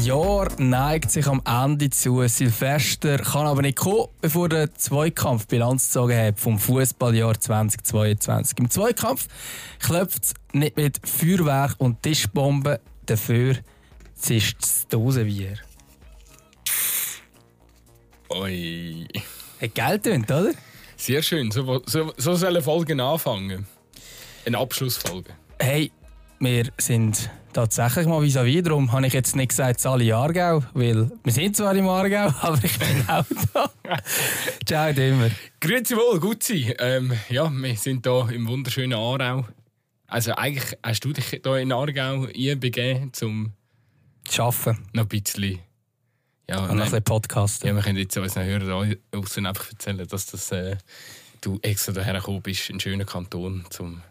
Das Jahr neigt sich am Ende zu. Silvester kann aber nicht kommen, bevor der Zweikampf Bilanz gezogen hat vom Fußballjahr 2022. Im Zweikampf klopft es nicht mit Feuerwerk und Tischbomben, dafür zischt das Dosenbier. Oi. Hat Geld tönt, oder? Sehr schön. So, so, so sollen Folgen anfangen. Eine Abschlussfolge. Hey, wir sind tatsächlich mal vis-à-vis. Darum habe ich jetzt nicht gesagt, alle Aargau, weil wir sind zwar im Aargau, aber ich bin auch da. Ciao, immer. Grüezi wohl, gut sein. Ähm, ja, wir sind hier im wunderschönen Aargau. Also eigentlich hast du dich hier in Aargau begeben, um Arbeiten. noch ein bisschen... Ja, Und ein Podcast. ja, wir können jetzt unseren Hörern außen einfach erzählen, dass das, äh, du extra daher gekommen bist, in einen schönen Kanton, zum...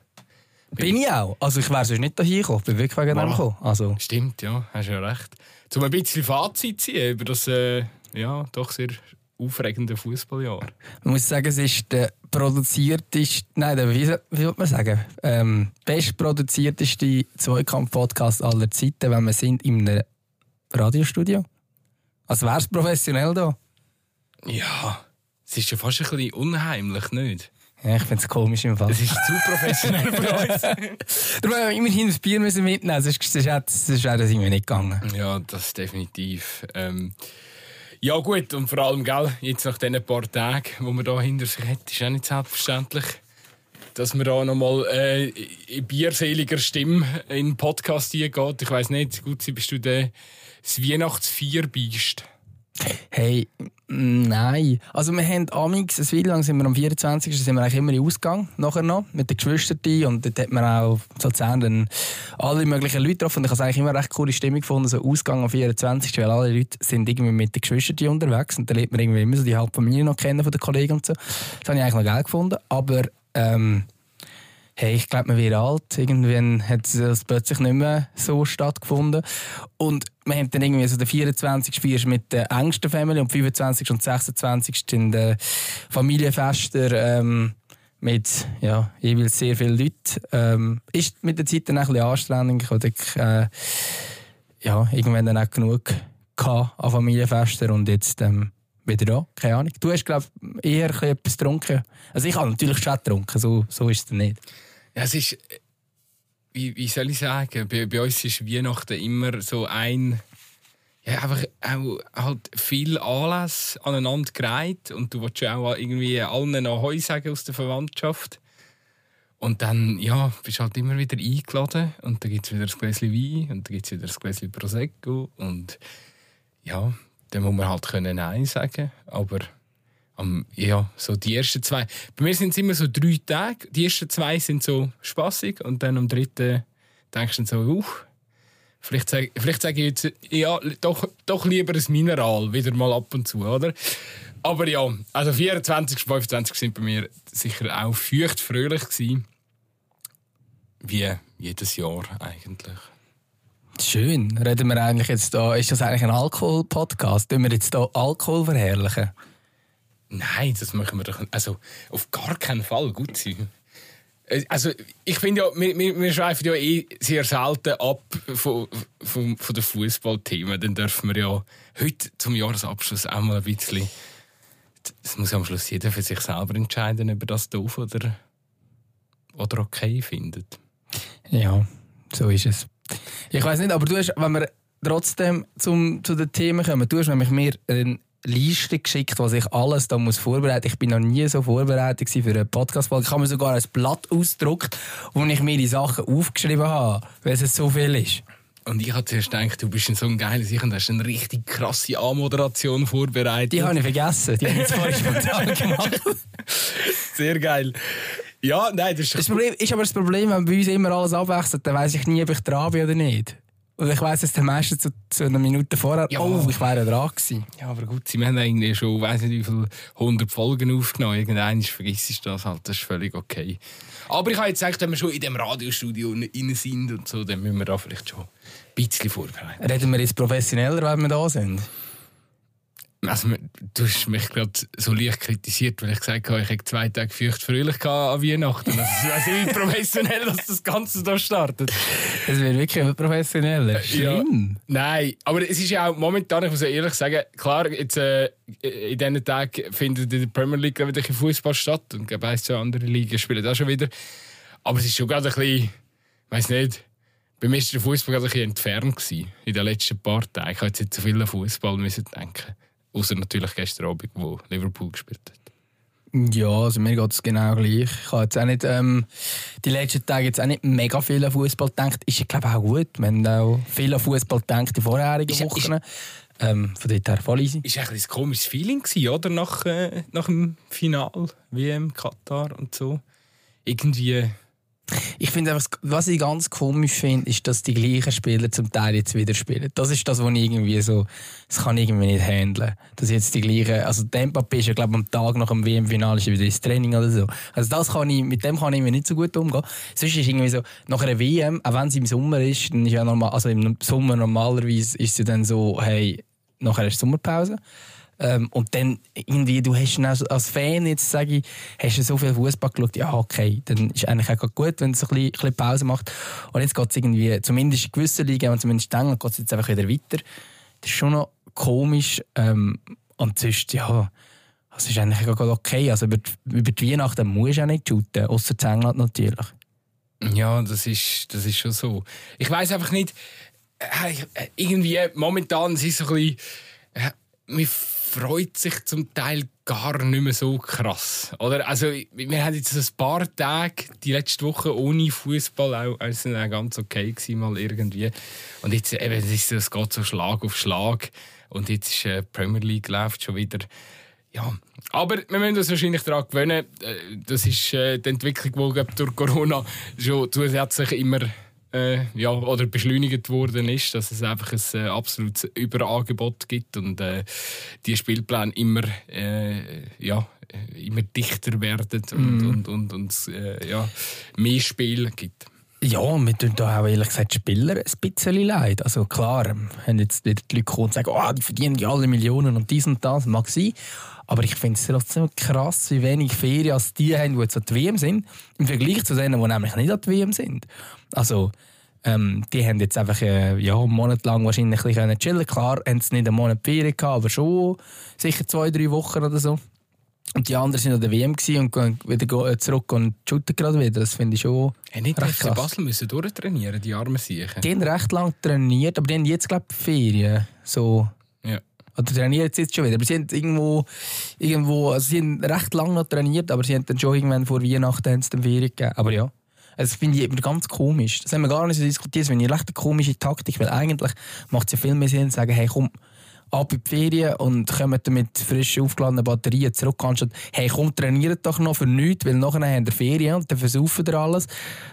Bin ich auch. Also ich wäre sonst nicht hierher gekommen. Bin wirklich wegen dem gekommen. Also, Stimmt, ja, hast ja recht. Zum ein bisschen Fazit ziehen über das äh, ja, doch sehr aufregende Fußballjahr. man muss sagen, es ist der produzierteste, nein, der, wie, wie würde man sagen, ähm, bestproduzierteste Zweikampf-Podcast aller Zeiten, wenn wir sind in einem Radiostudio. Also wäre es professionell da? Ja, es ist ja fast ein bisschen unheimlich, nicht? Ja, ich finde es komisch im Fall. Es ist zu professionell für uns. Darum haben wir immerhin das Bier müssen mitnehmen, sonst, sonst, wäre das irgendwie nicht gegangen. ja, das definitiv. Ähm, ja gut, und vor allem, gell, jetzt nach diesen paar Tagen, wo man da hinter sich hat, ist auch nicht selbstverständlich, dass man da nochmal äh, in bierseliger Stimme in den Podcast hingeht. Ich weiss nicht, gut, bist du der das Weihnachtsfeierbiest? Hey, mm, nein. Also wir haben amix, ein Weile lang sind wir am 24. sind wir eigentlich immer im Ausgang, nachher noch, mit den Geschwistern und dort hat man auch dann alle möglichen Leute getroffen und ich habe eigentlich immer eine recht coole Stimmung gefunden, so Ausgang am 24. weil alle Leute sind irgendwie mit den Geschwistern unterwegs und dann lernt man irgendwie immer so die halbe Familie noch kennen von den Kollegen und so. Das habe ich eigentlich noch geil gefunden, aber ähm, Hey, ich glaube, man wird alt. Irgendwann hat es plötzlich nicht mehr so stattgefunden. Und wir haben dann irgendwie so den 24. Feier mit der engsten Family und 25. und 26. sind äh, Familienfester ähm, mit ja, jeweils sehr vielen Leuten. Ähm, ist mit der Zeit dann ein bisschen anstrengend. Ich hatte äh, ja, irgendwann dann auch genug an Familienfesten und jetzt ähm, wieder da. Keine Ahnung. Du hast, glaube ich, eher etwas getrunken. Also ich habe natürlich schon getrunken, so, so ist es nicht. Es ist, wie, wie soll ich sagen, bei, bei uns ist Weihnachten immer so ein, ja, einfach auch halt viel Anlass aneinander gereiht und du willst ja auch irgendwie allen noch Heu sagen aus der Verwandtschaft. Und dann, ja, bist halt immer wieder eingeladen und dann gibt es wieder ein Gläschen Wein und dann gibt es wieder ein Gläschen Prosecco und ja, dann muss man halt können Nein sagen, aber am, ja, so die ersten zwei. Bei mir sind es immer so drei Tage. Die ersten zwei sind so spaßig und dann am dritten denkst du so, uh, vielleicht sage vielleicht sag ich jetzt, ja, doch, doch lieber ein Mineral, wieder mal ab und zu, oder? Aber ja, also 24, 25 sind bei mir sicher auch feucht fröhlich gewesen. Wie jedes Jahr eigentlich. Schön. Reden wir eigentlich jetzt da, ist das eigentlich ein Alkohol-Podcast? Tun wir jetzt da Alkohol verherrlichen? Nein, das machen wir doch. Also, auf gar keinen Fall gut sein. Äh, Also, ich finde ja, wir, wir, wir schweifen ja eh sehr selten ab von, von, von den Fußballthemen. Dann dürfen wir ja heute zum Jahresabschluss auch mal ein bisschen. Das muss am Schluss jeder für sich selber entscheiden, ob er das doof oder, oder okay findet. Ja, so ist es. Ich weiß nicht, aber du hast, wenn wir trotzdem zum, zu den Themen kommen, du hast nämlich mir eine Liste geschickt, was ich alles da muss vorbereiten muss. Ich bin noch nie so vorbereitet für einen podcast. Ich habe mir sogar ein Blatt ausgedruckt, wo ich mir die Sachen aufgeschrieben habe, weil es so viel ist. Und ich habe zuerst gedacht, du bist so ein geiler Sicher und hast eine richtig krasse Anmoderation vorbereitet. Die habe ich vergessen. Die habe ich vorhin spontan gemacht. Sehr geil. Ja, nein, das ist Das Problem ist aber das Problem, wenn bei uns immer alles abwechselt, dann weiss ich nie, ob ich dran bin oder nicht. Und ich weiss es dann meistens zu, zu einer Minute vorher, Ja. oh, ich wäre dran gewesen. Ja, aber gut, sie haben irgendwie schon, weiß nicht wie viele, 100 Folgen aufgenommen. Irgendwann vergisst du das halt, das ist völlig okay. Aber ich habe jetzt gesagt, wenn wir schon in dem Radiostudio rein sind und so, dann müssen wir da vielleicht schon ein bisschen vorbereiten. Reden wir jetzt professioneller, wenn wir da sind? Also, du hast mich gerade so leicht kritisiert, weil ich gesagt habe, ich hätte zwei Tage feucht fröhlich an Weihnachten. Das ist also wie professionell, dass das Ganze da startet. Es wird wirklich professioneller. Schlimm. Ja, nein, aber es ist ja auch momentan, ich muss ehrlich sagen, klar, jetzt, äh, in diesen Tagen findet in der Premier League wieder ein Fußball statt und ich weiss, andere Ligen spielen da schon wieder. Aber es ist schon gerade ein bisschen, ich weiß nicht, bei mir war der Fußball ein bisschen entfernt gewesen, in den letzten paar Tagen. Ich habe jetzt nicht so viel an Fußball denken. Außer natürlich gestern Abend, wo Liverpool gespielt hat. Ja, also mir geht es genau gleich. Ich habe jetzt auch nicht, ähm, die letzten Tage jetzt auch nicht mega viel an Fußball gedacht. Ist, glaube ich, auch gut. Wir haben auch viel an Fußball gedacht in vorherigen ist, Wochen. Ist, ähm, von dort her voll easy. Ist ein, ein komisches Feeling gewesen, oder? Nach, äh, nach dem Final, WM, Katar und so. Irgendwie ich finde einfach, was ich ganz komisch finde, ist, dass die gleichen Spieler zum Teil jetzt wieder spielen. Das ist das, was ich irgendwie so, das kann ich irgendwie nicht handeln. Dass jetzt die gleichen, also Tempo ist ja, glaube am Tag nach dem WM-Finale wieder ins Training oder so. Also das kann ich, mit dem kann ich mir nicht so gut umgehen. Sonst ist irgendwie so, nach einer WM, auch wenn es im Sommer ist, dann ist ja normal, also im Sommer normalerweise ist es ja dann so, hey, nachher ist Sommerpause. Ähm, und dann irgendwie, du hast als, als Fan jetzt, sage ich, hast du so viel Fußball geschaut, ja, okay, dann ist eigentlich auch gut, wenn es ein bisschen, ein bisschen Pause macht. Und jetzt geht es irgendwie, zumindest in gewissen Ligen, und zumindest dann geht es jetzt einfach wieder weiter. Das ist schon noch komisch. Ähm, und sonst, ja, das ist eigentlich auch okay. Also über, über die Weihnachten musst du auch nicht shooten, außer in England natürlich. Ja, das ist, das ist schon so. Ich weiß einfach nicht, äh, äh, irgendwie momentan ist es so ein bisschen, äh, freut sich zum Teil gar nicht mehr so krass. Oder? Also, wir haben jetzt ein paar Tage, die letzte Woche ohne Fußball auch, also ganz okay gewesen, mal irgendwie. Und jetzt eben, es, es geht so Schlag auf Schlag. Und jetzt ist äh, Premier League läuft schon wieder. Ja, aber wir müssen uns wahrscheinlich daran gewöhnen. Äh, das ist äh, die Entwicklung, die durch Corona schon zusätzlich immer äh, ja, oder beschleunigt worden ist, dass es einfach ein äh, absolutes Überangebot gibt und äh, die Spielpläne immer, äh, ja, immer dichter werden und, mm. und, und, und äh, ja, mehr Spiel gibt. Ja, wir tun da auch ehrlich gesagt Spieler ein bisschen leid. Also klar, wenn jetzt die Leute kommen und sagen, oh, die verdienen ja alle Millionen und dies und das, mag sein. Aber ich finde es trotzdem krass, wie wenig Ferien als die haben, die jetzt an der WM sind, im Vergleich zu denen, die nämlich nicht an der WM sind. Also, ähm, die haben jetzt einfach äh, ja, einen Monat lang wahrscheinlich ein bisschen chillen Klar, haben sie nicht einen Monat Ferien gehabt, aber schon sicher zwei, drei Wochen oder so. Und die anderen sind an der WM und gehen wieder zurück und shooten gerade wieder. Das finde ich schon. Hey, nicht recht FC Basel müssen durchtrainieren, die armen Siechen. Die haben recht lang trainiert, aber die haben jetzt, glaube ich, Ferien. So. Oder trainieren sie jetzt schon wieder. Aber sie haben irgendwo, irgendwo also sie haben recht lange noch trainiert, aber sie haben dann schon irgendwann vor Weihnachten den Ferien gegeben. Aber ja. Das finde ich immer ganz komisch. Das haben wir gar nicht so diskutiert. Das finde ich eine recht komische Taktik, weil eigentlich macht es ja viel mehr Sinn, zu sagen, hey, komm, ab in die Ferien und kommen dann mit frisch aufgeladenen Batterien zurück. Anstatt, hey, komm, trainiert doch noch für nichts, weil nachher habt ihr Ferien und dann versaufen ihr alles,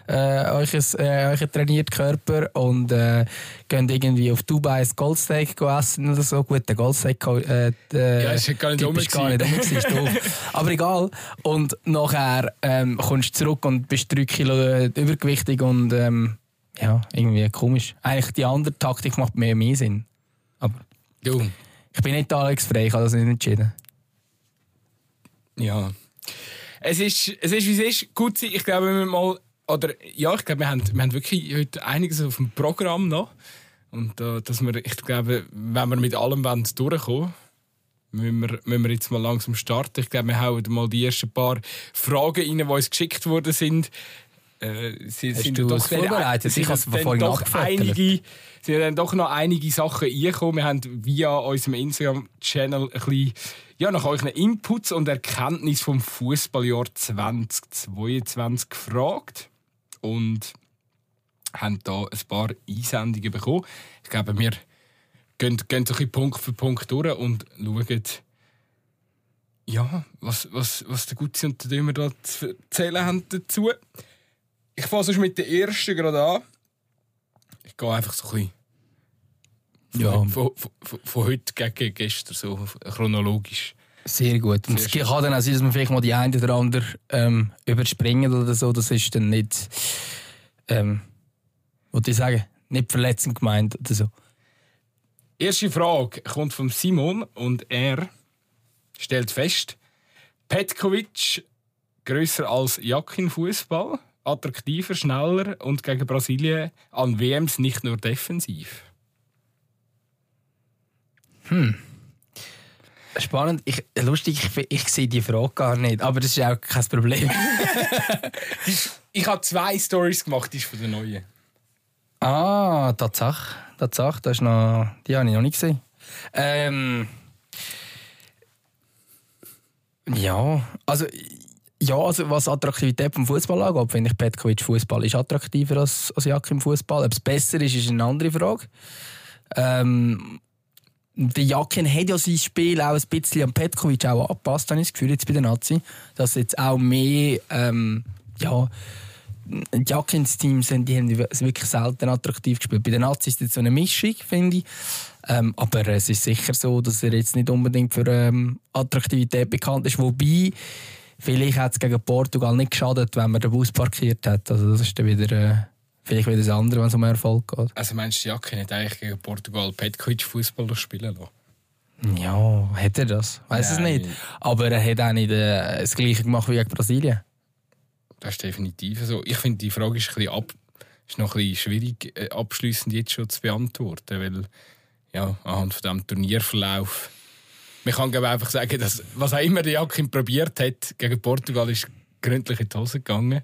äh, euch, äh, euch trainiert Körper und äh, geht irgendwie auf Dubai ein Goldsteak essen oder so. Gut, der Goldsteak äh, äh, ja, ist gar nicht dumm gar nicht Aber egal. Und nachher ähm, kommst du zurück und bist drei Kilo äh, übergewichtig und ähm, ja, irgendwie komisch. Eigentlich die andere Taktik macht mehr, mehr Sinn. Du. Ich bin nicht Alex Frey, ich habe das nicht entschieden. Ja. Es ist, es ist, wie es ist. Gut ich glaube, wir mal. Oder, ja, ich glaube, wir haben, wir haben wirklich heute einiges auf dem Programm noch. Und äh, dass wir, ich glaube, wenn wir mit allem wollen, durchkommen müssen wir, müssen wir jetzt mal langsam starten. Ich glaube, wir hauen mal die ersten paar Fragen rein, die uns geschickt worden sind. Äh, sie Hast sind du doch vorbereitet? Sie, ich habe vorhin doch einige, sind dann doch noch einige Sachen eingekommen. Wir haben via unserem Instagram-Channel ein bisschen ja, nach euren Inputs und Erkenntnissen vom Fußballjahr 2022 gefragt und haben da ein paar Einsendungen bekommen. Ich glaube, wir gehen, gehen so ein Punkt für Punkt durch und schauen, ja, was, was, was der Gutzi und der Dömer da zu erzählen haben dazu. Ich fange sonst mit der ersten gerade an. Ich gehe einfach so ein bisschen ja. von, von, von, heute gegen gestern, so chronologisch. Sehr gut. Und es kann dann auch sein, dass man vielleicht mal die eine oder andere ähm, überspringen oder so. Das ist dann nicht, ähm, was ich sagen, nicht verletzend gemeint oder so. Erste Frage kommt von Simon und er stellt fest, Petkovic größer als Jakin Fußball, attraktiver, schneller und gegen Brasilien an WMs nicht nur defensiv. Spannend. Ich, lustig, ich, ich sehe die Frage gar nicht, aber das ist auch kein Problem. Ich habe zwei Stories gemacht, die ist von der neuen. ah, Tatsache. Tatsache, das ist noch, die habe ich noch nicht gesehen. Ähm, ja, also, ja, also was Attraktivität vom Fußball angeht, finde ich Petkovic Fußball ist attraktiver als, als Jack im Fußball. Ob es besser ist, ist eine andere Frage. Ähm, der Jakin hat ja sein Spiel auch ein bisschen an Petkovic auch angepasst, habe ich das Gefühl, jetzt bei den Nazi. Dass jetzt auch mehr, ähm, ja, die Jakins Teams sind, die haben wirklich selten attraktiv gespielt. Bei den Nazis ist jetzt so eine Mischung, finde ich. Ähm, aber es ist sicher so, dass er jetzt nicht unbedingt für ähm, Attraktivität bekannt ist. Wobei, vielleicht hat es gegen Portugal nicht geschadet, wenn man den Bus parkiert hat. Also das ist dann wieder, äh, vielleicht wieder das andere, wenn es um Erfolg geht. Also meinst du, Jakin hat eigentlich gegen Portugal Petkovic Fußball spielen lassen? Ja, hat er das? Weiß es nicht. Aber er hat auch nicht äh, das Gleiche gemacht wie gegen Brasilien. Das ist definitiv so. Ich finde, die Frage ist, ein bisschen ab, ist noch ein bisschen schwierig äh, abschließend jetzt schon zu beantworten, weil ja, anhand von diesem Turnierverlauf man kann einfach sagen, dass was auch immer der Jakin probiert hat, gegen Portugal ist gründlich in die Hose gegangen.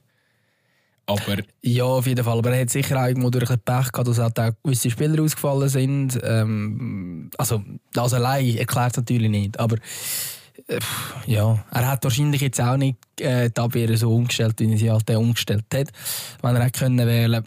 Aber Ja, auf jeden Fall. Aber er hat sicher auch irgendwo durch ein Pech gehabt, dass halt auch gewisse Spieler ausgefallen sind. Ähm, also, das allein erklärt es natürlich nicht. Aber äh, ja, er hat wahrscheinlich jetzt auch nicht äh, die Abwehr so umgestellt, wie er sie halt umgestellt hat. Wenn er hätte können wählen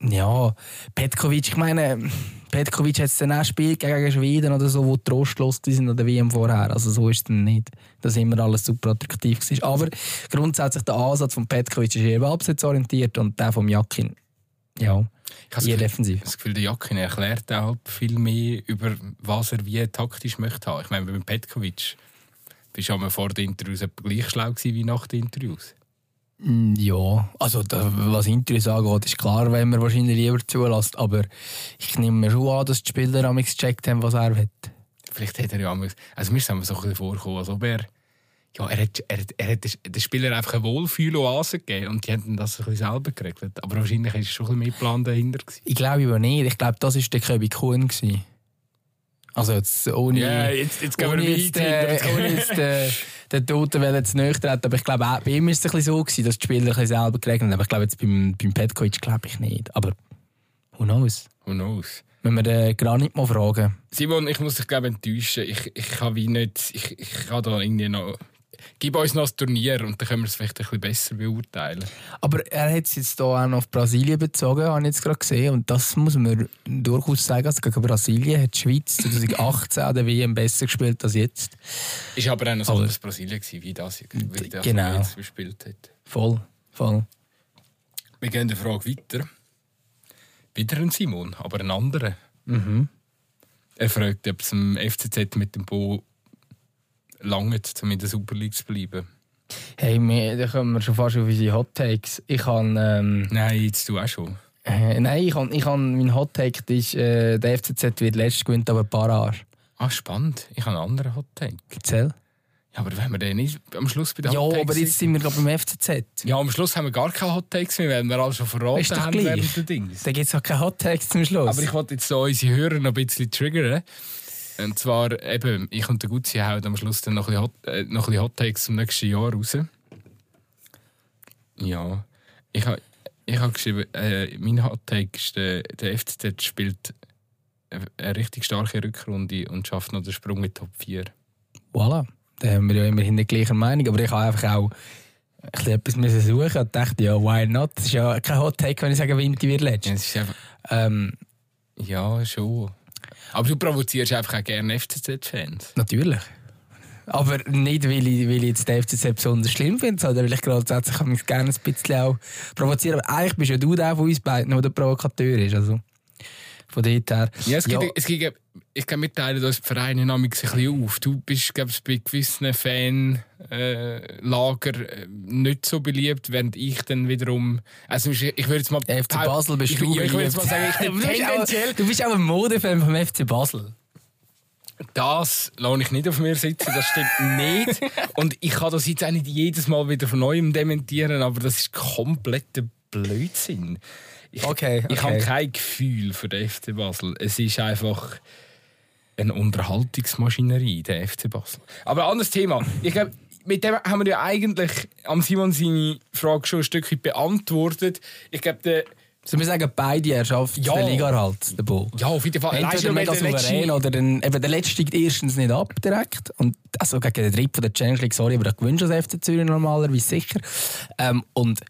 ja, Petkovic, ich meine, Petkovic hat es dann auch gespielt gegen Schweden oder so, wo trostlos waren an der WM vorher. Also so ist es dann nicht, dass immer alles super attraktiv war. Aber grundsätzlich der Ansatz von Petkovic ist eher ballbesitzorientiert und der vom Jakin, ja, ich habe eher defensiv. das Gefühl, der Jakin erklärt auch viel mehr über was er wie taktisch möchte haben. Ich meine, mit Petkovic bist du vor den Interviews gleich schlau wie nach den Interviews. Mm, Ja, also da, was Interviews angeht, ist klar, wenn man wahrscheinlich lieber zulässt. Aber ich nehme mir schon an, dass die Spieler am gecheckt haben, was er will. Vielleicht hat er ja einmal- also mir ist es so ein bisschen vorgekommen, als ob er ja, er hat, er, hat- er hat den Spielern einfach eine Wohlfühloase gegeben und die haben das ein bisschen selber geregelt. Aber wahrscheinlich war schon ein bisschen mehr Plan dahinter. Gewesen. Ich glaube aber nicht. Ich glaube, das war der Köbi Kuhn. gewesen. Also jetzt ohne... Ja, jetzt, jetzt gehen wir ohne weit jetzt, äh, hinter. ohne jetzt äh, den Toten zu nahe treten. Aber ich glaube, auch bei ihm war es ein bisschen so, gewesen, dass die Spieler ein bisschen selber geregelt haben. Aber ich glaube, jetzt beim, beim Petkovic glaube ich nicht. Aber who knows? Who knows? Wenn wir den Granit mal fragen. Simon, ich muss dich glaube enttäuschen. Ich, ich kann wie nicht. Ich, ich kann da irgendwie noch. Gib uns noch das Turnier und dann können wir es vielleicht ein bisschen besser beurteilen. Aber er hat es jetzt hier auch noch auf Brasilien bezogen, habe ich jetzt gerade gesehen. Und das muss man durchaus sagen. Also gegen Brasilien hat die Schweiz 2018 an der WM besser gespielt als jetzt. Ist aber auch noch so Aber- das Brasilien gewesen, wie das, wie das Genau. jetzt gespielt hat. Voll, voll. Wir gehen der Frage weiter. Wieder ein Simon, aber ein anderer. Mhm. Er fragt, ob es im FCZ mit dem Bo langt, um in der Super League zu bleiben. Hey, wir, da kommen wir schon fast auf unsere Hot Takes. Ich habe, ähm, Nein, jetzt du auch schon. äh, nein, ich habe, ich mein Hot Take ist, äh, der FCZ wird letztes gewinnt, aber Parar. Ah, spannend. Ich habe einen anderen Hot Take. Erzähl. Ja, aber wenn wir den nicht am Schluss bei den Ja, Hot Takes aber jetzt sind wir gerade beim FCZ. Ja, am Schluss haben wir gar keine Hot Takes mehr, weil wir alle schon verraten Ist haben während der Dings. Da gibt es auch keine Hot Takes zum Schluss. Aber ich wollte jetzt so unsere Hörer noch ein bisschen triggern. Und zwar eben, ich und der Gutzi hauen am Schluss dann noch ein bisschen Hot, äh, noch ein bisschen Hot Takes zum nächsten Jahr raus. Ja, ich habe ich hab geschrieben, äh, mein Hot Take ist, der, der FCZ spielt eine, eine richtig starke Rückrunde und schafft noch den Sprung in die Top 4. Voilà. Da haben wir ja immerhin die gleiche Meinung. Aber ich habe einfach auch ein etwas müssen suchen und dachte, ja, why not? Das ist ja kein Hot Take, wenn ich sage, Winter wird Ja, letztes. einfach, Ähm, ja, schon. Aber du provozierst einfach auch gerne FCZ-Fans. natürlich. Aber nicht, weil ich, weil ich jetzt den FCZ besonders schlimm finde, sondern weil ich grundsätzlich kann mich gerne ein bisschen auch provozieren. Aber eigentlich bist ja du der von uns beiden, der der Provokateur ist. Also von dort her. Ja, es gibt, Es gibt, ich glaube, wir teilen uns die Vereine manchmal ein bisschen auf. Du bist, glaube ich, bei gewissen Fanlager äh, äh, nicht so beliebt, während ich dann wiederum. Also, ich ich würde jetzt mal. Der FC Basel bist ich, du Ich, ich jetzt mal sagen, ich du, bist auch, tendenziell. du bist auch ein Modefan vom FC Basel. Das lasse ich nicht auf mir sitzen, das stimmt nicht. Und ich kann das jetzt auch nicht jedes Mal wieder von neuem dementieren, aber das ist kompletter Blödsinn. Ich, Okay, ich okay. habe kein Gefühl für den FC Basel. Es ist einfach eine Unterhaltungsmaschinerie, der FC Basel. Aber anderes Thema. Ich glaube, mit dem haben wir ja eigentlich am Simon seine Frage schon ein Stückchen beantwortet. Ich glaube, der Sollen wir sagen, beide Erschaften Ja. der Liga halt, der Bo? ja, auf jeden Fall. Entweder mega der souverän oder dann, eben der letzte steigt erstens nicht ab direkt. Und also gegen den dritten von der Challenge League, sorry, aber ich gewünsche das FC Zürich normalerweise sicher. Ähm, und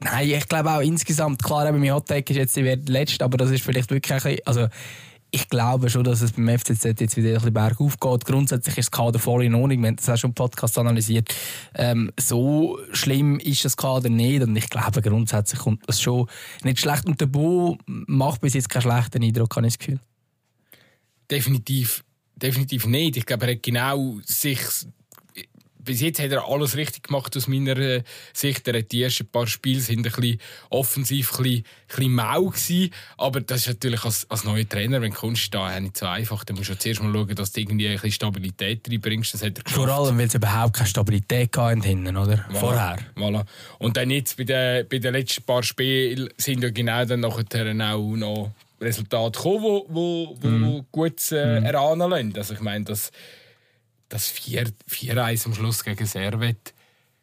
nein, ich glaube auch insgesamt, klar, eben mein Hot Take ist jetzt, wird letzte, aber das ist vielleicht wirklich ein bisschen, also ich glaube schon, dass es beim FCZ jetzt wieder ein bisschen bergauf geht. Grundsätzlich ist das Kader voll in Ordnung. Wir haben das auch schon im Podcast analysiert. Ähm, so schlimm ist das Kader nicht. Und ich glaube, grundsätzlich kommt das schon nicht schlecht. Und der Bo macht bis jetzt keinen schlechten Eindruck, habe ich das Gefühl. Definitiv, definitiv nicht. Ich glaube, er hat genau sich. Bis jetzt hat er alles richtig gemacht aus meiner äh, Sicht. Er hat die ersten paar Spiele sind ein bisschen offensiv, ein bisschen, ein bisschen mau gewesen. Aber das ist natürlich als, als neuer Trainer, wenn du kommst, da nicht so einfach. Dann musst du zuerst mal schauen, dass du irgendwie ein bisschen Stabilität reinbringst. Das hat er Vor allem, weil es überhaupt keine Stabilität hatten hinten, oder? Voilà. Vorher. Voilà. Und dann jetzt bei den, bei den letzten paar Spielen sind ja genau dann nachher auch noch Resultate gekommen, wo, wo, wo gut äh, erahnen lassen. Also ich meine, das, das 4 4-1 am Schluss gegen Servet,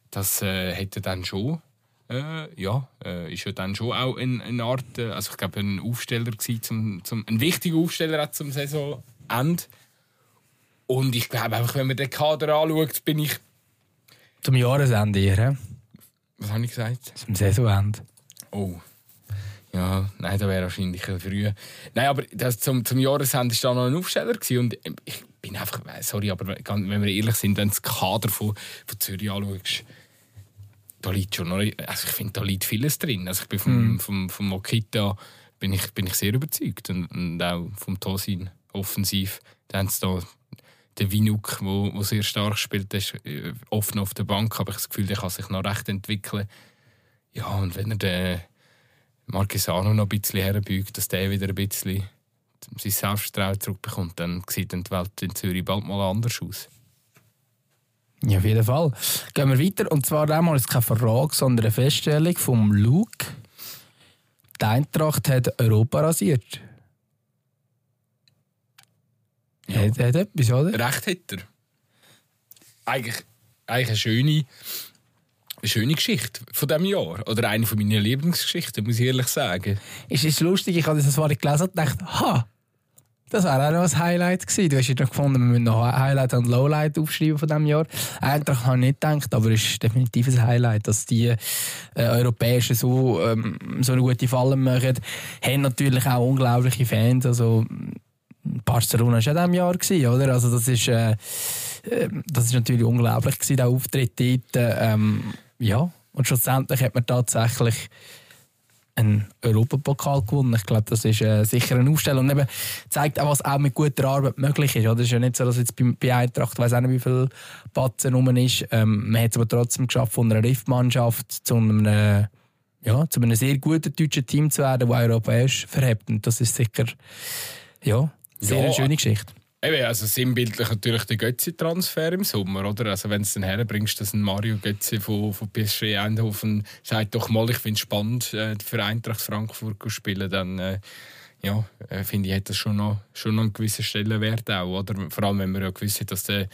das äh, hätte dann schon äh, ja, äh, ist ja dann schon auch eine, eine Art, äh, also ich glaube ein Aufsteller gewesen, zum, zum, ein wichtiger Aufsteller auch zum Saisonende. Und ich glaube einfach, wenn man den Kader anschaut, bin ich, Zum Jahresende hier, hä? was habe ich gesagt? zum Saisonende. Oh. Ja, nein, da wäre wahrscheinlich ein früh. Nein, aber das, zum, zum Jahresende war da noch ein Aufsteller. Gewesen und ähm, ich bin einfach, äh, sorry, aber wenn wir ehrlich sind, wenn du das Kader von, von Zürich anschaust, da liegt schon noch, also ich finde, da liegt vieles drin. Also ich bin vom, vom, vom Okita bin ich, bin ich sehr überzeugt und, und auch vom Tosin offensiv. Dann haben sie da den Winuk, wo, wo sehr stark spielt, der ist äh, noch auf der Bank, aber ich habe das Gefühl, der kann sich noch recht entwickeln. Ja, und wenn er den Marquesano noch ein bisschen herbeugt, dass der wieder ein bisschen sein Selbstvertrauen zurückbekommt, dann sieht dann die Welt in Zürich bald mal anders aus. Ja, auf jeden Fall. Gehen wir weiter. Und zwar einmal ist es keine Frage, sondern eine Feststellung vom Luke. Die Eintracht hat Europa rasiert. Ja. Hat, hat etwas, oder? Recht hat er. Eigentlich, eigentlich eine schöne, eine schöne Geschichte von diesem Jahr. Oder eine von meinen Lieblingsgeschichten, muss ich ehrlich sagen. Es ist lustig, ich habe das vorhin gelesen und dachte, ha, das wäre auch noch ein Highlight gewesen. Du hast ja noch gefunden, wir müssen noch Highlight und Lowlight aufschreiben von diesem Jahr. Eintracht habe ich nicht gedacht, aber es ist definitiv ein Highlight, dass die äh, Europäischen so, ähm, so eine gute Fallen machen. Haben natürlich auch unglaubliche Fans, also Barcelona war in diesem Jahr, gewesen, oder? Also das ist, äh, äh, das ist natürlich unglaublich gewesen, der Auftritt dort. Äh, ähm, ja, und schlussendlich hat man tatsächlich einen Europapokal gewonnen. Ich glaube, das ist äh, sicher eine Aufstellung. Und eben zeigt auch, was auch mit guter Arbeit möglich ist. Oder? Es ist ja nicht so, dass jetzt bei, bei Eintracht, weiß auch nicht, wie viel Batzen rum ist. Ähm, man hat es aber trotzdem geschafft, von einer Riftmannschaft zu einem, äh, ja, zu einem sehr guten deutschen Team zu werden, das europäisch verhebt. Und das ist sicher ja, sehr Ja. eine schöne Geschichte. Eben, also sinnbildlich natürlich der Götze-Transfer im Sommer, oder? Also wenn es dann herbringst, dass ein Mario Götze von, von PSG Eindhoven sagt, doch mal, ich finde es spannend, äh, für Eintracht Frankfurt zu spielen, dann äh, ja, äh, finde ich, hat das schon noch, schon noch einen gewissen Stellenwert auch, oder? Vor allem, wenn man ja gewusst hat, dass der,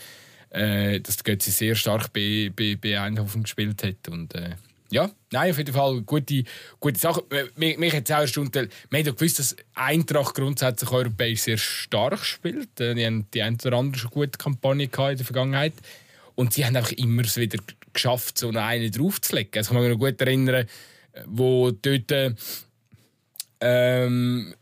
äh, dass der Götze sehr stark bei, bei, bei Eindhoven gespielt hat und ja, nein, auf jeden Fall gute, gute Sache. Äh, Mich, mich hat es auch erstaunt, wir haben ja gewusst, dass Eintracht grundsätzlich europäisch sehr stark spielt. Äh, Die haben die eine oder andere schon gute Kampagne gehabt in der Vergangenheit. Und sie haben einfach immer es wieder geschafft, so einen draufzulegen. Also ich kann mich noch gut erinnern, wo dort äh, ähm,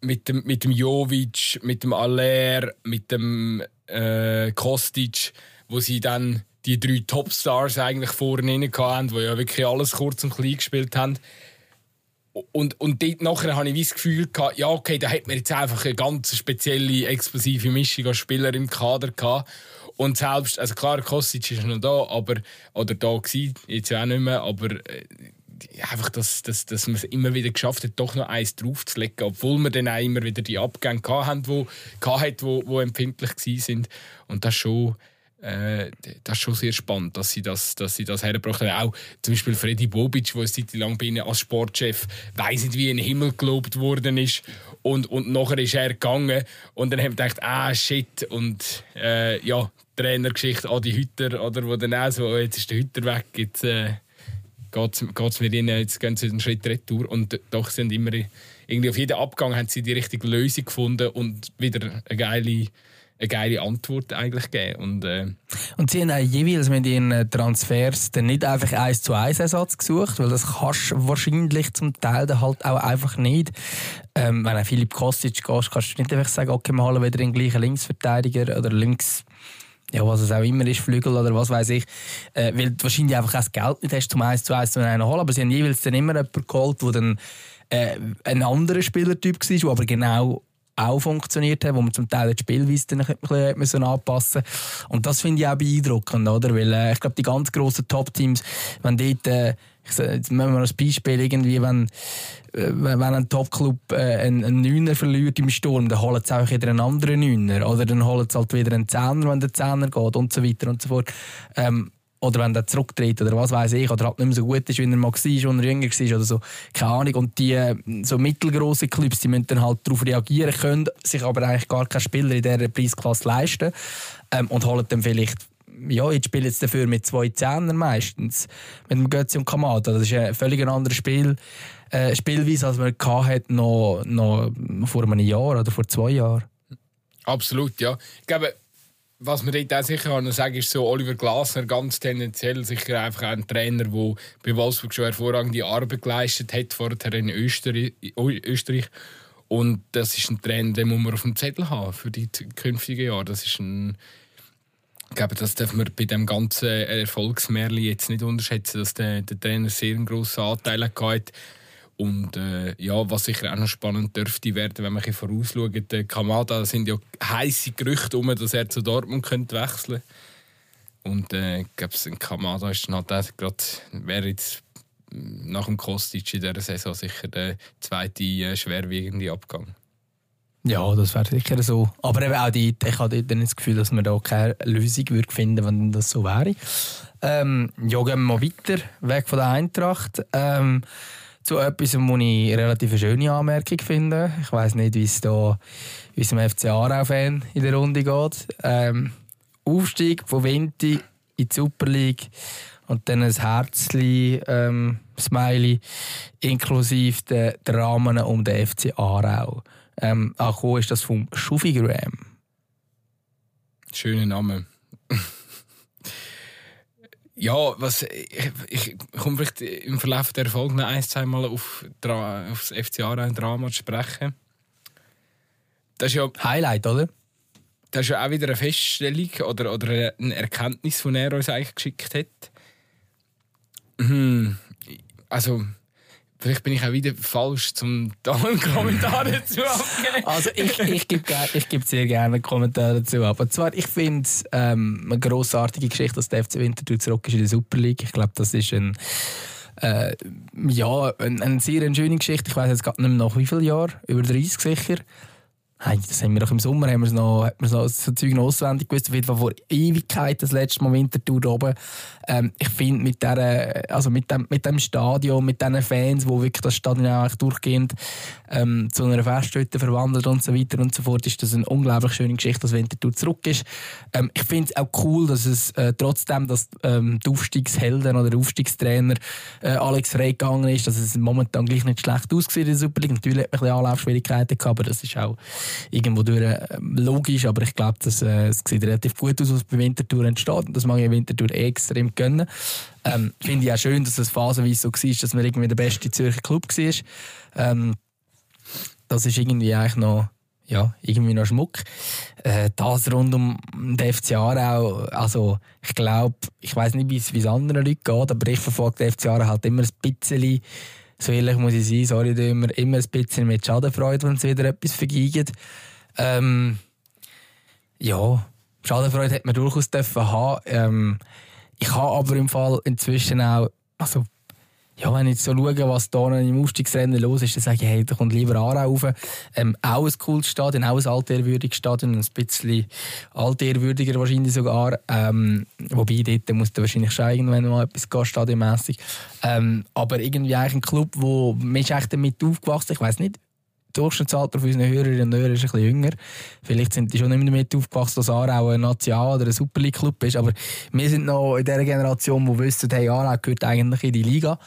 mit dem, mit dem Jovic, mit dem Aller, mit dem äh, Kostic, wo sie dann die drei Topstars eigentlich vorne hatten, die ja wirklich alles kurz und klein gespielt haben. Und, und dort nachher hatte ich das Gefühl, gehabt, ja, okay, da hat man jetzt einfach eine ganz spezielle, explosive Mischung an Spielern im Kader gehabt. Und selbst, also klar, Kostic ist noch da, aber, oder da gewesen, jetzt auch nicht mehr, aber äh, einfach, dass, dass, dass man es immer wieder geschafft hat, doch noch eins draufzulegen, obwohl wir dann auch immer wieder die Abgänge hatten, die, hatten, wo empfindlich waren. Und das schon äh, das ist schon sehr spannend, dass sie das, dass sie das hergebracht haben. Auch zum Beispiel Freddy Bobic, der Zeit lang bei als Sportchef weiß nicht wie in den Himmel gelobt worden ist. Und, und nachher ist er gegangen. Und dann haben wir gedacht, ah shit. Und äh, ja, Trainergeschichte Adi Hütter oder wo dann auch so, oh, jetzt ist der Hütter weg, jetzt äh, geht es mit ihnen, jetzt gehen sie einen Schritt retour. Und doch sind immer irgendwie auf jeden Abgang haben sie die richtige Lösung gefunden und wieder eine geile eine geile Antwort eigentlich geben. Und, äh, und sie haben auch jeweils mit ihren Transfers dann nicht einfach eins zu eins Ersatz gesucht, weil das kannst du wahrscheinlich zum Teil dann halt auch einfach nicht. Ähm, wenn du Philipp Kostic gehst, kannst du nicht einfach sagen, okay, wir holen wieder den gleichen Linksverteidiger oder links ja, was es auch immer ist, Flügel oder was weiß ich, äh, weil du wahrscheinlich einfach kein Geld nicht hast, zum eins zu eins zu einen holen. Aber sie haben jeweils dann immer jemanden geholt, der dann äh, ein anderer Spielertyp war, der aber genau auch funktioniert hat, wo man zum Teil die Spielweise dann ein bisschen anpassen Und das finde ich auch beeindruckend, oder? Weil äh, ich glaube, die ganz grossen Top-Teams, wenn dort, äh, ich sage, jetzt machen wir als Beispiel, irgendwie, wenn, äh, wenn ein Top-Club äh, einen, einen Neuner verliert im Sturm, dann holen sie auch wieder einen anderen Neuner. Oder dann holen sie halt wieder einen Zehner, wenn der Zehner geht und so weiter und so fort. Ähm, oder wenn er zurücktritt oder was weiß ich, oder halt nicht mehr so gut ist, wie er mal war, als er jünger war oder so. Keine Ahnung. Und die so mittelgroßen Clubs, die müssen dann halt darauf reagieren können, sich aber eigentlich gar keinen Spieler in dieser Preisklasse leisten ähm, und holen dann vielleicht ja, jetzt spielen sie dafür mit zwei Zehnern meistens. Mit dem Götze und Kamada. Das ist ein völlig anderes Spiel, äh, Spielweise, als man noch, noch vor einem Jahr oder vor zwei Jahren. Absolut, ja. Ich glaube, was man dort auch sicher noch sagen ist so Oliver Glasner ganz tendenziell sicher einfach ein Trainer, der bei Wolfsburg schon hervorragende Arbeit geleistet hat, vorher in Österreich. Österreich. Und das ist ein Trainer, den muss man auf dem Zettel haben für die künftigen Jahre. Das ist ein ich glaube, das darf man bei dem ganzen Erfolgsmärchen jetzt nicht unterschätzen, dass der, der Trainer sehr einen grossen Anteil hat und äh, ja, was sicher auch noch spannend dürfte werden, wenn man ein vorausschaut, der Kamada sind ja heiße Gerüchte um, dass er zu Dortmund könnte wechseln Und äh, ich glaube, Kamada ist dann halt gerade, wäre jetzt nach dem Kostic in dieser Saison sicher der zweite äh, schwerwiegende Abgang. Ja, das wäre sicher so. Aber eben auch die, ich habe dann das Gefühl, dass man da keine Lösung würde finden wenn das so wäre. Ähm, ja, gehen wir mal weiter, weg von der Eintracht. Ähm, zu etwas, wo ich eine relativ schöne Anmerkung finde. Ich weiß nicht, wie es da unserem FC Aarau-Fan in der Runde geht. Ähm, Aufstieg von Vinti in die Super League und dann ein Herzli, ähm, Smiley, inklusive der, Rahmen um den FC Aarau. Ähm, angekommen ist das vom Schufigram. Schöner Name. Ja, was, ich, ich komme vielleicht im Verlauf der Folge noch ein, zwei Mal auf, auf das FCA ein Drama zu sprechen. Das ist ja... Highlight, oder? Das ist ja auch wieder eine Feststellung oder, oder eine Erkenntnis, die er uns eigentlich geschickt hat. Hm, also Vielleicht bin ich auch wieder falsch, zum da einen Kommentar dazu abgeben. Also ich, ich gebe ich geb sehr gerne einen Kommentar dazu ab. Und zwar, ich finde es ähm, eine grossartige Geschichte, dass der FC Winterthur zurück ist in der Super League. Ich glaube, das ist ein äh, ja, eine, eine sehr schöne Geschichte. Ich weiß jetzt gerade nicht mehr nach wie vielen Jahren, über 30 sicher. Hey, das haben wir doch im Sommer haben wir noch, hat man noch so Zeug noch auswendig gewusst. Auf jeden Fall vor Ewigkeit das letzte Mal Wintertour oben. Ähm, ich finde mit der, also mit dem, mit dem Stadion, mit diesen Fans, wo wirklich das Stadion auch durchgehend ähm, zu einer Festhütte verwandelt und so weiter und so fort, ist das eine unglaublich schöne Geschichte, dass Wintertour zurück ist. Ähm, ich finde es auch cool, dass es äh, trotzdem, dass ähm, die Aufstiegshelden oder der Aufstiegstrainer äh, Alex Frey gegangen ist, dass es momentan gleich nicht schlecht aussieht in der Super League. Natürlich hat man ein bisschen Anlaufschwierigkeiten gehabt, aber das ist auch irgendwo durch, äh, logisch, aber ich glaube, dass, äh, es sieht relativ gut aus, was bei Winterthur entsteht und das mag ich Winterthur extrem gönnen. Ähm, Finde ich auch schön, dass es phasenweise so war, dass man irgendwie der beste Zürcher Club war. Ähm, das ist irgendwie eigentlich noch ja, irgendwie noch Schmuck. Äh, das rund um den FC Aarau, also ich glaube, ich weiß nicht, wie es anderen Leuten geht, aber ich verfolge den FC Aarau halt immer ein bisschen so ehrlich muss ich sein, sorry, immer, immer ein bisschen mit Schadenfreude, wenn sie wieder etwas vergeigen. Ähm, ja, Schadenfreude hat man durchaus dürfen haben. Ähm, ich habe aber im Fall inzwischen auch, also ja, wenn ich so schaue, was da im Aufstiegsrennen los ist, dann sage ich, hey, da kommt lieber Aarau rauf. Ähm, auch ein cooles Stadion, auch ein altehrwürdiges Stadion, ein bisschen altehrwürdiger wahrscheinlich sogar. Ähm, wobei, dort muss der wahrscheinlich schon irgendwann mal etwas gehen, stadionmässig. Ähm, aber irgendwie eigentlich ein Club, wo man ist echt damit aufgewachsen. Ich weiß nicht, Durchschnittsalter von unseren Hörerinnen und Hörern ist ein bisschen jünger. Vielleicht sind die schon mehr damit aufgewachsen, dass Aarau ein National- oder ein Super League-Club ist. Aber wir sind noch in der Generation, die wissen, hey, Aarau gehört eigentlich in die Liga.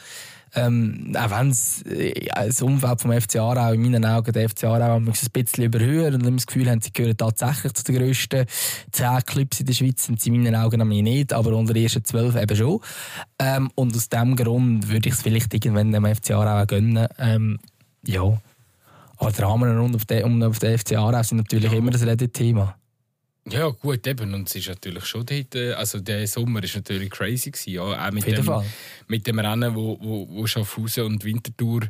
Ähm, auch wenn äh, das Umfeld vom FC Aarau in meinen Augen der FC Aarau ein bisschen überhören und das Gefühl haben, sie gehören tatsächlich zu den grössten zehn Clubs in der Schweiz, sind sie in meinen Augen nämlich nicht, aber unter den ersten zwölf eben schon. Ähm, und aus diesem Grund würde ich es vielleicht irgendwann dem FC Aarau auch gönnen. Ähm, ja, aber der Rahmen rund auf den, um auf den FC Aarau sind natürlich ja. immer das Reddit-Thema. Ja, gut, eben. Und es ist natürlich schon dort, äh, also der Sommer war natürlich crazy gewesen, ja. Auch mit, dem, Fall. mit dem Rennen, wo, wo, wo Schaffhausen und Winterthur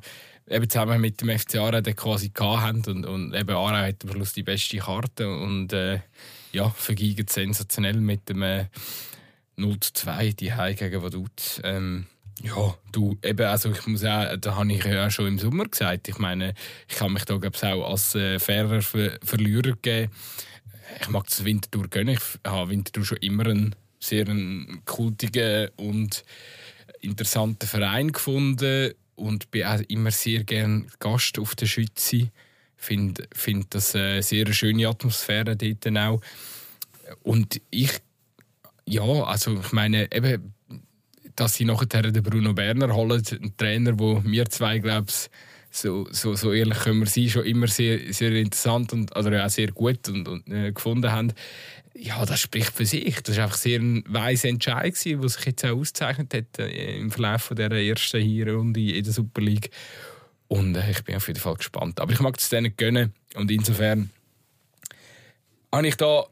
eben zusammen mit dem FC Aarau quasi hatten. Und, und eben Aarau hat am Schluss die beste Karte und äh, ja, vergegen sensationell mit dem äh, 0 zu 2, die Heim gegen Vaduz. Ähm, ja, du, eben, also ich muss auch, da habe ich ja schon im Sommer gesagt, ich meine, ich kann mich da glaube auch als äh, fairer Ver Verlierer geben. Ich mag das Winterthur gönnen. Ich habe Winterthur schon immer einen sehr einen kultigen und interessanten Verein gefunden und bin auch immer sehr gerne Gast auf der Schütze. Ich finde find das eine sehr schöne Atmosphäre dort auch. Und ich, ja, also ich meine, eben dass sie nachher den Bruno Berner holen, einen Trainer, wo wir zwei, glaube ich, so, so, so ehrlich können wir sein, schon immer sehr, sehr interessant und also auch sehr gut und, und äh, gefunden haben. Ja, das spricht für sich. Das war einfach sehr ein weiser Entscheid, der sich jetzt auch ausgezeichnet hat äh, im Verlauf dieser ersten Hinrunde in der Super League. Und äh, ich bin auf jeden Fall gespannt. Aber ich mag es denen gönnen und insofern habe ich da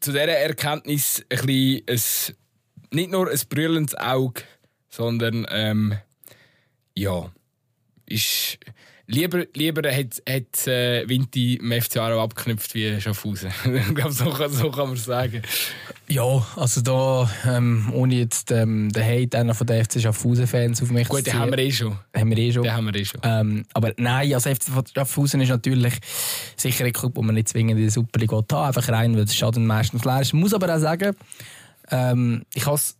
zu dieser Erkenntnis ein bisschen ein nicht nur ein brüllendes Auge, sondern ähm, ja, ist lieber, lieber hat, hat äh, Vinti im FC Aarau abgeknüpft wie Schaffhausen. ich glaube, so, so kann man sagen. Ja, also da, ähm, ohne jetzt ähm, den Hate einer von den FC Schaffhausen-Fans auf mich Gut, zu ziehen. den haben wir eh schon. Haben wir eh schon. Den haben wir eh schon. Ähm, aber nein, also FC Schaffhausen ist natürlich sicher ein Club, wo man nicht zwingend in der Super League haben Einfach rein, weil das Schaden meistens leer ist. Ich muss aber auch sagen, ähm, ich habe es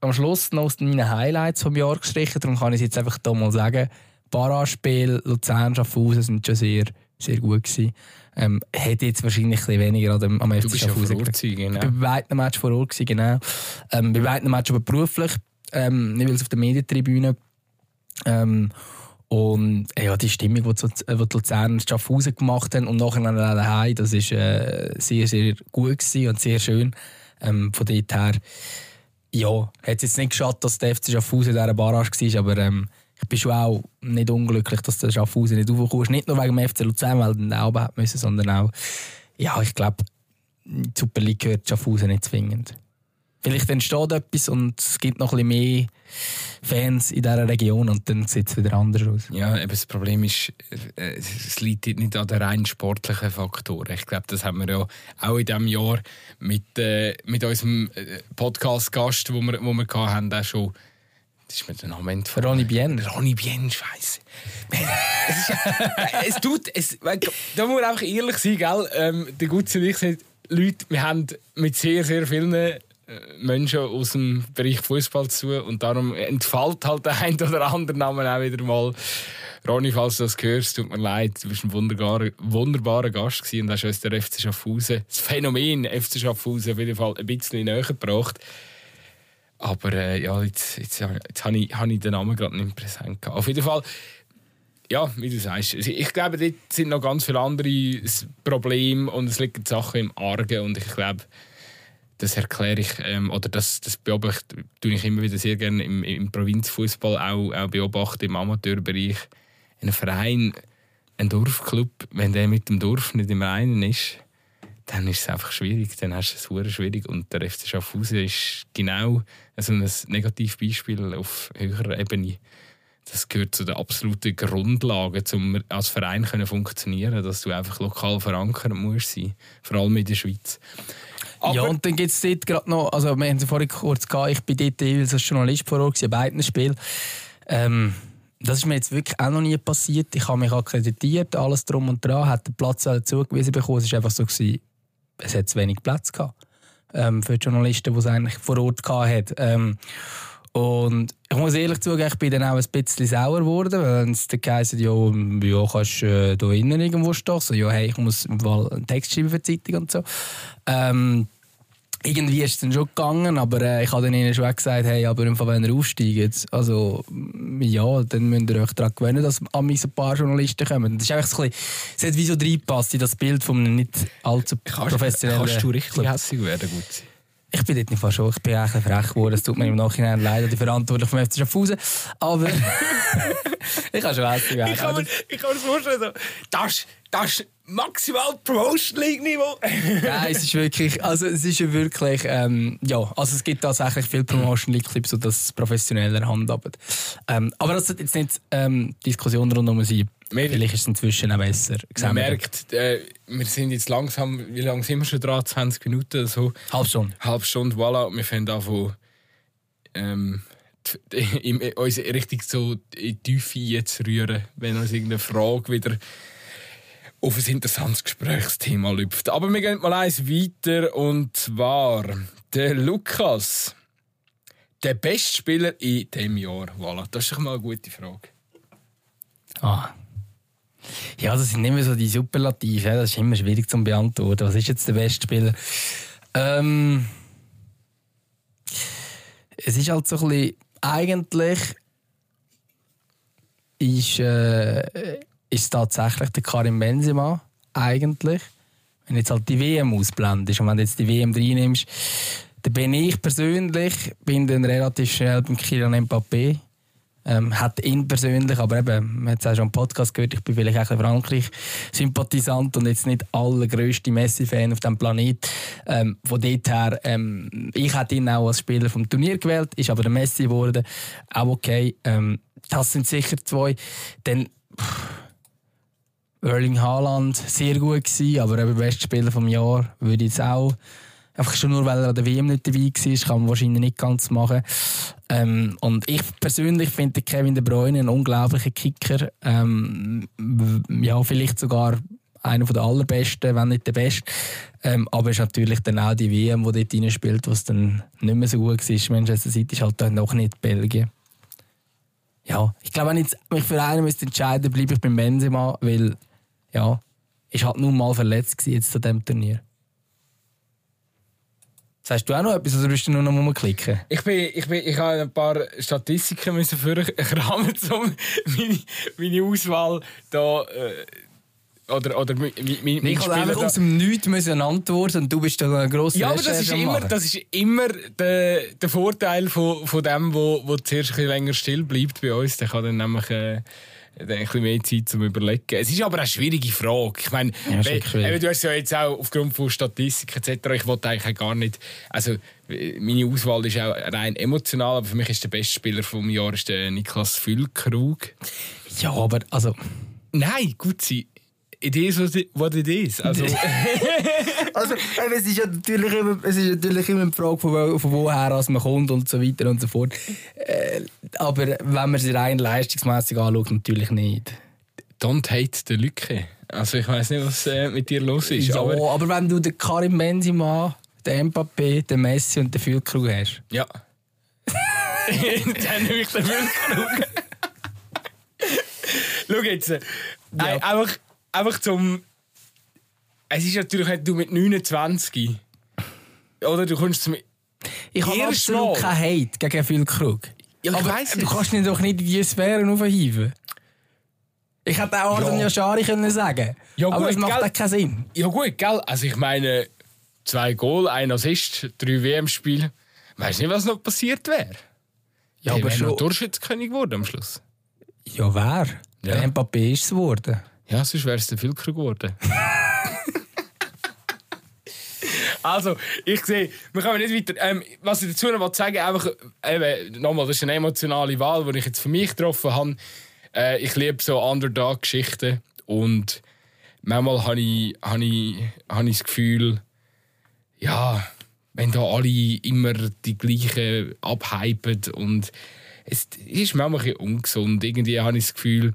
am Schluss noch aus meinen Highlights vom Jahr gestrichen, darum kann ich es jetzt einfach hier mal sagen. Paraspiel Luzern Schaffhausen sind schon sehr, sehr gut gewesen. Ähm, hätte jetzt wahrscheinlich ein weniger an dem, am FC Schaffhausen ja gewesen, genau. Ich war bei beiden Match vor Ort, gewesen, genau. Ähm, bei beiden Match aber beruflich, ähm, nicht weil es auf der Medientribüne. Ähm, und äh, ja, die Stimmung, die, die Luzern und Schaffhausen gemacht haben und nachher dann daheim, das war äh, sehr, sehr gut und sehr schön. Ähm, von dort her, ja, hat es jetzt nicht geschafft, dass der FC Schaffhausen in dieser Barrage war, aber ähm, ich bin schon auch nicht unglücklich, dass der Schaffhausen nicht aufgekommen Nicht nur wegen dem FC Luzern, weil er auch haben müssen, sondern auch, ja, ich glaube, die Super League gehört Schaffhausen nicht zwingend. Vielleicht entsteht etwas und es gibt noch ein bisschen mehr Fans in dieser Region und dann sieht es wieder anders aus. Ja, aber das Problem ist, äh, es liegt nicht an den rein sportlichen Faktoren. Ich glaube, das haben wir ja auch in diesem Jahr mit, äh, mit unserem äh, Podcast-Gast, wo wir, wo wir hatten, auch schon das ist mir der Name von Ronny Bien. Ronny Bien, scheiße. es, es tut, es, da muss man einfach ehrlich sein, gell? Ähm, der Gutze und ich sind Leute, wir haben mit sehr, sehr vielen Menschen aus dem Bereich Fußball zu und darum entfällt halt der ein oder andere Name auch wieder mal. Ronny, falls du das hörst, tut mir leid, du bist ein wunderbarer, wunderbarer Gast gewesen und hast uns der FC Schaffhausen, das Phänomen FC Schaffhausen auf jeden Fall ein bisschen näher gebracht. Aber äh, ja, jetzt, jetzt, jetzt habe ich, hab ich den Namen gerade nicht präsent gehabt. Auf jeden Fall, ja, wie du sagst, ich glaube, dort sind noch ganz viele andere Probleme und es liegen Sachen im Argen und ich glaube, das erkläre ich, ähm, oder das, das beobachte ich immer wieder sehr gerne im, im Provinzfußball, auch, auch beobachten im Amateurbereich. Ein Verein, ein Dorfclub, wenn der mit dem Dorf nicht im Reinen ist, dann ist es einfach schwierig, dann hast du es sehr schwierig. Und der FC Schaffhausen ist genau also ein Negativbeispiel auf höherer Ebene. Das gehört zu den absoluten Grundlagen, um als Verein zu funktionieren, dass du einfach lokal verankert musst sein, vor allem in der Schweiz. Aber ja, und dann gibt es dort gerade noch, also wir haben es vorhin kurz gehabt, ich bin dort als Journalist vor Ort, bei beiden Spielen. Ähm, das ist mir jetzt wirklich auch noch nie passiert. Ich habe mich akkreditiert, alles drum und dran, hat den Platz zugewiesen bekommen. Es war einfach so, gewesen, es hat zu wenig Platz gehabt ähm, für die Journalisten, die es eigentlich vor Ort hatten. Ähm, und ich muss ehrlich zugeben, ich bin dann auch ein bisschen sauer geworden, weil es dann geheißen ja, ja, kannst du äh, da innen irgendwo stehen. So, ja, hey, ich muss einen Text schreiben für die Zeitung und so. Ähm, irgendwie ist es dann schon gegangen, aber äh, ich habe dann ihnen schon gesagt, hey, aber im Fall, wenn ihr aufsteigt, also ja, dann müsst ihr euch daran gewöhnen, dass an mich ein paar Journalisten kommen. Das ist einfach so ein bisschen, es hat wie so reinpasst in das Bild von einem nicht allzu professionellen Kannst du richtig hässlich werden, gut sein? Ich bin dort nicht fast schon. Ich bin eigentlich frech geworden. Es tut mir im Nachhinein leid, die Verantwortlichen vom FC Schaffhausen. Aber ich habe schon hässlich werden. Ich kann mir, ich kann mir vorstellen, so, das, das maximal Promotion League Niveau. Nein, es ist wirklich, also es ist wirklich, ähm, ja, also es gibt tatsächlich viele Promotion League Clips, so das professioneller handhaben. Ähm, aber das ist jetzt nicht ähm, Diskussion rund um sie. Vielleicht ist es inzwischen auch besser. Man merkt, äh, wir sind jetzt langsam, wie lange sind wir schon dran? 20 Minuten oder so? Halb Stunde. Halb Stunde, voilà. Wir fangen an von, ähm, uns richtig so in die Tiefe zu rühren, wenn uns irgendeine Frage wieder auf ein interessantes Gesprächsthema läuft. Aber wir gehen mal eins weiter und zwar der Lukas. Der beste Spieler in diesem Jahr. Voilà, das ist doch mal eine gute Frage. Ah. Ja, das sind immer so die Superlative. Das ist immer schwierig zu beantworten. Was ist jetzt der beste Spieler? Ähm, es ist halt so ein bisschen, eigentlich ist, äh, ist tatsächlich der Karim Benzema eigentlich. Wenn jetzt halt die WM ausblendest und wenn du jetzt die WM reinnimmst, dann bin ich persönlich bin dann relativ schnell beim Kylian Mbappé. Ähm, hat ihn persönlich, aber eben, man hat es auch schon im Podcast gehört, ich bin vielleicht auch ein Frankreich-Sympathisant und jetzt nicht allergrößte Messi-Fan auf dem Planet. Ähm, von dort her, ähm, ich hätte ihn auch als Spieler vom Turnier gewählt, ist aber der Messi geworden. Auch okay. Ähm, das sind sicher zwei. Dann, pff, Erling Haaland sehr gut gewesen, aber eben bester Spieler vom Jahr würde ich jetzt auch einfach schon nur, weil er an der WM nicht dabei war, kann man wahrscheinlich nicht ganz machen. Ähm, und ich persönlich finde Kevin De Bruyne einen unglaublichen Kicker. Ähm, ja, vielleicht sogar einer der allerbesten, wenn nicht der beste. Ähm, aber es ist natürlich dann auch die WM, die dort spielt, was dann nicht mehr so gut war. Manchester City ist halt noch nicht Belgien. Ja, ich glaube, wenn ich mich für einen müsste entscheiden, bleibe ich beim Benzema, weil ja, ist halt nur mal verletzt jetzt zu diesem Turnier. Sagst du auch noch etwas oder bist du nur noch rumklicken? Ich, bin, ich, bin, ich habe ein paar Statistiken müssen kramen, um meine, meine Auswahl da. Äh, oder, oder mein, mein, ich habe einfach aus dem Nichts müssen antworten und du bist da ein grosser Ja, aber das ist, immer, das ist immer der, der Vorteil von, von dem, wo, wo zuerst ein bisschen länger still bleibt bei uns. Der kann dann nämlich... Äh, ein bisschen mehr Zeit zum Überlegen. Es ist aber eine schwierige Frage. Ich meine, ja, du hast ja jetzt auch aufgrund von Statistik etc. Ich wollte eigentlich gar nicht. Also meine Auswahl ist auch rein emotional, aber für mich ist der beste Spieler vom Jahr ist der Niklas Füllkrug. Ja, aber also. Nein, gut sein. It is what it is. Also, also es, ist ja natürlich immer, es ist natürlich immer eine Frage, von, wo, von woher man kommt und so weiter und so fort. Äh, aber wenn man sich rein leistungsmässig anschaut, natürlich nicht. Don't hate the Lücke. Also ich weiß nicht, was äh, mit dir los ist. Ja, aber, aber wenn du den Karim Benzema, den Mbappé, den Messi und den Füllkrug hast. Ja. Dann nehme ich den Füllkrug. Schau jetzt. Ja. einfach einfach zum. Es ist natürlich nicht du mit 29. Oder du kommst zum. Ich habe absolut keinen Hate gegen viel Krug. Ja, aber weiss du kannst ihn doch nicht in diese Sphäre aufheben. Ich hätte auch Arden ja. Yashari können sagen ja, gut, aber es macht gell, keinen Sinn. Ja gut, gell? Also ich meine, zwei Goal, ein Assist, drei WM-Spiele. Weißt du nicht, was noch passiert wäre? Ja, aber schon... Torschützkönig geworden am Schluss. Ja, wer? Ja. Der Mbappé ist es geworden. Ja, sonst wäre es der Filker geworden. also, ich sehe, wir kommen nicht weiter. Ähm, was ich dazu noch sagen einfach, eben, nochmal, das ist eine emotionale Wahl, die ich jetzt für mich getroffen habe. Äh, ich liebe so Underdog-Geschichten und manchmal habe ich, habe, ich, habe ich das Gefühl, ja, wenn da alle immer die gleichen abhypen und es ist manchmal ein bisschen ungesund. Irgendwie habe ich das Gefühl,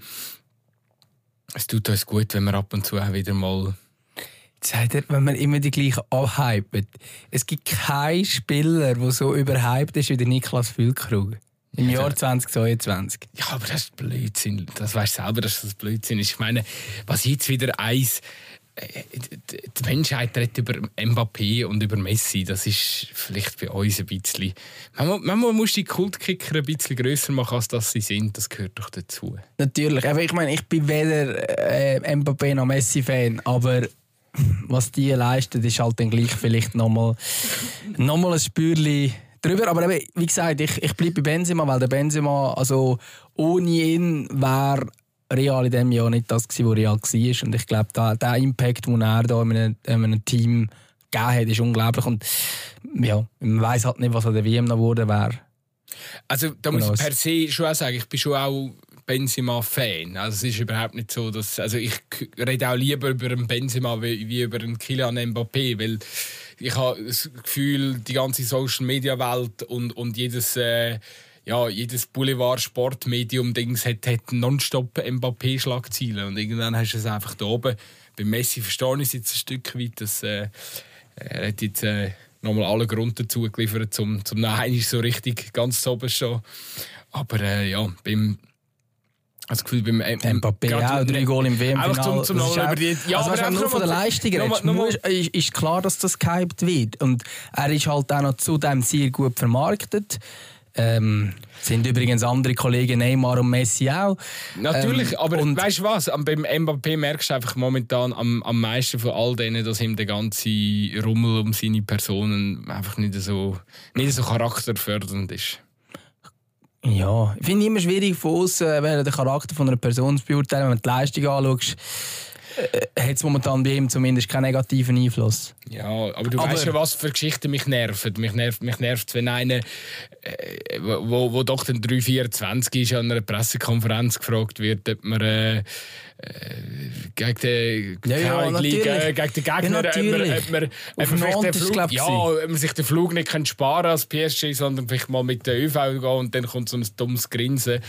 es tut uns gut, wenn wir ab und zu auch wieder mal sagt er, wenn man immer die gleichen abhypt. Es gibt keinen Spieler, der so überhyped ist wie der Niklas Füllkrug. Im Jahr 2022. Ja, aber das ist Blödsinn. Das weißt du selber, dass das Blödsinn ist. Ich meine, was jetzt wieder eins. Die Menschheit redet über Mbappé und über Messi. Das ist vielleicht bei uns ein bisschen. Manchmal, manchmal musst die Kultkicker ein bisschen grösser machen, als dass sie sind. Das gehört doch dazu. Natürlich. Ich meine, ich bin weder äh, Mbappé noch Messi-Fan, aber was die leisten, ist halt dann gleich vielleicht nochmal noch mal ein Spürchen drüber. Aber eben, wie gesagt, ich, ich bleibe bei Benzema, weil der Benzema, also ohne ihn wäre Real in diesem Jahr nicht das gewesen, was Real war. Und ich glaube, der, der Impact, den er da in einem, in einem Team gegeben hat, ist unglaublich. Und ja, man weiß halt nicht, was an der WM noch geworden wäre. Also da muss Genau. ich per se schon auch sagen, ich bin schon auch Benzema-Fan. Also es ist überhaupt nicht so, dass... Also ich rede auch lieber über einen Benzema wie, wie über einen Kylian Mbappé, weil ich habe das Gefühl, die ganze Social-Media-Welt und, und jedes... Äh, ja, jedes Boulevard-Sportmedium-Dings hat, hat nonstop Mbappé-Schlagzeilen. Und irgendwann hast du es einfach da oben. Bei Messi verstehe ich es jetzt ein Stück weit, dass äh, er hat jetzt äh, nochmal alle Grund dazu geliefert, zum, zum Nein ist so richtig ganz oben schon. Aber äh, ja, beim also das Gefühl, beim M Mbappé gerade- auch, drei Goal im WM-Finale. Einfach zum, zum ist über die... Ja, also, aber weißt, nur von der Leistung redest, ist, ist klar, dass das gehypt wird. Und er ist halt auch noch zudem sehr gut vermarktet. Ähm, sind übrigens andere Kollegen, Neymar und Messi auch. Natürlich, Ähm, aber weißt du was? Beim Mbappé merkst du einfach momentan am, am meisten von all denen, dass ihm der ganze Rummel um seine Personen einfach nicht so, nicht so charakterfördernd ist. Ja, ich finde immer schwierig von außen, äh, den Charakter von einer Person zu beurteilen. Wenn du die Leistung anschaust, hat es momentan bei ihm zumindest keinen negativen Einfluss. Ja, aber du Aber- weißt ja, was für Geschichten mich nerven. Mich nervt, mich nervt wenn einer, äh, wo, wo doch dann 324 ist, an einer Pressekonferenz gefragt wird, ob man äh, äh, gegen den, Ja, ja, äh, gegen den Ja, Gegner, ob man, ob man, ob man vielleicht den Flug, ja, ob man sich den Flug nicht kann sparen als PSG, sondern vielleicht mal mit der ÖV gehen und dann kommt so ein dummes Grinsen.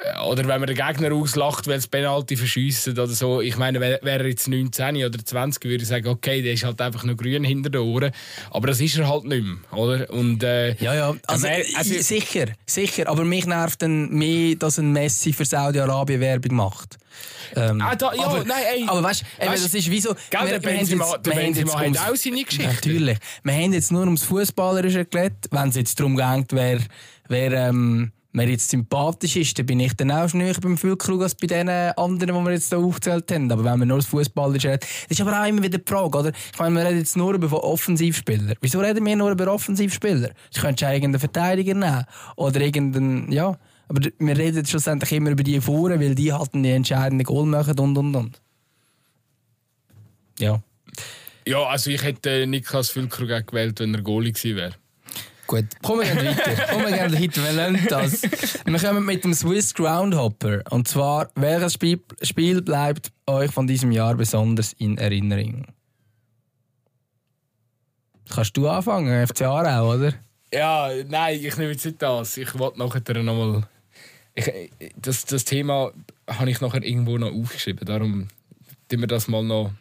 Äh, Oder wenn man den Gegner auslacht, weil es Penalty verschiessen oder so. Ich meine, wäre wär er jetzt 19 oder 20, würde ich sagen, okay, der ist halt einfach noch grün hinter den Ohren. Aber das ist er halt nicht mehr, oder? Und, äh, Ja, ja, also, mer- also- sicher, sicher. Aber mich nervt dann mehr, dass ein Messi für Saudi-Arabien Werbung macht. Ähm, Ah, da, ja, aber, nein, ey. aber weißt du, das ist wie so. Gell, der wir haben Benzema, jetzt- der Benzema hat ums- auch seine Geschichte. Natürlich. Wir haben jetzt nur ums Fußballerische geredet. Wenn es jetzt darum geht, wer, wer ähm, mir jetzt sympathisch ist, dann bin ich dann auch näher beim Füllkrug als bei den anderen, die wir jetzt hier aufgezählt haben. Aber wenn wir nur das Fußballerische reden, das ist aber auch immer wieder die Frage, oder? Ich meine, wir reden jetzt nur über Offensivspieler. Wieso reden wir nur über Offensivspieler? Du könntest ja irgendeinen Verteidiger nehmen. Oder irgendeinen, ja. Aber wir reden schlussendlich immer über die vorne, weil die halt die entscheidenden Goal machen und und und. Ja. ja, also ich hätte Niklas Füllkrug auch gewählt, wenn er Goalie gewesen wäre. Gut, kommen wir gerne weiter. Kommen wir gerne weiter. Wir lernen das. Wir kommen mit dem Swiss Groundhopper. Und zwar, welches Spiel, Spiel bleibt euch von diesem Jahr besonders in Erinnerung? Kannst du anfangen, FC Aarau, oder? Ja, nein, ich nehme jetzt nicht das. Ich wollte nachher nochmal. Das, das Thema habe ich nachher irgendwo noch aufgeschrieben. Darum tun wir das mal noch.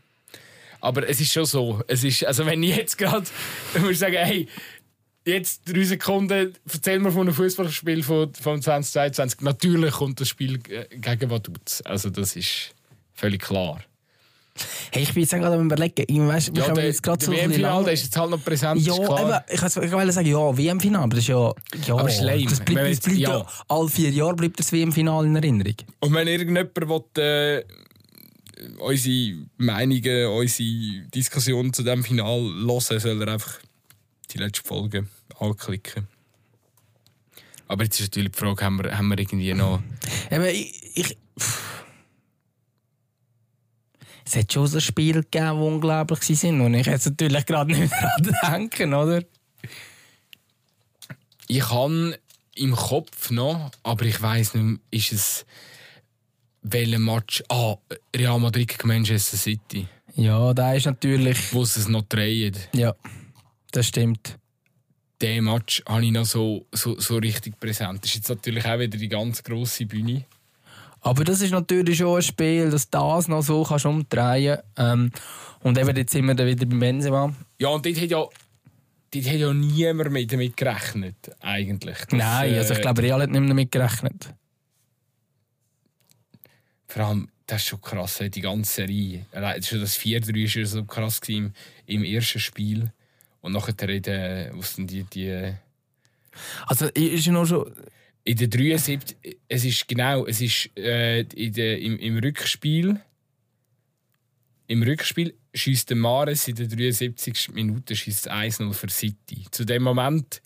Aber es ist schon so. Es ist, also wenn ich jetzt gerade muss ich sagen, hey, jetzt drei Sekunden, erzähl mir von einem Fußballspiel von, von 2022. Natürlich kommt das Spiel äh, gegen Vaduz. Also das ist völlig klar. Hey, ich bin jetzt gerade am überlegen. Ich weiss, wir Ja, der, jetzt gerade so ein bisschen WM-Final lang- der ist jetzt halt noch präsent. Ja, eben, ich wollte- ich wollte sagen, ja, WM-Final, aber das ist ja... ja Aber ist lame. Das bleibt, das bleibt ja. ja. alle vier Jahre bleibt das WM-Final in Erinnerung. Und wenn irgendjemand will, äh, unsere Meinungen, unsere Diskussion zu diesem Final hören, soll er einfach die letzte Folge anklicken. Aber jetzt ist natürlich die Frage, haben wir, haben wir irgendwie noch... Ich, ich, es hat schon so Spiele gegeben, die unglaublich waren, und ich jetzt natürlich gerade nicht mehr daran denken, oder? Ich habe im Kopf noch, aber ich weiß nicht mehr, ist es... Welcher Match? Ah, Real Madrid gegen Manchester City. Ja, da ist natürlich. Wo sie es noch drehen. Ja, das stimmt. Den Match habe ich noch so, so, so richtig präsent. Das ist jetzt natürlich auch wieder die ganz grosse Bühne. Aber das ist natürlich schon ein Spiel, dass das noch so kannst umdrehen ähm, Und eben jetzt sind wir dann wieder beim Benzema. Ja, und dort hat ja, dort hat ja niemand mit damit gerechnet, eigentlich. Dass, Nein, also ich äh, glaube, Real hat nicht mehr damit gerechnet. Vor allem, das ist schon krass, die ganze Serie. Schon das 4-3 war so krass im, im ersten Spiel. Und nachher reden, was sind die, die Also ist ja noch schon... in der 73, es ist genau, es ist äh, in der, im, im Rückspiel. Im Rückspiel schießt der Mares in der 73. Minute schießt 1-0 für City. Zu dem Moment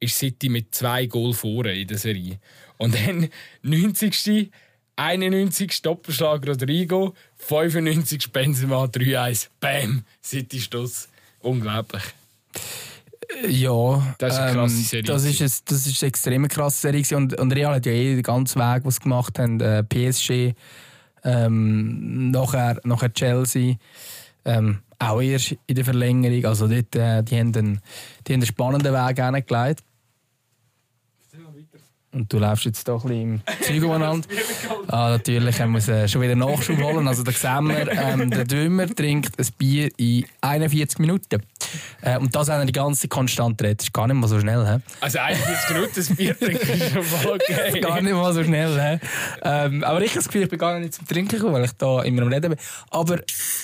ist City mit zwei Goal vorne in der Serie. Und dann 90. 91. Doppelschlag Rodrigo, 95. Benzema 3-1. Bam! City Stoss. Unglaublich. Ja, Das ist eine krasse ähm, Serie Das ist, ein, das ist eine extrem krasse Serie. Und, und Real hat ja eh den ganzen Weg, was sie gemacht haben. Äh, PSG, ähm, nachher, nachher Chelsea. Ähm, auch erst in der Verlängerung. Also dort, äh, die, haben einen, die haben einen spannenden Weg hingelegt. Und du läufst jetzt doch ein bisschen im Zeug umeinander. Ah, natürlich, er muss äh, schon wieder Nachschub holen. Also da sehen wir, ähm, der Dümmer trinkt ein Bier in 41 Minuten. Äh, und das, wenn er die ganze konstant redet, ist gar nicht mal so schnell. He? Also 41 Minuten das Bier trinken ist schon voll okay. Gar nicht mal so schnell. Ähm, aber ich habe das Gefühl, ich bin gar nicht zum Trinken gekommen, weil ich da immer am Reden bin. Aber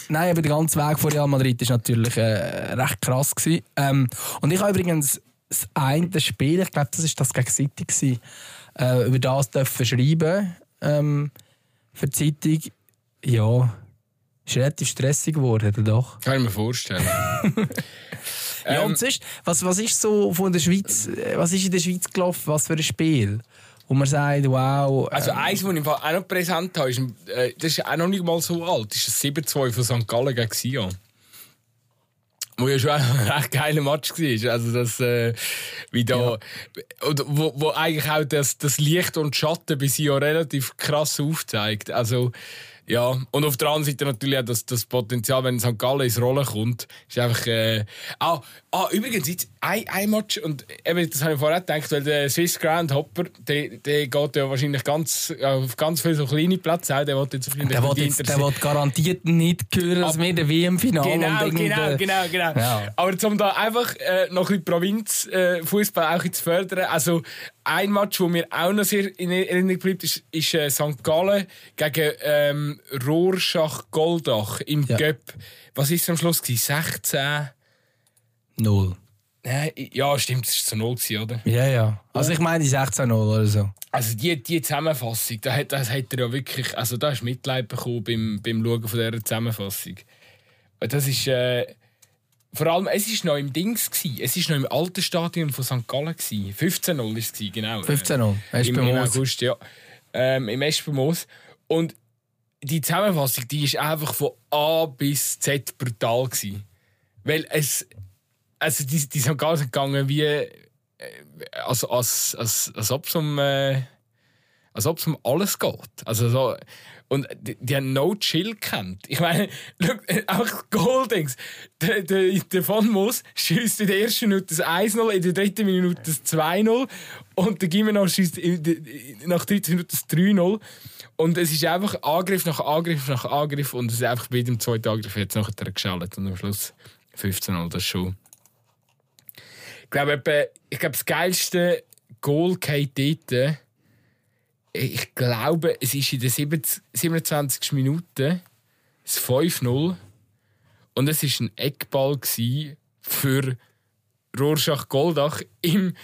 nein, aber der ganze Weg von Real Madrid war natürlich äh, recht krass. Gewesen. Ähm, und ich habe übrigens das eine Spiel, ich glaube, das war das gegen City, gewesen, äh, über das dürfen schreiben ähm, für die Zeitung. Ja, ist relativ stressig geworden, oder doch? Kann ich mir vorstellen. Ja, Ähm, und sonst, was, was ist so von der Schweiz, äh, was ist in der Schweiz gelaufen, was für ein Spiel? Wo man sagt, wow. Also ähm, eins, das ich im Fall auch noch präsent habe, ist, äh, das ist auch noch nicht mal so alt, ist das 7-2 von St. Gallen gegen Sion. Wo ja schon ein recht geiler Match war. Also das, äh, wie da, und wo, wo eigentlich auch das, das Licht und Schatten bei Sion relativ krass aufzeigt. Also, ja, und auf der anderen Seite natürlich auch das, das Potenzial, wenn St. Gallen ins Rollen kommt, ist einfach. Äh, ah, ah, übrigens, jetzt ein, ein Match, und eben, das habe ich vorher gedacht, weil der Swiss Grand Hopper, der, der geht ja wahrscheinlich ganz, auf ganz viele so kleine Plätze auch, der will jetzt wahrscheinlich der die jetzt, der will garantiert nicht hören, dass wir den WM-Finale Genau, genau, genau, genau. Ja. Aber um da einfach äh, noch ein bisschen Provinzfußball auch ein bisschen zu fördern, also ein Match, wo mir auch noch sehr in Erinnerung bleibt, ist, ist äh, St. Gallen gegen ähm, Rorschach-Goldach im Ja. Göpp. Was ist am Schluss? gewesen? 16? Null. Nein, ja, stimmt, es war zu 0, gewesen, oder? Ja, ja. Also ich meine die 16-0 oder so. Also die, die Zusammenfassung, da hat, das hat er ja wirklich, also da hast du Mitleid bekommen beim, beim Schauen von dieser Zusammenfassung. Das ist, äh, vor allem, es war noch im Dings, gewesen. es war noch im alten Stadion von St. Gallen. gewesen. 15-0 war es, genau. 15-0. Hast Im, Im. August, ja. Ähm, Im Espenmoos. Und die Zusammenfassung, die ist einfach von A bis Z brutal gewesen. Weil es, also die, die sind gar nicht gegangen wie, äh, als, als, als, als ob es um, äh, als ob es um alles geht. Also so, und die, die haben No Chill kennt. Ich meine, schau, auch Goldings. Der, der, der Von Moos schießt in der ersten Minute das 1-0, in der dritten Minute das 2-0 und der Gimeno schießt nach 13 Minuten das 3-0. Und es ist einfach Angriff nach Angriff nach Angriff und es ist einfach bei jedem zweiten Angriff jetzt nachher geschaltet und am Schluss 15-0, das schon. Ich glaube, ich glaube, das geilste Goal geht dort. Ich glaube, es ist in 70 27. Minute das 5-0. Und es war ein Eckball für Rorschach Goldach im,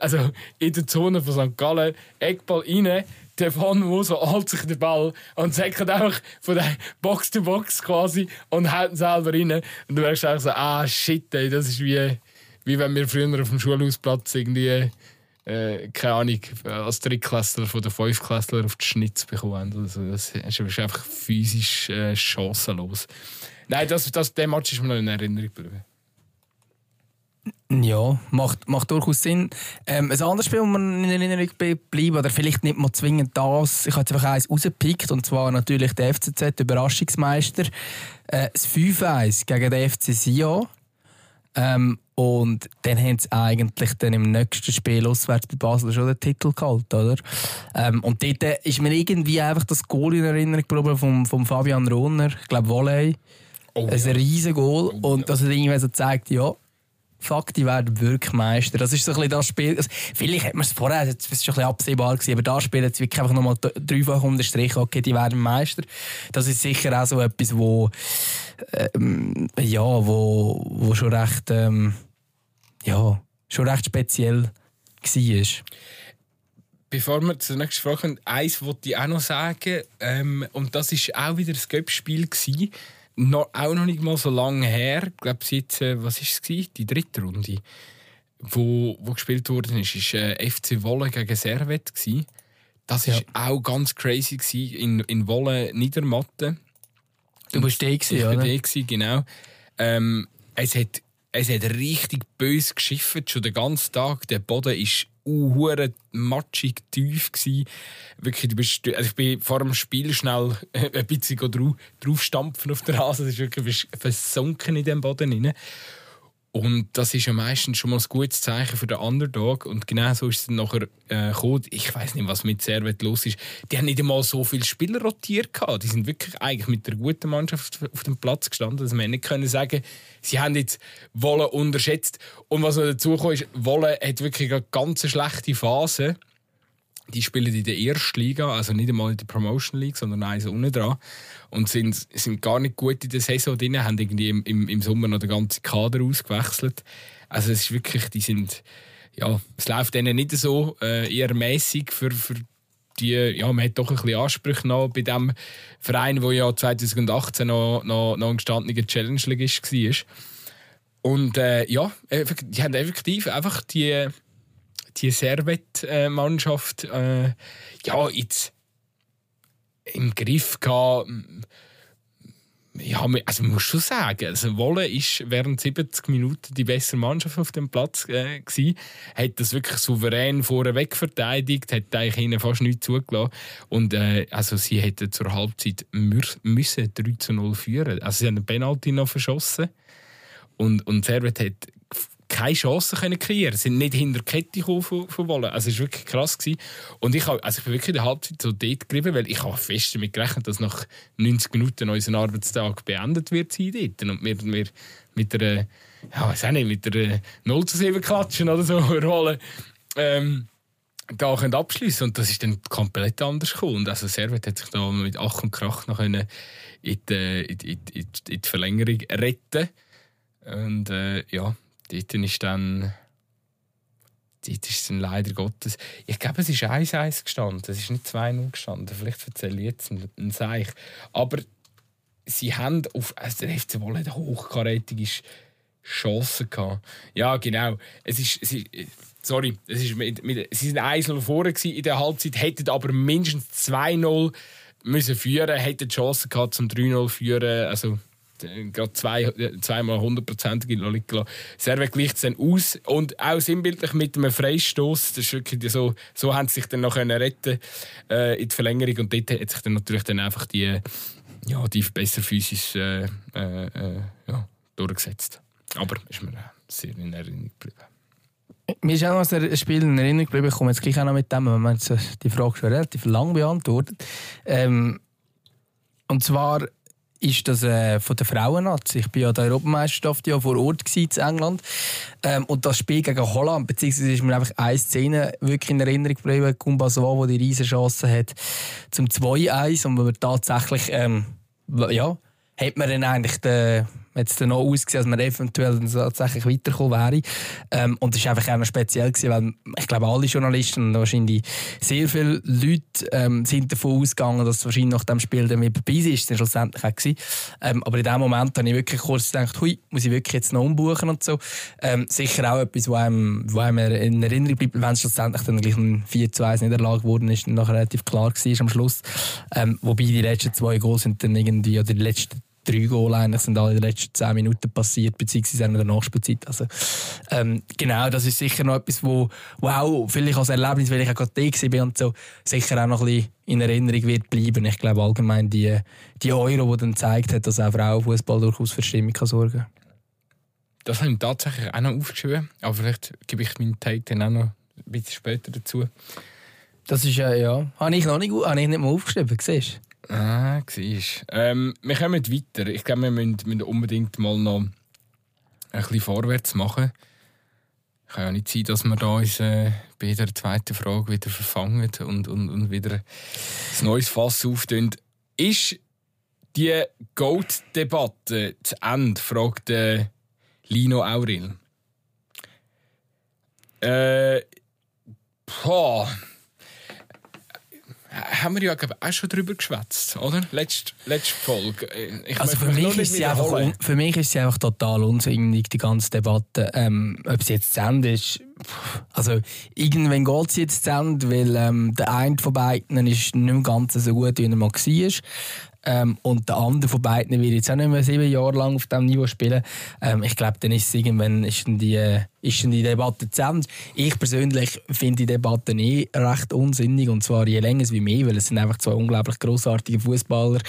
also in der Zone von St. Gallen. Eckball rein. Der Van Moser holt sich den Ball und säckert einfach von der Box to Box quasi und hält ihn selber rein. Und du merkst einfach so, ah shit, ey, das ist wie, wie wenn wir früher auf dem Schulhausplatz irgendwie, äh, keine Ahnung, als Drittklässler von der Fünftklässler auf die Schnitz bekommen. Also, das ist einfach physisch äh, chancenlos. Nein, das, das, der Match ist mir noch in Erinnerung geblieben. Ja, macht, macht durchaus Sinn. Ähm, ein anderes Spiel, das man in Erinnerung bleiben, oder vielleicht nicht mal zwingend das, ich habe jetzt einfach eins rausgepickt, und zwar natürlich der FCZ, Überraschungsmeister. Äh, das 5-1 gegen den FC Sion. Ähm, und dann haben sie eigentlich dann im nächsten Spiel auswärts bei Basel schon den Titel gehalten, oder? Ähm, und dort ist mir irgendwie einfach das Goal in Erinnerung geblieben vom, vom Fabian Rohner, ich glaube Volley. Oh, ein ja. riesen Goal. Oh, und das hat irgendwie so gezeigt, ja, die werden wirklich Meister. Das ist so ein bisschen das Spiel. Also, vielleicht hat man es vorher, das ist schon ein bisschen absehbar gewesen, aber da spielen sie wirklich einfach nochmal dreifach unterstrichen, okay, die werden Meister. Das ist sicher auch so etwas, wo, ähm, ja, wo, wo schon recht, ähm, ja, schon recht speziell war. Bevor wir zur nächsten Frage kommen, eins wollte ich auch noch sagen, ähm, und das war auch wieder ein Göppspiel gewesen noch, auch noch nicht mal so lange her. Ich glaube, jetzt, äh, was ist es Die dritte Runde, wo, wo gespielt worden ist, ist äh, FC Wolle gegen Servet gewesen. Das ja. auch ganz crazy gewesen, in in Wolle Niedermatte. Du bist der gewesen? Ich war genau. Ähm, es hat es hat richtig böse geschifft, schon den ganzen Tag. Der Boden ist uh, matschig tief. Wirklich, du bist, also ich bin vor dem Spiel schnell ein bisschen drauf, draufstampfen auf der Rasen. Das ist wirklich versunken in dem Boden rein. Und das ist ja meistens schon mal ein gutes Zeichen für den Underdog. Und genau so ist es dann nachher äh, gekommen. Ich weiß nicht, was mit Servet los ist. Die haben nicht einmal so viele Spieler rotiert. Gehabt. Die sind wirklich eigentlich mit der guten Mannschaft auf dem Platz gestanden. Dass wir nicht können sagen, sie haben jetzt Wolle unterschätzt. Und was noch dazu kommt, ist, Wolle hat wirklich eine ganz schlechte Phase die spielen in der ersten Liga, also nicht einmal in der Promotion League, sondern eins unten dran. Und sind, sind gar nicht gut in der Saison drin, haben irgendwie im, im, im Sommer noch den ganzen Kader ausgewechselt. Also es ist wirklich, die sind, ja, es läuft denen nicht so, äh, eher mäßig für, für die, ja, man hat doch ein bisschen Ansprüche noch bei dem Verein, der ja 2018 noch, noch, noch ein gestandener Challenge-Ligist war. Und äh, ja, die haben effektiv einfach die die Servet-Mannschaft äh, ja, jetzt im Griff gehabt. Ja, also man muss schon sagen, also Wolle ist während 70 Minuten die bessere Mannschaft auf dem Platz äh, gewesen, hat das wirklich souverän vorweg verteidigt, hat eigentlich ihnen fast nichts zugelassen und äh, also sie hätten zur Halbzeit müssen 3 zu 0 führen. Also sie haben einen Penalty noch verschossen und, und Servet hat keine Chance können kreieren Sie sind nicht hinter die Kette gekommen von, von Wolle. Also es war wirklich krass. Gewesen. Und ich, hab, also ich bin wirklich in der Halbzeit so dort geblieben, weil ich habe fest damit gerechnet, dass nach 90 Minuten unser Arbeitstag beendet wird dort. Und wir, wir mit einer, ja, weiß auch nicht, mit einer 0 zu 7 klatschen oder so Rolle. Ähm, da können abschließen und das ist dann komplett anders gekommen. Und also Servet hat sich da mit Ach und Krach noch in die, in, in, in, in die Verlängerung retten. Und äh, ja, dort ist dann. Dort ist dann leider Gottes. Ich glaube, es ist 1-1 gestanden. Es ist nicht 2-0 gestanden. Vielleicht erzähle ich jetzt einen Seich. Aber sie haben auf. Also der FC Wolle eine hochkarätige Chance gehabt. Ja, genau. Es ist. Es ist sorry, es ist mit, mit, sie sind 1-0 vorne in der Halbzeit, hätten aber mindestens 2-0 müssen führen, hätten die Chance gehabt zum 3-0 führen. Also gerade zwei, zweimal hundertprozentige liegen Servet gleicht es dann aus und auch sinnbildlich mit einem Freistoß. Das ist wirklich so, so haben sie sich dann noch retten äh, in die Verlängerung und dort hat sich dann natürlich dann einfach die, ja, die besser physisch äh, äh, ja, durchgesetzt. Aber ist mir sehr in Erinnerung geblieben. Mir ist auch noch ein Spiel in Erinnerung geblieben, ich komme jetzt gleich auch noch mit dem, weil man die Frage schon relativ lang beantwortet. Ähm, und zwar ist das äh, von der Frauennazi. Ich war ja der Europameisterschaft ja vor Ort in England. Ähm, und das Spiel gegen Holland, beziehungsweise ist mir einfach eine Szene wirklich in Erinnerung geblieben, Kumbasoa, wo die riesen Chance hat zum 2-1 und wo wir tatsächlich, ähm, ja, hat man dann eigentlich den hat es dann auch ausgesehen, dass man eventuell tatsächlich weitergekommen wäre. Ähm, und es war einfach auch noch speziell, gewesen, weil ich glaube, alle Journalisten und wahrscheinlich sehr viele Leute ähm, sind davon ausgegangen, dass es wahrscheinlich nach dem Spiel dann vorbei ist. War schlussendlich auch. Ähm, aber in dem Moment habe ich wirklich kurz gedacht, hui, muss ich wirklich jetzt noch umbuchen und so. Ähm, sicher auch etwas, wo einem, wo einem in Erinnerung bleibt, wenn es schlussendlich dann gleich ein 4 zu 1 Niederlage geworden ist, dann relativ klar war am Schluss. Ähm, wobei die letzten zwei Goals sind dann irgendwie, oder die letzten drei Goal eigentlich sind alle in den letzten zehn Minuten passiert, beziehungsweise in der Nachspielzeit. Also, ähm, genau, das ist sicher noch etwas, wo, wo auch vielleicht als Erlebnis, weil ich auch gerade da bin und so, sicher auch noch ein bisschen in Erinnerung wird bleiben. Ich glaube allgemein die, die Euro, die dann gezeigt hat, dass auch Frauenfußball durchaus für Stimmung kann sorgen kann. das habe ich tatsächlich auch noch aufgeschrieben. Aber vielleicht gebe ich meinen Take dann auch noch ein bisschen später dazu. Das ist ja, ja. Habe ich noch nicht, habe ich nicht mal aufgeschrieben, siehst? Ah, siehst ähm, Wir kommen weiter. Ich glaube, wir müssen, müssen unbedingt mal noch ein bisschen vorwärts machen. Kann ja nicht sein, dass wir da uns äh, bei jeder zweiten Frage wieder verfangen und, und, und wieder ein neues Fass auftun. Ist die Goat-Debatte zu Ende? fragt äh, Lino Auril. Äh, boah haben wir ja auch schon darüber geschwätzt, oder? Letzte, letzte Folge. Ich also für mich, ist sie einfach, für mich ist sie einfach total unsinnig, die ganze Debatte. Ähm, ob sie jetzt zu Ende ist, also irgendwann geht sie jetzt zu Ende, weil ähm, der eine von beiden ist nicht mehr ganz so gut, wie er mal war. Ähm, und der andere von beiden wird jetzt auch nicht mehr sieben Jahre lang auf diesem Niveau spielen. Ähm, ich glaube, dann ist es irgendwann ist die, äh, ist die Debatte zu Ende. Ich persönlich finde die Debatte eh recht unsinnig und zwar je länger wie mehr, weil es sind einfach zwei unglaublich großartige Fußballer,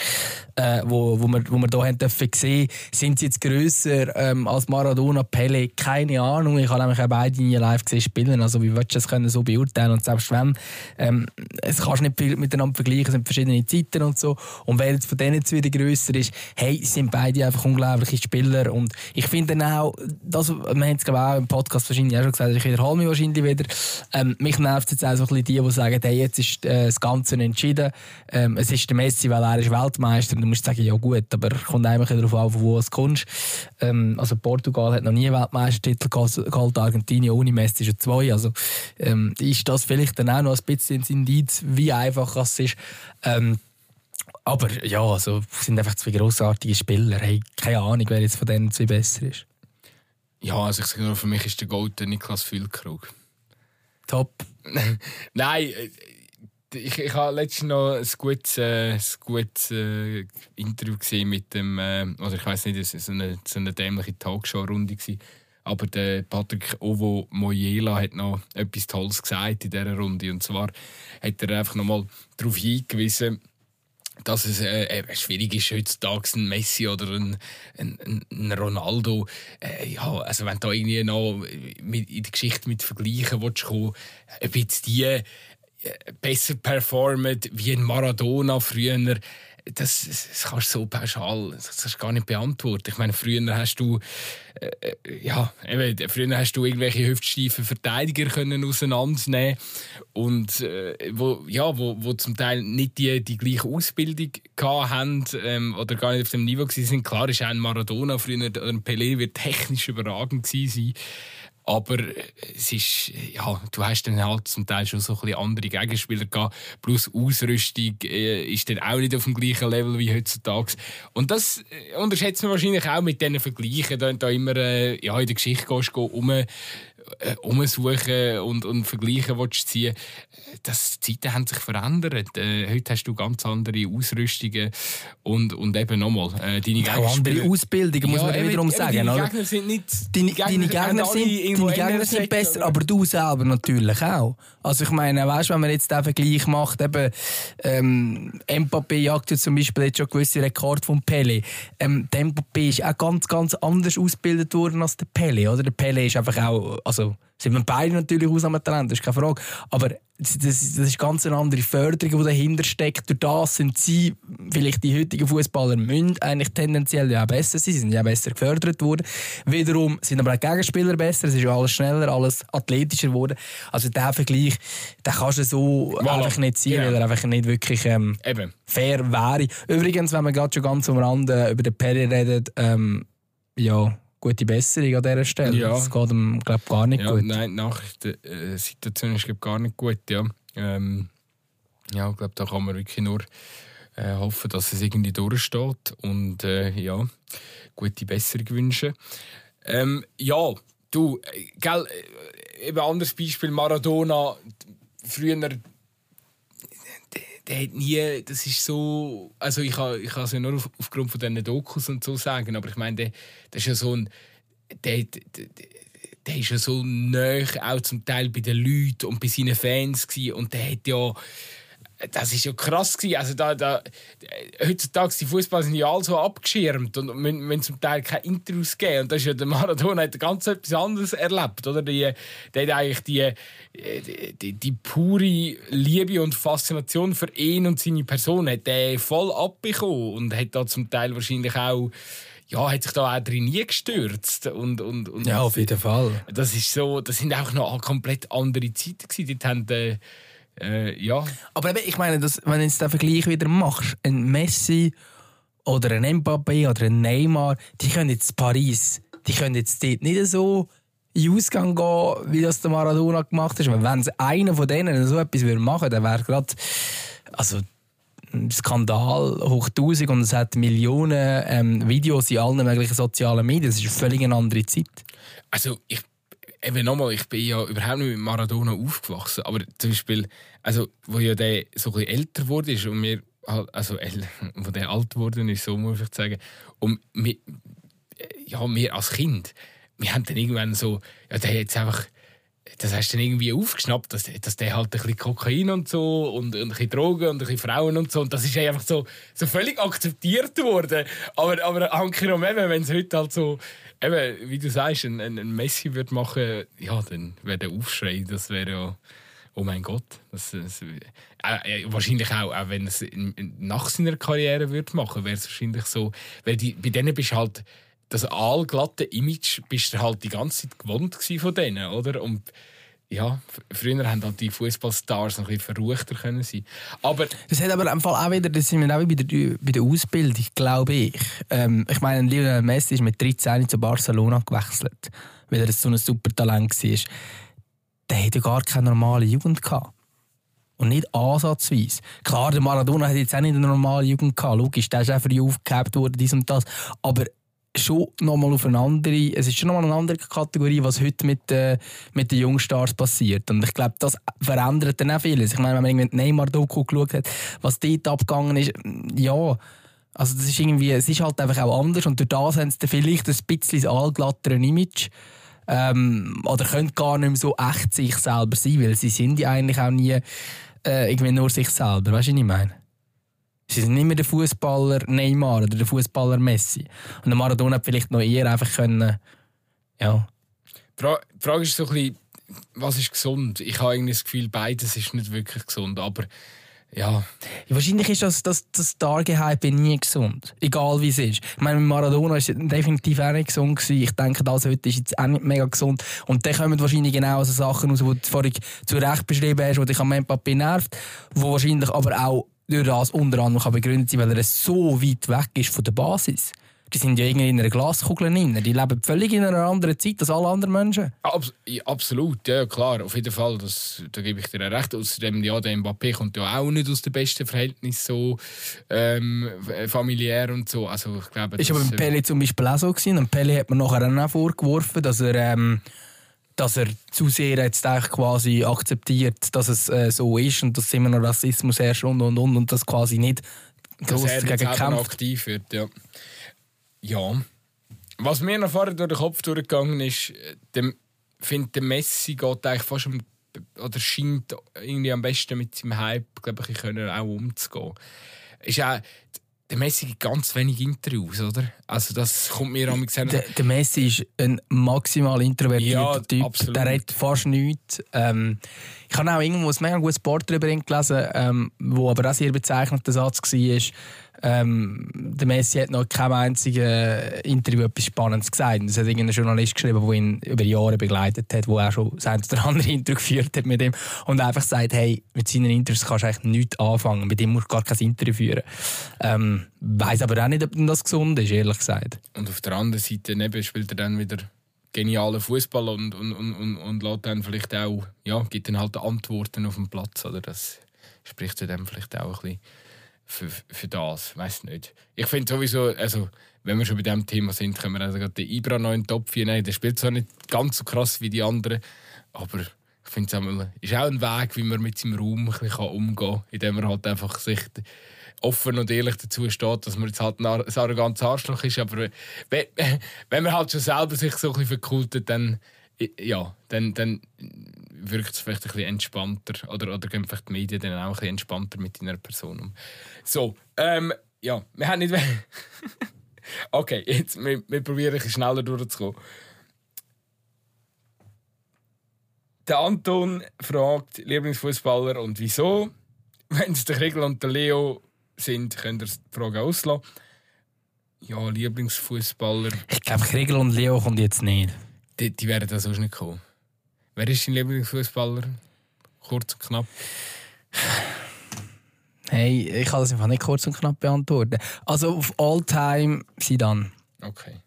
äh, wo, wo wir, wo wir hier haben dürfen sehen, sind sie jetzt grösser ähm, als Maradona, Pele, keine Ahnung. Ich habe nämlich auch beide nie live gesehen spielen, also wie würdest du das können so beurteilen? Und selbst wenn, ähm, es kannst nicht viel miteinander vergleichen, es sind verschiedene Zeiten und so. Und wer jetzt von denen jetzt wieder grösser ist, hey, sind beide einfach unglaubliche Spieler. Und ich finde auch, das, wir haben es glaube ich auch im Podcast wahrscheinlich auch schon gesagt, ich wiederhole mich wahrscheinlich wieder, ähm, mich nervt jetzt auch so die, die sagen, hey, jetzt ist äh, das Ganze entschieden, ähm, es ist der Messi, weil er ist Weltmeister und du musst sagen, ja gut, aber kommt einfach darauf an, von wo es kommst. Ähm, also Portugal hat noch nie einen Weltmeistertitel geholt, Argentinien ohne Messi schon zwei, also ähm, ist das vielleicht dann auch noch ein bisschen ein Indiz, wie einfach es ist. Ähm, aber ja, also sind einfach zwei grossartige Spieler. Hey, keine Ahnung, wer jetzt von denen zwei besser ist. Ja, also ich sage nur, für mich ist der Gold der Niklas Füllkrug. Top. Nein, äh, ich, ich habe letztens noch ein gutes, äh, ein gutes äh, Interview gesehen mit dem, äh, oder ich weiß nicht, es war so eine, so eine dämliche Talkshow-Runde. Aber der Patrick Ovo Moyela hat noch etwas Tolles gesagt in dieser Runde. Und zwar hat er einfach nochmal darauf hingewiesen, dass es äh, schwierig ist, heutzutage ein Messi oder ein, ein, ein Ronaldo. Äh, ja, also wenn du da irgendwie noch mit, in der Geschichte mit Vergleichen willst, kommen, ob jetzt die äh, besser performen wie ein Maradona früher, das, das kannst du so pauschal das kannst du gar nicht beantworten. Ich meine, früher hast du äh, äh, ja, eben, früher hast du irgendwelche hüftsteifen Verteidiger können auseinandernehmen und äh, wo, ja, wo, wo zum Teil nicht die, die gleiche Ausbildung haben ähm, oder gar nicht auf dem Niveau waren. Klar ist auch ein Maradona früher oder ein Pelé wird technisch überragend gewesen sein. Aber es ist, ja, du hast dann halt zum Teil schon so ein bisschen andere Gegenspieler gehabt. Plus Ausrüstung äh, ist dann auch nicht auf dem gleichen Level wie heutzutage. Und das äh, unterschätzt man wahrscheinlich auch mit diesen Vergleichen. Da, da immer äh, ja, in der Geschichte gehst, gehst, um, äh, umsuchen und, und vergleichen willst, ziehen, das, die Zeiten haben sich verändert. Äh, heute hast du ganz andere Ausrüstungen und, und eben nochmal, äh, deine Gegner... Auch andere Ausbildungen, muss ja, man wiederum sagen. Deine Gegner sind nicht... Deine, deine Gegner, sind, deine Gegner sind besser, aber du selber natürlich auch. Also ich meine, weißt, wenn man jetzt den Vergleich macht, eben ähm, Mbappé jagt ja zum Beispiel jetzt schon gewisse Rekord von Pele. Ähm, der Mbappé ist auch ganz, ganz anders ausgebildet worden als der Pele, oder? Der Pele ist einfach auch... Also also sind wir beide natürlich Ausnahmetalente, das ist keine Frage. Aber das, das, ist ganz eine andere Förderung, die dahinter steckt. Durch das sind sie, vielleicht die heutigen Fußballer, müssen eigentlich tendenziell ja besser sein. Sie sind ja besser gefördert worden. Wiederum sind aber auch Gegenspieler besser. Es ist ja alles schneller, alles athletischer geworden. Also der Vergleich, den kannst du so voilà. einfach nicht ziehen, yeah. weil er einfach nicht wirklich ähm, fair wäre. Übrigens, wenn man gerade schon ganz am Rande über den Perry redet, ähm, ja, gute Besserung an dieser Stelle. Ja. Das geht ihm, glaube gar nicht ja, gut. Nein, nach der äh, Situation ist glaub, gar nicht gut. Ja, ähm, ja ich glaube, da kann man wirklich nur äh, hoffen, dass es irgendwie durchsteht und äh, ja, gute Besserung wünschen. Ähm, ja, du, äh, gell, äh, eben anderes Beispiel, Maradona, früher der hat nie, das ist so, also ich kann, ich kann es ja nur auf, aufgrund von diesen Dokus und so sagen, aber ich meine, der, der ist ja so ein, der, der, der ist ja so nah auch zum Teil bei den Leuten und bei seinen Fans gewesen. und der hat ja das ist ja krass gewesen. Also da, da, heutzutage die Fußballer sind ja alle so abgeschirmt und wenn zum Teil keine Interviews geben und das ist ja der Maradona hat ganz etwas anderes erlebt, oder? Die, der hat eigentlich die, die, die, die, pure Liebe und Faszination für ihn und seine Person hat er voll abbekommen und hat da zum Teil wahrscheinlich auch ja, hat sich da auch drin nie gestürzt. Und, und, und ja, auf jeden Fall. Das, ist so, das sind auch noch komplett andere Zeiten gewesen. Dort haben, äh, äh, ja. Aber eben, ich meine, dass, wenn du jetzt den Vergleich wieder machst, ein Messi oder ein Mbappé oder ein Neymar, die können jetzt Paris, die können jetzt dort nicht so in Ausgang gehen, wie das der Maradona gemacht hat. Wenn einer von denen so etwas machen würde, dann wäre gerade also ein Skandal hoch 1000 und es hat Millionen ähm, Videos in allen möglichen sozialen Medien. Das ist eine völlig andere Zeit. Also ich eben nochmal, ich bin ja überhaupt nicht mit Maradona aufgewachsen, aber zum Beispiel, also, wo ja der so ein älter wurde ist und mir halt, also, wo der alt wurde ist, so muss ich sagen, und wir, ja, wir als Kind, wir haben dann irgendwann so, ja, der jetzt einfach, das hast du dann irgendwie aufgeschnappt, dass, dass der halt ein bisschen Kokain und so und, und ein bisschen Drogen und ein bisschen Frauen und so und das ist einfach so, so völlig akzeptiert worden. Aber, aber Ankerum eben, wenn es heute halt so, eben, wie du sagst, ein, ein Messi würde machen, ja, dann wäre der Aufschrei, das wäre ja, oh mein Gott. Das, das, äh, äh, wahrscheinlich auch, auch wenn es nach seiner Karriere würde machen, wäre es wahrscheinlich so, weil die, bei denen bist du halt das allglatte Image bist du halt die ganze Zeit gewohnt von denen, oder? Und ja, früher haben halt die Fußballstars ein bisschen verruchter können sein. Aber das hat aber im Fall auch wieder, das sind wir auch bei bei der Ausbildung, glaube ich. Ähm, ich meine, Lionel Messi ist mit 13 zu Barcelona gewechselt, weil er so ein super Talent war. Der hatte gar keine normale Jugend gehabt. Und nicht ansatzweise. Klar, der Maradona hat jetzt auch nicht eine normale Jugend gehabt. Logisch, der ist auch früh aufgehabt worden, dies und das. Aber schon nochmal auf eine andere, es ist schon nochmal eine andere Kategorie, was heute mit, äh, mit den Jungstars passiert. Und ich glaube, das verändert dann auch vieles. Ich meine, wenn man irgendwie Neymar-Doku geschaut hat, was dort abgegangen ist, ja, also das ist irgendwie, es ist halt einfach auch anders und durch das haben sie vielleicht ein bisschen das allglattere Image. Ähm, oder können gar nicht mehr so echt sich selber sein, weil sie sind ja eigentlich auch nie äh, irgendwie nur sich selber. Weißt du, was ich meine? Sie sind nicht mehr der Fußballer Neymar oder der Fußballer Messi. Und der Maradona hat vielleicht noch eher einfach können, ja. Die Frage ist so ein bisschen, was ist gesund? Ich habe irgendwie das Gefühl, beides ist nicht wirklich gesund, aber ja. Wahrscheinlich ist das, das, das Target-Hype nie gesund. Egal wie es ist. Ich meine, mit Maradona war es definitiv auch nicht gesund. Gewesen. Ich denke, das heute ist jetzt auch nicht mega gesund. Und dann kommen wahrscheinlich genau so Sachen raus, die du vorhin zu Recht beschrieben hast, die dich am Mbappé nervt, die wahrscheinlich aber auch durch das unter anderem kann begründet sein, weil er so weit weg ist von der Basis. Die sind ja irgendwie in einer Glaskugel drin. Die leben völlig in einer anderen Zeit als alle anderen Menschen. Abs ja, absolut, ja klar, auf jeden Fall. Das, da gebe ich dir recht. Außerdem, ja, der Mbappé kommt ja auch nicht aus dem besten Verhältnis so ähm, familiär und so. Also, ich glaube, ist aber mit Pele zum Beispiel auch so gewesen. Und Pele hat man nachher auch vorgeworfen, dass er ähm, dass er zu sehr jetzt quasi akzeptiert, dass es äh, so ist und dass immer noch Rassismus herrscht und und und und das quasi nicht groß dagegen kämpft. aktiv wird, ja. Ja. Was mir noch vorher durch den Kopf durchgegangen ist, ich finde, der Messi geht eigentlich fast um, oder scheint irgendwie am besten mit seinem Hype, glaube ich, können auch umzugehen. Ist auch, der Messi gibt ganz wenig Interviews, oder? Also das kommt mir am der, der Messi ist ein maximal introvertierter ja, Typ. Absolut. Der redet fast nichts. Ähm, ich habe auch irgendwo ein mega gutes Sport darüber gelesen, ähm, wo aber auch sehr bezeichnender Satz war. Ähm, der Messi hat noch kein einziges Interview etwas Spannendes gesagt. Das hat irgendein Journalist geschrieben, der ihn über Jahre begleitet hat, der auch schon sein oder andere Interview geführt hat mit ihm und einfach sagt, hey, mit seinen Interviews kannst du eigentlich nichts anfangen, mit ihm musst du gar kein Interview führen. Ähm, weiß aber auch nicht, ob das gesund ist, ehrlich gesagt. Und auf der anderen Seite neben spielt er dann wieder genialen Fußball und, und, und, und, und lässt dann vielleicht auch, ja, gibt dann halt Antworten auf dem Platz. Oder? Das spricht zu dem vielleicht auch ein bisschen für, für das. Weiß nicht. Ich finde sowieso, also, wenn wir schon bei diesem Thema sind, können wir also den Ibra noch in den Topf nehmen. Der spielt zwar nicht ganz so krass wie die anderen, aber ich finde es ist auch ein Weg, wie man mit seinem Raum ein bisschen umgehen kann, indem er halt einfach sich offen und ehrlich dazu steht, dass man jetzt halt ein arrogantes Arschloch ist. Aber wenn, wenn man halt schon selber sich so ein bisschen verkultet, dann Ja, dann, dann wirkt es vielleicht ein bisschen entspannter. Oder, oder gehen vielleicht die Medien dann auch ein bisschen entspannter mit deiner Person um. So, ähm, ja, wir haben nicht. okay, jetzt wir, wir probieren ein bisschen schneller durchzukommen. Der Anton fragt Lieblingsfußballer und wieso. Wenn es der Kriegel und der Leo sind, könnt ihr die Frage auslassen. Ja, Lieblingsfußballer, Ich glaube, Kriegel und Leo kommt jetzt nicht. Die, die werden da sonst nicht kommen. Wer ist dein Lieblingsfußballer? Kurz und knapp. Hey, ich kann das einfach nicht kurz und knapp beantworten. Also auf All-Time dann. Okay.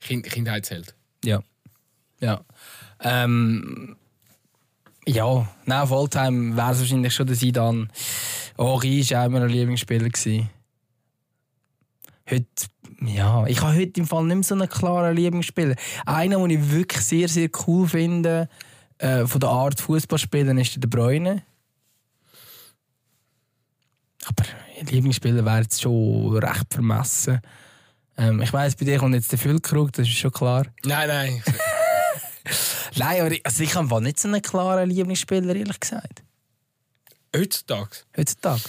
Kind, Kindheitsheld. Ja. Ja. Ähm, ja, nein, auf Alltime wäre es wahrscheinlich schon der Sidan. Henri war auch immer ein Lieblingsspieler. Gewesen. Heute, ja, ich habe heute im Fall nicht mehr so einen klaren Lieblingsspieler. Einer, den ich wirklich sehr, sehr cool finde, äh, von der Art Fußball spielen, ist der De Bruyne. Aber Lieblingsspieler wäre jetzt schon recht vermessen. Ähm, ich weiss, bei dir kommt jetzt der Füllkrug, das ist schon klar. Nein, nein. Nein, aber ich, also ich habe nicht so einen klaren Lieblingsspieler, ehrlich gesagt. Heutzutage? Heutzutage.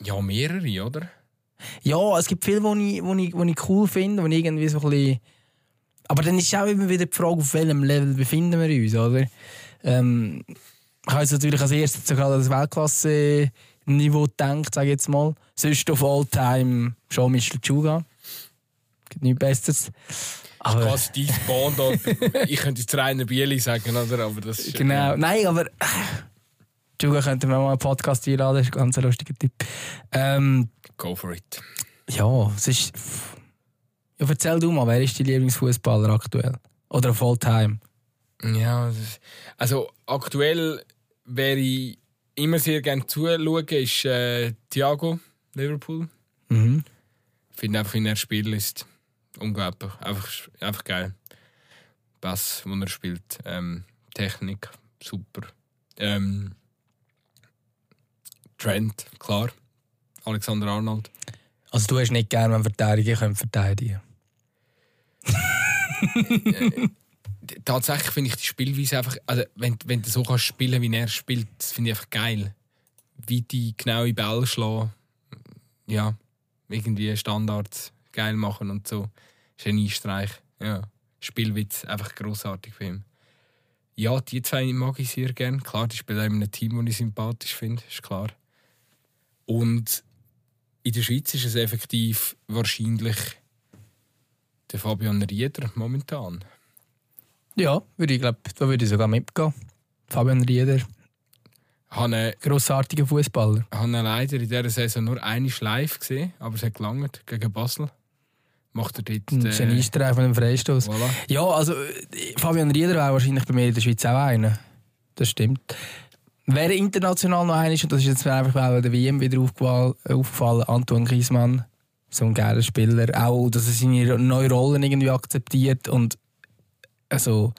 Ja, mehrere, oder? Ja, es gibt viele, die ich, wo ich, wo ich cool finde, die ich irgendwie so ein bisschen... Aber dann ist auch immer wieder die Frage, auf welchem Level befinden wir uns, oder? Ähm, ich habe jetzt natürlich als erstes sogar an das Weltklasse-Niveau gedacht, sage ich jetzt mal. Sonst auf All-Time schon Michel Chuga. Gibt nichts Besseres. Aber, Quasi dein Bond. ich könnte jetzt Rainer Bieli sagen, oder? Aber das ist, genau. Nein, aber... äh, Chuga könnte mir mal einen Podcast einladen, das ist ein ganz lustiger Typ. Ähm, Go for it. Ja, es ist. Ja, erzähl du mal, wer ist dein Lieblingsfußballer aktuell? Oder auf All-Time? Ja, also aktuell wäre ich immer sehr gerne zuschauen, ist äh, Thiago Liverpool. Mhm. Ich finde einfach, wie er spielt, ist unglaublich. Einfach, einfach geil. Pass, wo er spielt. Ähm, Technik, super. Ähm, Trent, klar. Alexander Arnold. Also, du hast nicht gerne, wenn Verteidiger können verteidigen Tatsächlich finde ich die Spielweise einfach, also wenn, wenn du so kannst spielen wie er spielt, das finde ich einfach geil. Wie die genaue Bälle schlagen, ja, irgendwie Standards geil machen und so. Geniestreich, ja. Spielwitz, einfach großartig für ihn. Ja, die zwei mag ich sehr gerne. Klar, die spielen auch in einem Team, das ich sympathisch finde, ist klar. Und in der Schweiz ist es effektiv wahrscheinlich der Fabian Rieder momentan. Ja, würde ich glaube, da würde ich sogar mitgehen. Fabian Rieder, habe grossartiger Fußballer. habe leider in dieser Saison nur eine live gesehen, aber es hat gelangt gegen Basel. Macht er dort Ein äh, Geniestreich von dem Freistoß. voilà. Ja, also äh, Fabian Rieder wäre wahrscheinlich bei mir in der Schweiz auch einer. Das stimmt. Wer international noch einer ist, und das ist jetzt einfach bei der WM wieder aufgefallen, Antoine Griezmann. So ein geiler Spieler. Auch, dass er seine neue Rollen irgendwie akzeptiert und also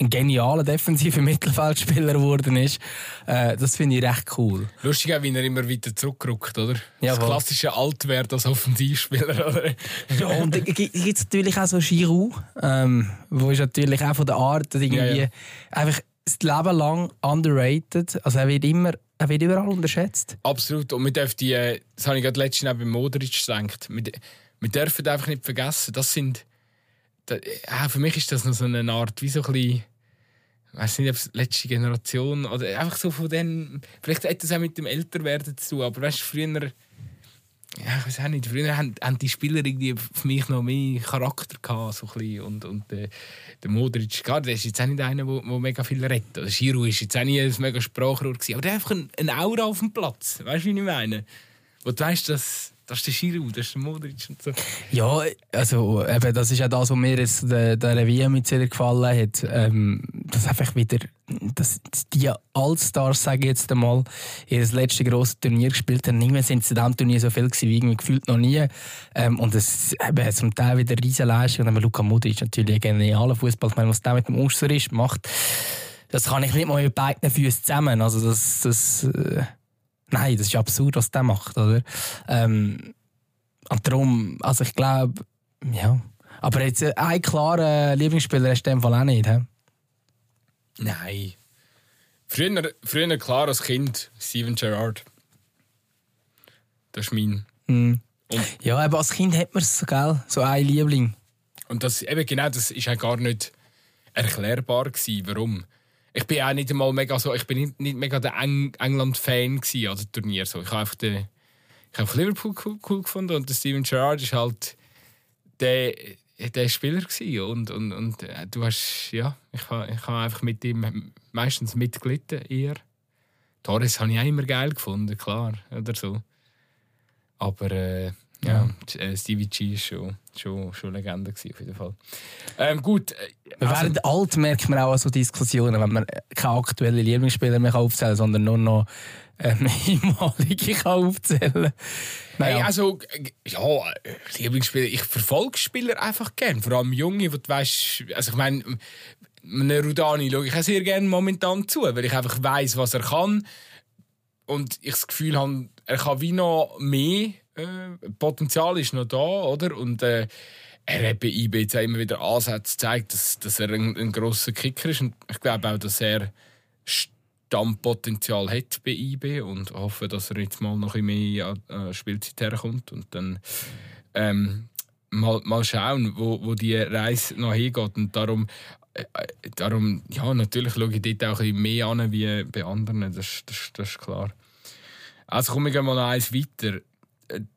ein genialer defensiver Mittelfeldspieler geworden ist. Äh, das finde ich recht cool. Lustig auch, wie er immer weiter zurückrückt, oder? das Jawohl. klassische Altwert als Offensivspieler, oder? Ja, und es gibt es natürlich auch so Giroud, ähm, wo ist natürlich auch von der Art irgendwie Ja, ja. einfach das Leben lang underrated. Also er wird immer, er wird überall unterschätzt. Absolut. Und wir dürfen die, äh, das habe ich gerade letztens auch bei Modric gedacht, wir, wir dürfen einfach nicht vergessen, das sind, da, ja, für mich ist das noch so eine Art, wie so ein bisschen, ich weiß nicht, ob es letzte Generation oder einfach so von den, vielleicht hat das auch mit dem Älterwerden zu tun, aber weißt du, früher, ja, ich weiß auch nicht, früher haben, haben die Spieler irgendwie für mich noch mehr Charakter gehabt, so ein und, und äh, der Modric, klar, der ist jetzt auch nicht einer, der, der mega viel redet. Oder Giroud ist jetzt auch nicht ein mega Sprachrohr gewesen, aber der hat einfach ein- eine Aura auf dem Platz, weißt du, wie ich meine? Wo du weißt, das, das ist der Giroud, das ist der Modric und so. Ja, also eben, das ist ja das, was mir jetzt der, der WM mit sehr gefallen hat. Ähm, dass einfach wieder dass die Allstars, sage ich jetzt einmal, ihr letztes grosses Turnier gespielt haben. Irgendwann sind zu diesem Turnier so viel gewesen, wie irgendwie gefühlt noch nie. Ähm, und es eben zum Teil wieder riesen Leistung. Und dann Luka Modric ist natürlich ein genialer Fußball. Ich meine, was der mit dem Osterist macht, das kann ich nicht mal mit beiden Füßen zusammen. Also das, das äh, nein, das ist absurd, was der macht, oder? Ähm, und darum, also ich glaube, ja, Aber jetzt äh, einen klaren Lieblingsspieler hast du in dem Fall auch nicht, hä? Nein. Früher, früher klar als Kind Steven Gerrard. Das ist mein. Mhm. Ja, aber als Kind hat man es, gell? So ein Liebling. und das, eben genau, das ist auch gar nicht erklärbar gewesen, warum. Ich bin auch nicht einmal mega so, ich bin nicht, nicht mega der Eng England-Fan an dem Turnier. So. Ich habe einfach, den, ich habe Liverpool cool, cool gefunden und der Steven Gerrard ist halt der, der Spieler gewesen. und, und, und äh, du hast, ja, ich habe, ich habe einfach mit ihm meistens mitgelitten eher. Torres habe ich auch immer geil gefunden, klar, oder so. Aber äh, ja, äh, Stevie G ist schon, schon, schon Legende gewesen, auf jeden Fall. Ähm, gut, äh, Wir also- werden alt, merkt man auch an so Diskussionen, wenn man keine aktuellen Lieblingsspieler mehr aufzählen kann, sondern nur noch ähm, ehemalige kann aufzählen Hey, Naja. also, äh, ja, Lieblingsspieler, ich verfolge Spieler einfach gern. Vor allem Junge, wo du weißt, also ich meine, einem Rudani schaue ich auch sehr gerne momentan zu, weil ich einfach weiß, was er kann. Und ich das Gefühl habe, er kann wie noch mehr. Äh, Potenzial ist noch da, oder? Und äh, er hat bei IB immer wieder Ansätze gezeigt, dass, dass er ein, ein grosser Kicker ist. Und ich glaube auch, dass er Stammpotenzial hat bei IB und hoffe, dass er jetzt mal noch ein mehr an äh, Spielzeit herkommt und dann ähm, mal, mal schauen, wo, wo die Reise noch hingeht. Und darum, äh, äh, darum ja, natürlich schaue ich dort auch ein mehr an wie bei anderen, das, das, das ist klar. Also komme ich mal noch eins weiter.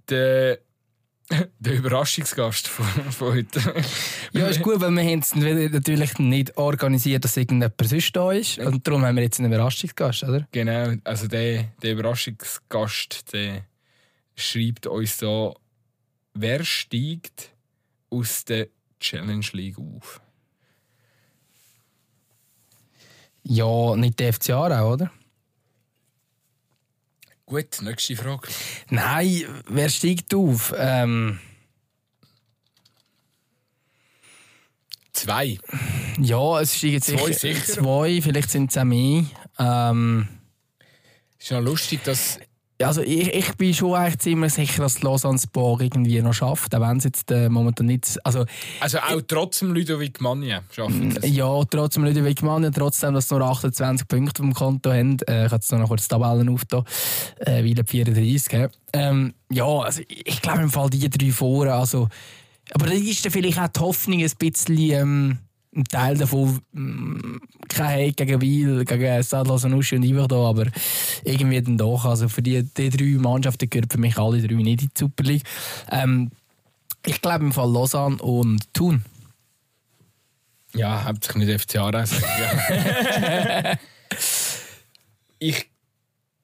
Der, der Überraschungsgast von, von heute. Ja, ist gut, weil wir haben es natürlich nicht organisiert, dass irgendjemand sonst da ist. Und darum haben wir jetzt einen Überraschungsgast, oder? Genau, also der, der Überraschungsgast, der schreibt uns da, wer steigt aus der Challenge League auf? Ja, nicht der FC Aarau, oder? Gut, nächste Frage. Nein, wer steigt auf? Ähm, Zwei. ja, es steigen Zwei sicher, sicher? zwei, vielleicht sind es auch mehr. Ähm, Ist noch lustig, dass. Also ich, ich bin schon eigentlich ziemlich sicher, dass Lausanne Bar irgendwie noch schafft, auch wenn es jetzt äh, momentan nicht... Also Also auch trotzdem Ludovic Manja schaffen das. ja, trotzdem Ludwig Mann, ja, trotzdem, dass sie nur 28 Punkte dem Konto haben. Äh, ich habe jetzt noch kurz die Tabellen aufgetan, äh, weil 34. hä? Ähm, ja, also ich, ich glaube im Fall die drei vorne, also... Aber da ist dann vielleicht auch die Hoffnung ein bisschen... Ähm, ein Teil davon, mm, kein Hate gegen Wiel, gegen Sadler, Sanussi und Iverdon, aber irgendwie dann doch. Also für die, die drei Mannschaften gehören für mich alle drei nicht in die Super League. Ähm, ich glaube im Fall Lausanne und Thun. Ja, hauptsächlich nicht FC Aarau. sagen, Ja. ich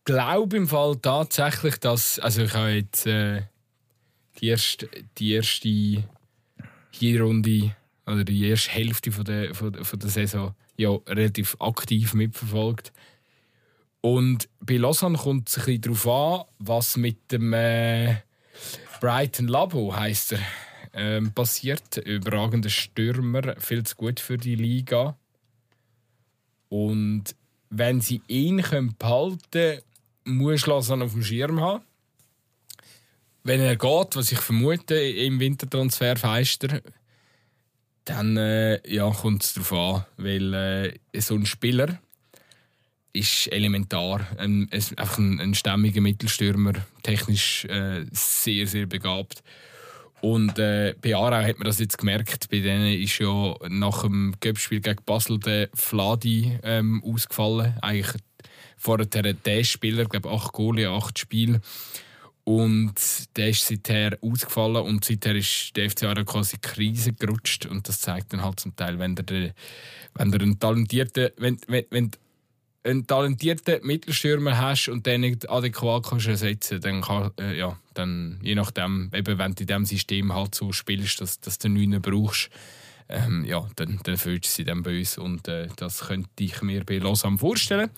glaube im Fall tatsächlich, dass. Also ich habe jetzt äh, die erste, die erste Hinrunde oder die erste Hälfte von der, von, von der Saison ja, relativ aktiv mitverfolgt. Und bei Lausanne kommt es ein bisschen darauf an, was mit dem äh, Brighton Labo heisst er, ähm, passiert. Überragender Stürmer, viel zu gut für die Liga. Und wenn sie ihn können behalten können, muss Lausanne auf dem Schirm haben. Wenn er geht, was ich vermute, im Wintertransfer feister, dann äh, ja, kommt es darauf an, weil äh, so ein Spieler ist elementar. Ein, es- einfach ein, ein stämmiger Mittelstürmer, technisch äh, sehr, sehr begabt. Und äh, bei Aarau hat man das jetzt gemerkt. Bei denen ist ja nach dem Göppspiel gegen Basel der Fladi ähm, ausgefallen. Eigentlich vorher der Spieler, ich glaube acht Goalie, acht Spiele. Und der ist seither ausgefallen und seither ist der FC Aarau quasi in Krise gerutscht. Und das zeigt dann halt zum Teil, wenn der, wenn der einen talentierten, wenn, wenn, wenn einen talentierten Mittelstürmer hast und den nicht adäquat kannst ersetzen dann kann, äh, ja, dann je nachdem, eben, wenn du in diesem System halt so spielst, dass, dass du einen brauchst, ähm, ja, dann, dann fühlst du sie dann bei uns und äh, das könnte ich mir bei Lausanne vorstellen.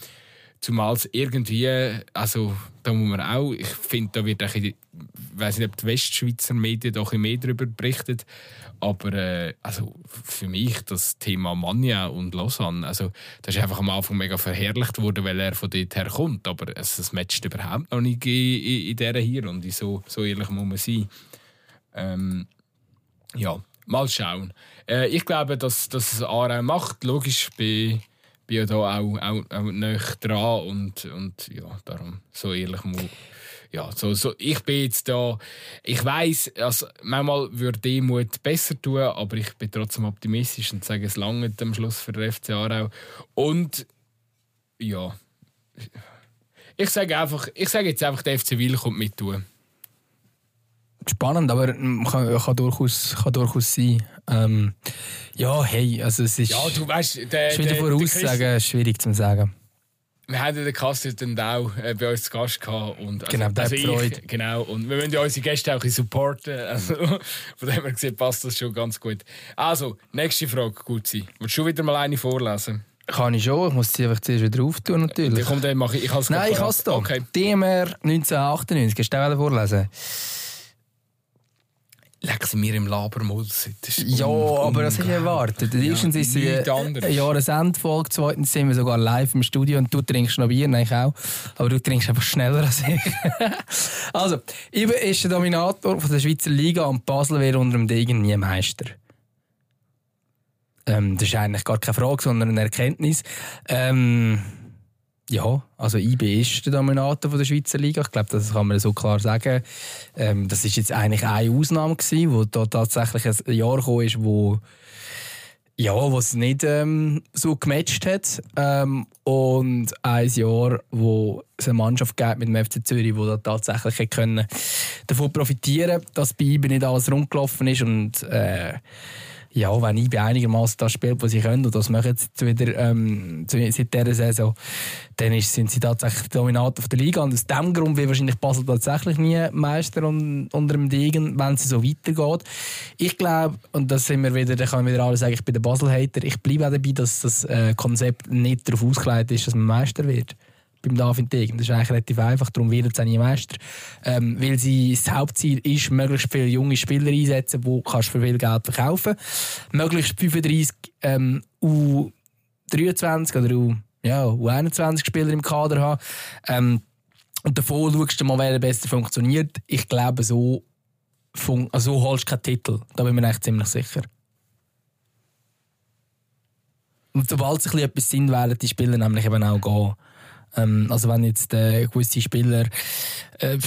Zumal es irgendwie, also da muss man auch, ich finde, da wird auch, in- ich weiß nicht, ob die Westschweizer Medien ein bisschen mehr darüber berichtet, aber äh, also für mich das Thema Manja und Lausanne, also das ist einfach am Anfang mega verherrlicht worden, weil er von dort her kommt, aber es, es matcht überhaupt noch nicht in, in, in dieser hier und so, so ehrlich muss man sein. Ähm, ja, mal schauen. Äh, ich glaube, dass, dass es Aarau macht. Logisch, bin, bin ja da auch, auch, auch näher dran und, und ja, darum so ehrlich muss ja, so, so, ich bin jetzt da, ich weiß, also manchmal würde Demut besser tun, aber ich bin trotzdem optimistisch und sage, es lange am Schluss für den FC Aarau. Und ja, ich sage einfach, ich sage jetzt einfach, der FC Wil kommt mit tun. Spannend, aber kann, kann, durchaus, kann durchaus sein. Ähm, ja, hey, also es ist. Ja, du weißt, der, schwierig voraussagen, schwierig zu sagen. Wir hatten den Kassi dann auch äh, bei uns zu Gast gehabt. Und, also, genau, der also ich, Genau, und wir wollen ja unsere Gäste auch ein supporten. Also, von dem her gesehen passt das schon ganz gut. Also, nächste Frage, gut sein. Willst du wieder mal eine vorlesen? Kann ich schon, ich muss sie einfach zuerst wieder auftun natürlich. Komm, dann mache ich, ich Nein, ich habe es da. Okay. DMR 1998, kannst du auch vorlesen? Sie mir im Labermodus. Ja, aber das habe ich erwartet. Ja, Erstens ist es eine Jahresendfolge, zweitens sind wir sogar live im Studio und du trinkst noch Bier, nein, ich auch. Aber du trinkst einfach schneller als ich. also, Ibe ist der Dominator von der Schweizer Liga und Basel wäre unter dem Degen nie Meister. Ähm, das ist eigentlich gar keine Frage, sondern eine Erkenntnis. Ähm, ja, also IB ist der Dominator der Schweizer Liga. Ich glaube, das kann man so klar sagen. Ähm, das ist jetzt eigentlich eine Ausnahme gewesen, wo da tatsächlich ein Jahr gekommen ist, wo ja, was nicht ähm, so gematcht hat. Ähm, und ein Jahr, wo es eine Mannschaft gab mit dem FC Zürich, die da tatsächlich können davon profitieren dass bei IB nicht alles rundgelaufen ist und äh, ja, wenn IB einigermaßen das spielt, was sie können, und das machen sie wieder ähm, seit dieser Saison, dann sind sie tatsächlich Dominator der Liga. Und aus diesem Grund wird wahrscheinlich Basel tatsächlich nie Meister un unter dem Degen, wenn es so weitergeht. Ich glaube, und das sind wir wieder, da können wir wieder alle sagen, ich bin der Basel-Hater, ich bleibe auch dabei, dass das äh, Konzept nicht darauf ausgelegt ist, dass man Meister wird beim David Degen. Das ist eigentlich relativ einfach, darum wird er nie Meister. Ähm, weil sie, das Hauptziel ist, möglichst viele junge Spieler einsetzen, die kannst für viel Geld verkaufen Möglichst 35 ähm, U23 oder U, ja, U21 Spieler im Kader haben. Ähm, und davon schaust du mal, wer besser funktioniert. Ich glaube, so, also so holst du keinen Titel. Da bin ich mir echt ziemlich sicher. Und sobald sie etwas sind, werden die Spieler nämlich eben auch gehen. Ähm, also wenn jetzt äh, gewisse Spieler äh,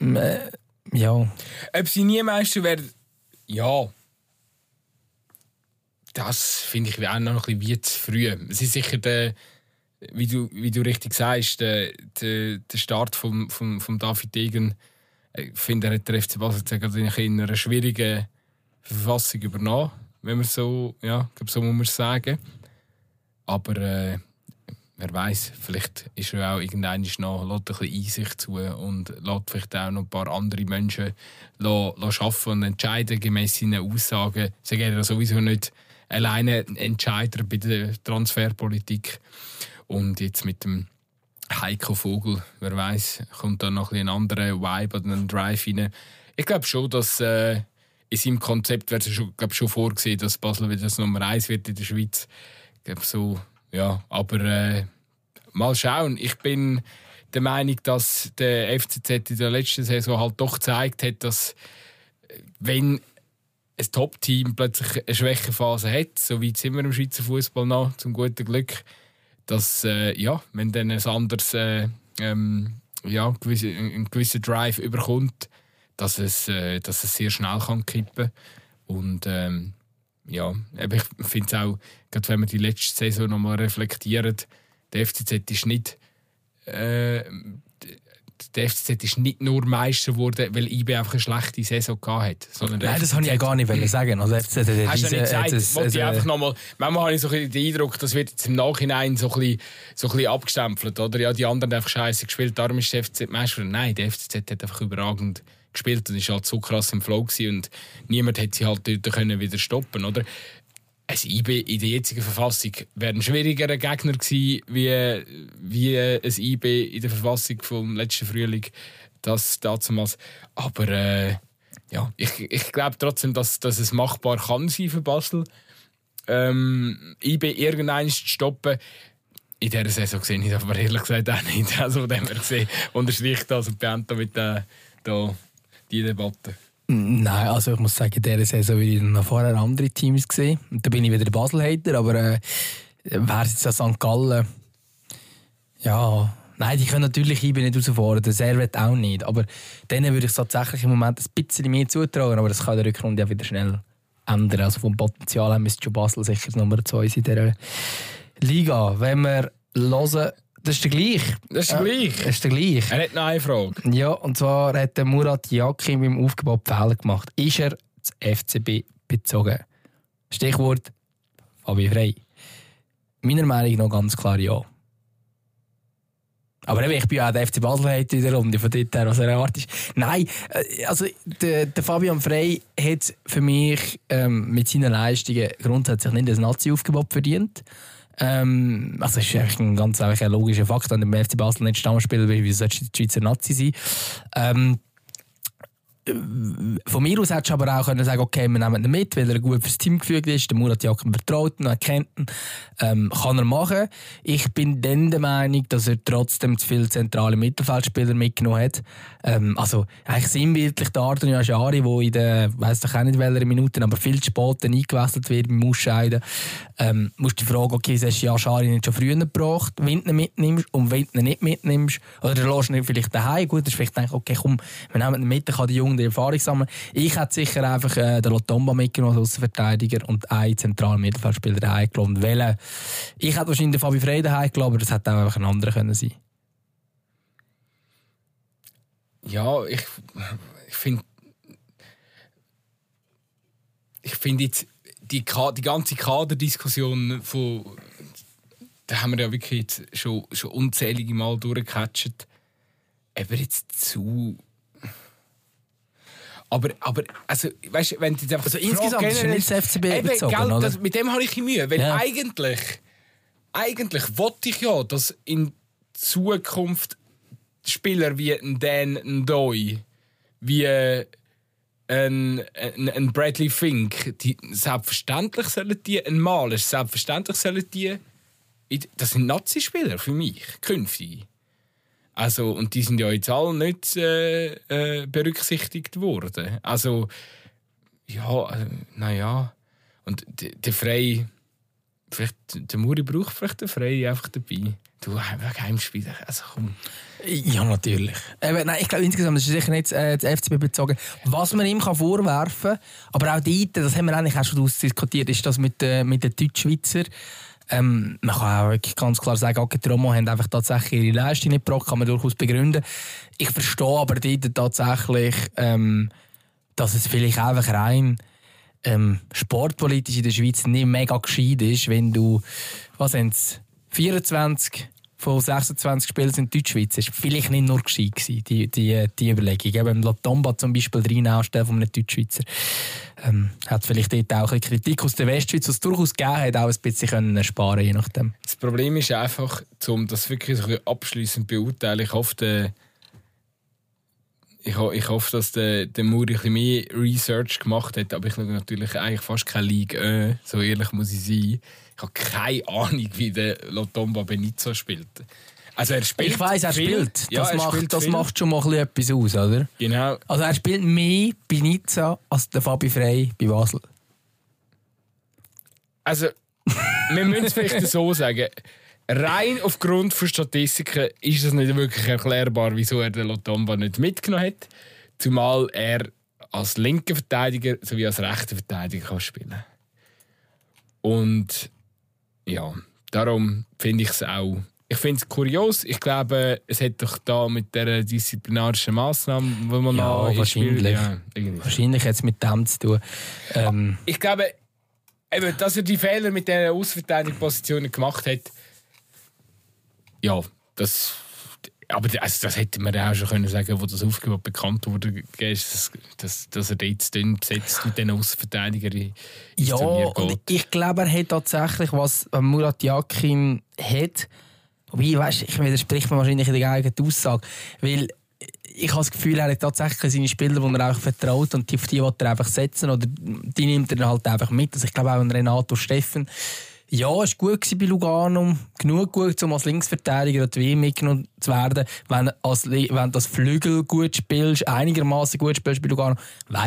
äh, ja. Ob sie nie Meister werden, ja. Das finde ich auch noch ein bisschen wie zu früh. Es ist sicher der, wie du, wie du richtig sagst, der, der, der Start von vom, vom David Degen. Ich finde, er hat der FC Basel in einer schwierigen Verfassung übernommen, wenn man so, ja, so muss man sagen. Aber äh, wer weiß, vielleicht ist er auch irgendwann noch, lässt ein bisschen Einsicht zu und lässt vielleicht auch noch ein paar andere Menschen arbeiten und entscheiden gemäß seinen Aussagen. Sie gehen ja sowieso nicht alleine Entscheider bei der Transferpolitik. Und jetzt mit dem Heiko Vogel, wer weiß, kommt da noch ein, anderer Vibe oder ein Drive rein. Ich glaube schon, dass äh, in seinem Konzept wird schon, schon vorgesehen, dass Basel wieder das Nummer 1 wird in der Schweiz. Ich glaube so ja, aber äh, mal schauen. Ich bin der Meinung, dass der FCZ in der letzten Saison halt doch gezeigt hat, dass äh, wenn ein Top-Team plötzlich eine Schwächephase hat, so weit sind wir im Schweizer Fußball noch, zum guten Glück, dass äh, ja, wenn dann ein anderes äh, ähm, ja, gewisse, ein gewisser Drive überkommt, dass es, äh, dass es sehr schnell kann kippen und ähm, ja, ich finde es auch, gerade wenn man die letzte Saison nochmal reflektiert, der FCZ ist nicht äh, der FCZ ist nicht nur Meister geworden, weil IB einfach eine schlechte Saison hatte. Sondern Nein, das wollte ich ja gar nicht sagen. Also FCZ hat Hast diese, du nicht gesagt? Das, ich einfach noch mal, manchmal habe ich so den Eindruck, das wird jetzt im Nachhinein so ein bisschen, so ein bisschen abgestempelt. Oder? Ja, die anderen haben einfach scheiße gespielt, darum ist der FCZ Meister. Nein, der FCZ hat einfach überragend gespielt und ist halt so krass im Flow gewesen und niemand hat sie halt dort können wieder stoppen, oder? Ein IB in der jetzigen Verfassung wäre ein schwierigerer Gegner gewesen, wie, wie ein IB in der Verfassung vom letzten Frühling. Das damals. Aber äh, ja, ich, ich glaube trotzdem, dass, dass es machbar kann sein für Basel. Ähm, IB irgendeinen zu stoppen. In dieser Saison sehe ich aber ehrlich gesagt auch nicht. Also von dem her gesehen unterstreicht das und beende mit der, da die Debatte. Nein, also ich muss sagen, in dieser Saison habe ich noch vorher andere Teams gesehen. Und da bin ich wieder Basel-Hater, aber äh, wäre es jetzt St. Gallen, ja, nein, die können natürlich IB nicht rausfahren, der Servet auch nicht, aber denen würde ich tatsächlich im Moment ein bisschen mehr zutrauen, aber das kann der Rückrunde ja wieder schnell ändern. Also vom Potenzial her müsste schon Basel sicher Nummer 2 sein in dieser Liga. Wenn wir hören, das ist der gleich. Das ist der gleich. Das ist der gleich. Er hat noch eine Frage. Ja, und zwar hat der Murat Yakin beim Aufbau Fehler gemacht. Ist er zu FCB bezogen? Stichwort Fabi Frey. Meiner Meinung nach ganz klar ja. Aber ich bin auch der FC Basel heute in der Runde, von dort her, was er erwartet. Nein, äh, also der, der Fabian Frey hat für mich ähm, mit seinen Leistungen grundsätzlich nicht das Nazi-Aufgebot verdient. Ähm, also es ist eigentlich ein ganz logischer Fakt, wenn der FC Basel nicht Stammspieler will, wie sollte die Schweizer Nazi sein? Ähm, von mir aus hättest du aber auch können sagen okay, wir nehmen ihn mit, weil er gut fürs Team gefügt ist. Der Murat Jakob vertraut ihn, er kennt ihn, ähm, kann er machen. Ich bin dann der Meinung, dass er trotzdem zu viele zentrale Mittelfeldspieler mitgenommen hat. Ähm, also eigentlich sinnbildlich der Arden Yashari, der in den, weiss doch auch nicht welcher Minuten, aber viel zu spät eingewechselt wird beim Ausscheiden. Ähm, musst du die Frage, okay, hast du Yashari nicht schon früher gebracht, wenn du ihn mitnimmst und wenn du ihn nicht mitnimmst, oder du lässt ihn vielleicht daheim, gut, das ist vielleicht eigentlich, okay, komm, wir nehmen ihn mit, dann kann der Junge die Erfahrung sammeln. Ich hätte sicher einfach äh, den Lotomba mitgenommen als Außenverteidiger und einen zentralen Mittelfeldspieler daheim gelassen. Weil, ich hätte wahrscheinlich den Fabi Frey daheim gelassen, aber das hätte auch einfach ein anderer können sein Ja, ich, ich finde ich finde jetzt die, die ganze Kaderdiskussion von da haben wir ja wirklich schon, schon unzählige Mal durchgecatcht. Aber jetzt zu aber, aber also, weißt, wenn du einfach also insgesamt ist nicht das FCB eben, bezogen, gell, das, mit dem habe ich Mühe, weil ja. eigentlich, eigentlich wollte ich ja, dass in Zukunft Spieler wie ein Dan Ndoi, wie ein, ein, ein Bradley Fink, die, selbstverständlich sollen die, ein Maler, selbstverständlich sollen die, das sind Nazi-Spieler für mich, künftig. Also, und die sind ja jetzt alle nicht äh, äh, berücksichtigt worden. Also, ja, äh, naja. Und der Frey, vielleicht, der Muri braucht vielleicht den Frey einfach dabei. Du, Heimspieler, also komm. Ja, natürlich. Eben, nein, ich glaube insgesamt, das ist sicher nicht äh, das FCB bezogen. Was man ihm kann vorwerfen kann, aber auch die, das haben wir eigentlich auch schon diskutiert, ist das mit, äh, mit den Deutschschweizer. Ähm, man kann auch ganz klar sagen, okay, die Romo haben einfach tatsächlich ihre Leistung nicht gebracht, kann man durchaus begründen. Ich verstehe aber dort tatsächlich, ähm, dass es vielleicht einfach rein ähm, sportpolitisch in der Schweiz nicht mega gescheit ist, wenn du, was sind 24 von 26 Spielen sind Deutschschweiz. Das war vielleicht nicht nur gescheit, gewesen, die, die, die Überlegung. Eben Latomba zum Beispiel drin anstellen von einem Deutschschweizer. Ähm, hat vielleicht dort auch ein Kritik aus der Westschweiz, was es durchaus gegeben hat, auch ein bisschen können ersparen je nachdem. Das Problem ist einfach, um das wirklich so abschließend beurteilen, ich hoffe, der ich, ich hoffe, dass der, der Muri ein mehr Research gemacht hat, aber ich schaue natürlich eigentlich fast keine Liga, so ehrlich muss ich sein. Ich habe keine Ahnung, wie der Lotomba Benizzo spielt. Also er spielt ich weiß, er viel. spielt. Das, ja, macht, spielt das macht schon mal etwas aus, oder? Genau. Also er spielt mehr bei Nizza als der Fabi Frey bei Basel. Also, wir müssen es vielleicht so sagen. Rein aufgrund von Statistiken ist es nicht wirklich erklärbar, wieso er den Lotomba nicht mitgenommen hat. Zumal er als linker Verteidiger sowie als rechter Verteidiger kann spielen Und ja, darum finde ich es auch. Ich finde es kurios. Ich glaube, es hat doch da mit der disziplinarischen Maßnahme, wo man ja, noch wahrscheinlich. Ja, wahrscheinlich hat es mit dem zu tun. Ähm. Ich glaube, eben, dass er die Fehler mit den Ausverteidigungspositionen gemacht hat, ja, das. Aber das, das hätte man auch schon können sagen wo das Aufgebot bekannt wurde, dass, dass, dass er jetzt dünn besetzt mit den Außenverteidigern Ja, und ich glaube, er hat tatsächlich, was Murat Yakin hat, wie, weißt, ich widerspreche mir wahrscheinlich in der eigenen Aussage, weil ich habe das Gefühl, er hat tatsächlich seine Spieler, die er auch vertraut und die, auf die will er einfach setzen oder die nimmt er halt einfach mit. Also ich glaube auch Renato Steffen Ja, es war gut bei Lugano. Genug gut, um als Linksverteidiger an die mitgenommen zu werden. Wenn, als, wenn das Flügel gut spielst, einigermaßen gut spielst bei Lugano,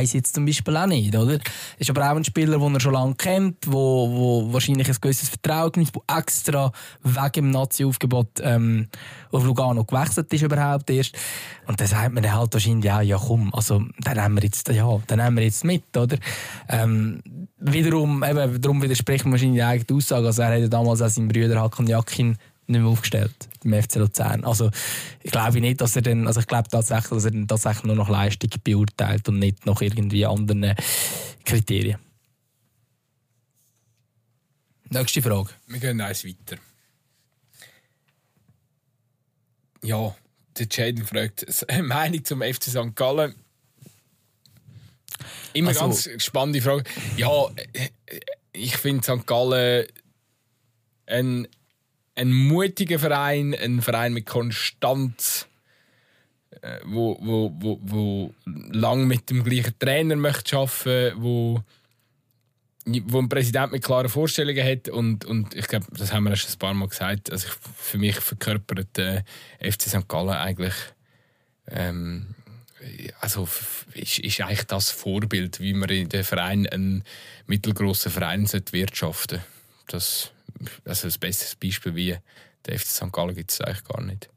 ich jetzt zum Beispiel auch nicht. Oder? Ist aber auch ein Spieler, den er schon lange kennt, wo, wo wahrscheinlich ein gewisses Vertrauen genießt, der extra wegen dem Nazi-Aufgebot ähm, auf Lugano gewechselt ist überhaupt erst. Und dann sagt man dann halt wahrscheinlich auch, ja komm, also, dann nehmen wir jetzt, ja, dann nehmen wir jetzt mit, oder? Ähm, wiederum, eben, darum widerspricht man wahrscheinlich die eigene Aussage. Also er hat ja damals auch seinen Brüder Hakan Jakin nicht mehr aufgestellt im FC Luzern. Also ich glaube nicht, dass er dann, also ich glaube tatsächlich, dass er dann tatsächlich nur noch Leistung beurteilt und nicht noch irgendwie anderen Kriterien. Nächste Frage. Wir gehen eins weiter. Ja, der Jaden fragt, Meinung zum FC St. Gallen. Immer also, ganz spannende Frage. Ja, ich finde St. Gallen ein, ein mutiger Verein, ein Verein mit Konstanz, äh, wo, wo, wo, wo lang mit dem gleichen Trainer möchte arbeiten, wo wo ein Präsident mit klaren Vorstellungen hat und, und ich glaube, das haben wir schon ein paar Mal gesagt, also ich, für mich verkörpert der äh, FC St. Gallen eigentlich ähm, also ist, ist eigentlich das Vorbild, wie man in den Verein einen mittelgroßen Verein wirtschaften das also ein besseres Beispiel wie der FC St. Gallen gibt es eigentlich gar nicht.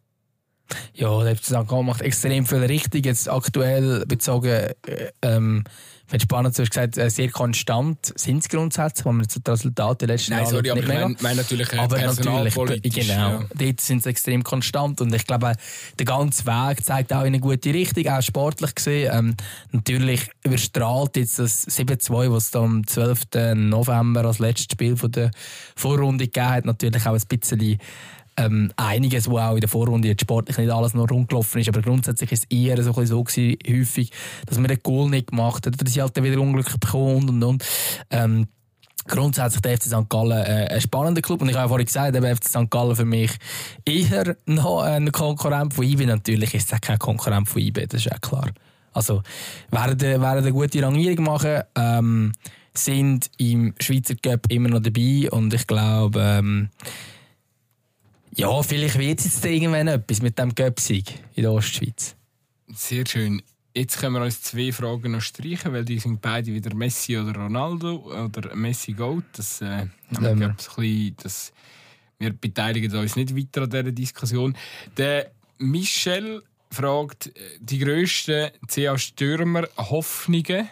Ja, der FC St. Gallen macht extrem viel richtig. Jetzt aktuell bezogen äh, ähm, wenn spannend, du hast gesagt, äh, sehr konstant sind es grundsätzlich, wenn man jetzt die Resultate letzten Nein, sorry, aber ich meine mein natürlich äh, aber natürlich, genau, ja. dort sind sie extrem konstant und ich glaube, der ganze Weg zeigt auch in eine gute Richtung, auch sportlich gesehen. Ähm, natürlich überstrahlt jetzt das 7-2, was es am 12. November als letztes Spiel von der Vorrunde gegeben hat, natürlich auch ein bisschen ähm, einiges, wo auch in der Vorrunde jetzt sportlich nicht alles noch rumgelaufen ist, aber grundsätzlich ist es eher so, so gewesen, häufig, dass man den Goal nicht gemacht hat, oder sie halt dann wieder unglücklich bekommen und und und. Ähm, grundsätzlich der FC St. Gallen äh, ein spannender Club. Und ich habe ja vorhin gesagt, der FC St. Gallen für mich eher noch ein Konkurrent von IB. Natürlich ist es kein Konkurrent von IB, das ist ja klar. Also, werden, werden eine gute Rangierung machen, ähm, sind im Schweizer Cup immer noch dabei und ich glaube, ähm, ja, vielleicht wird es jetzt irgendwann etwas mit dem Göpsig in der Ostschweiz. Sehr schön. Jetzt können wir uns zwei Fragen noch streichen, weil die sind beide wieder Messi oder Ronaldo oder Messi Gold. Das, äh, wir. Wir, bisschen, das, wir beteiligen uns nicht weiter an dieser Diskussion. Der Michel fragt äh, die grössten CA-Stürmer-Hoffnungen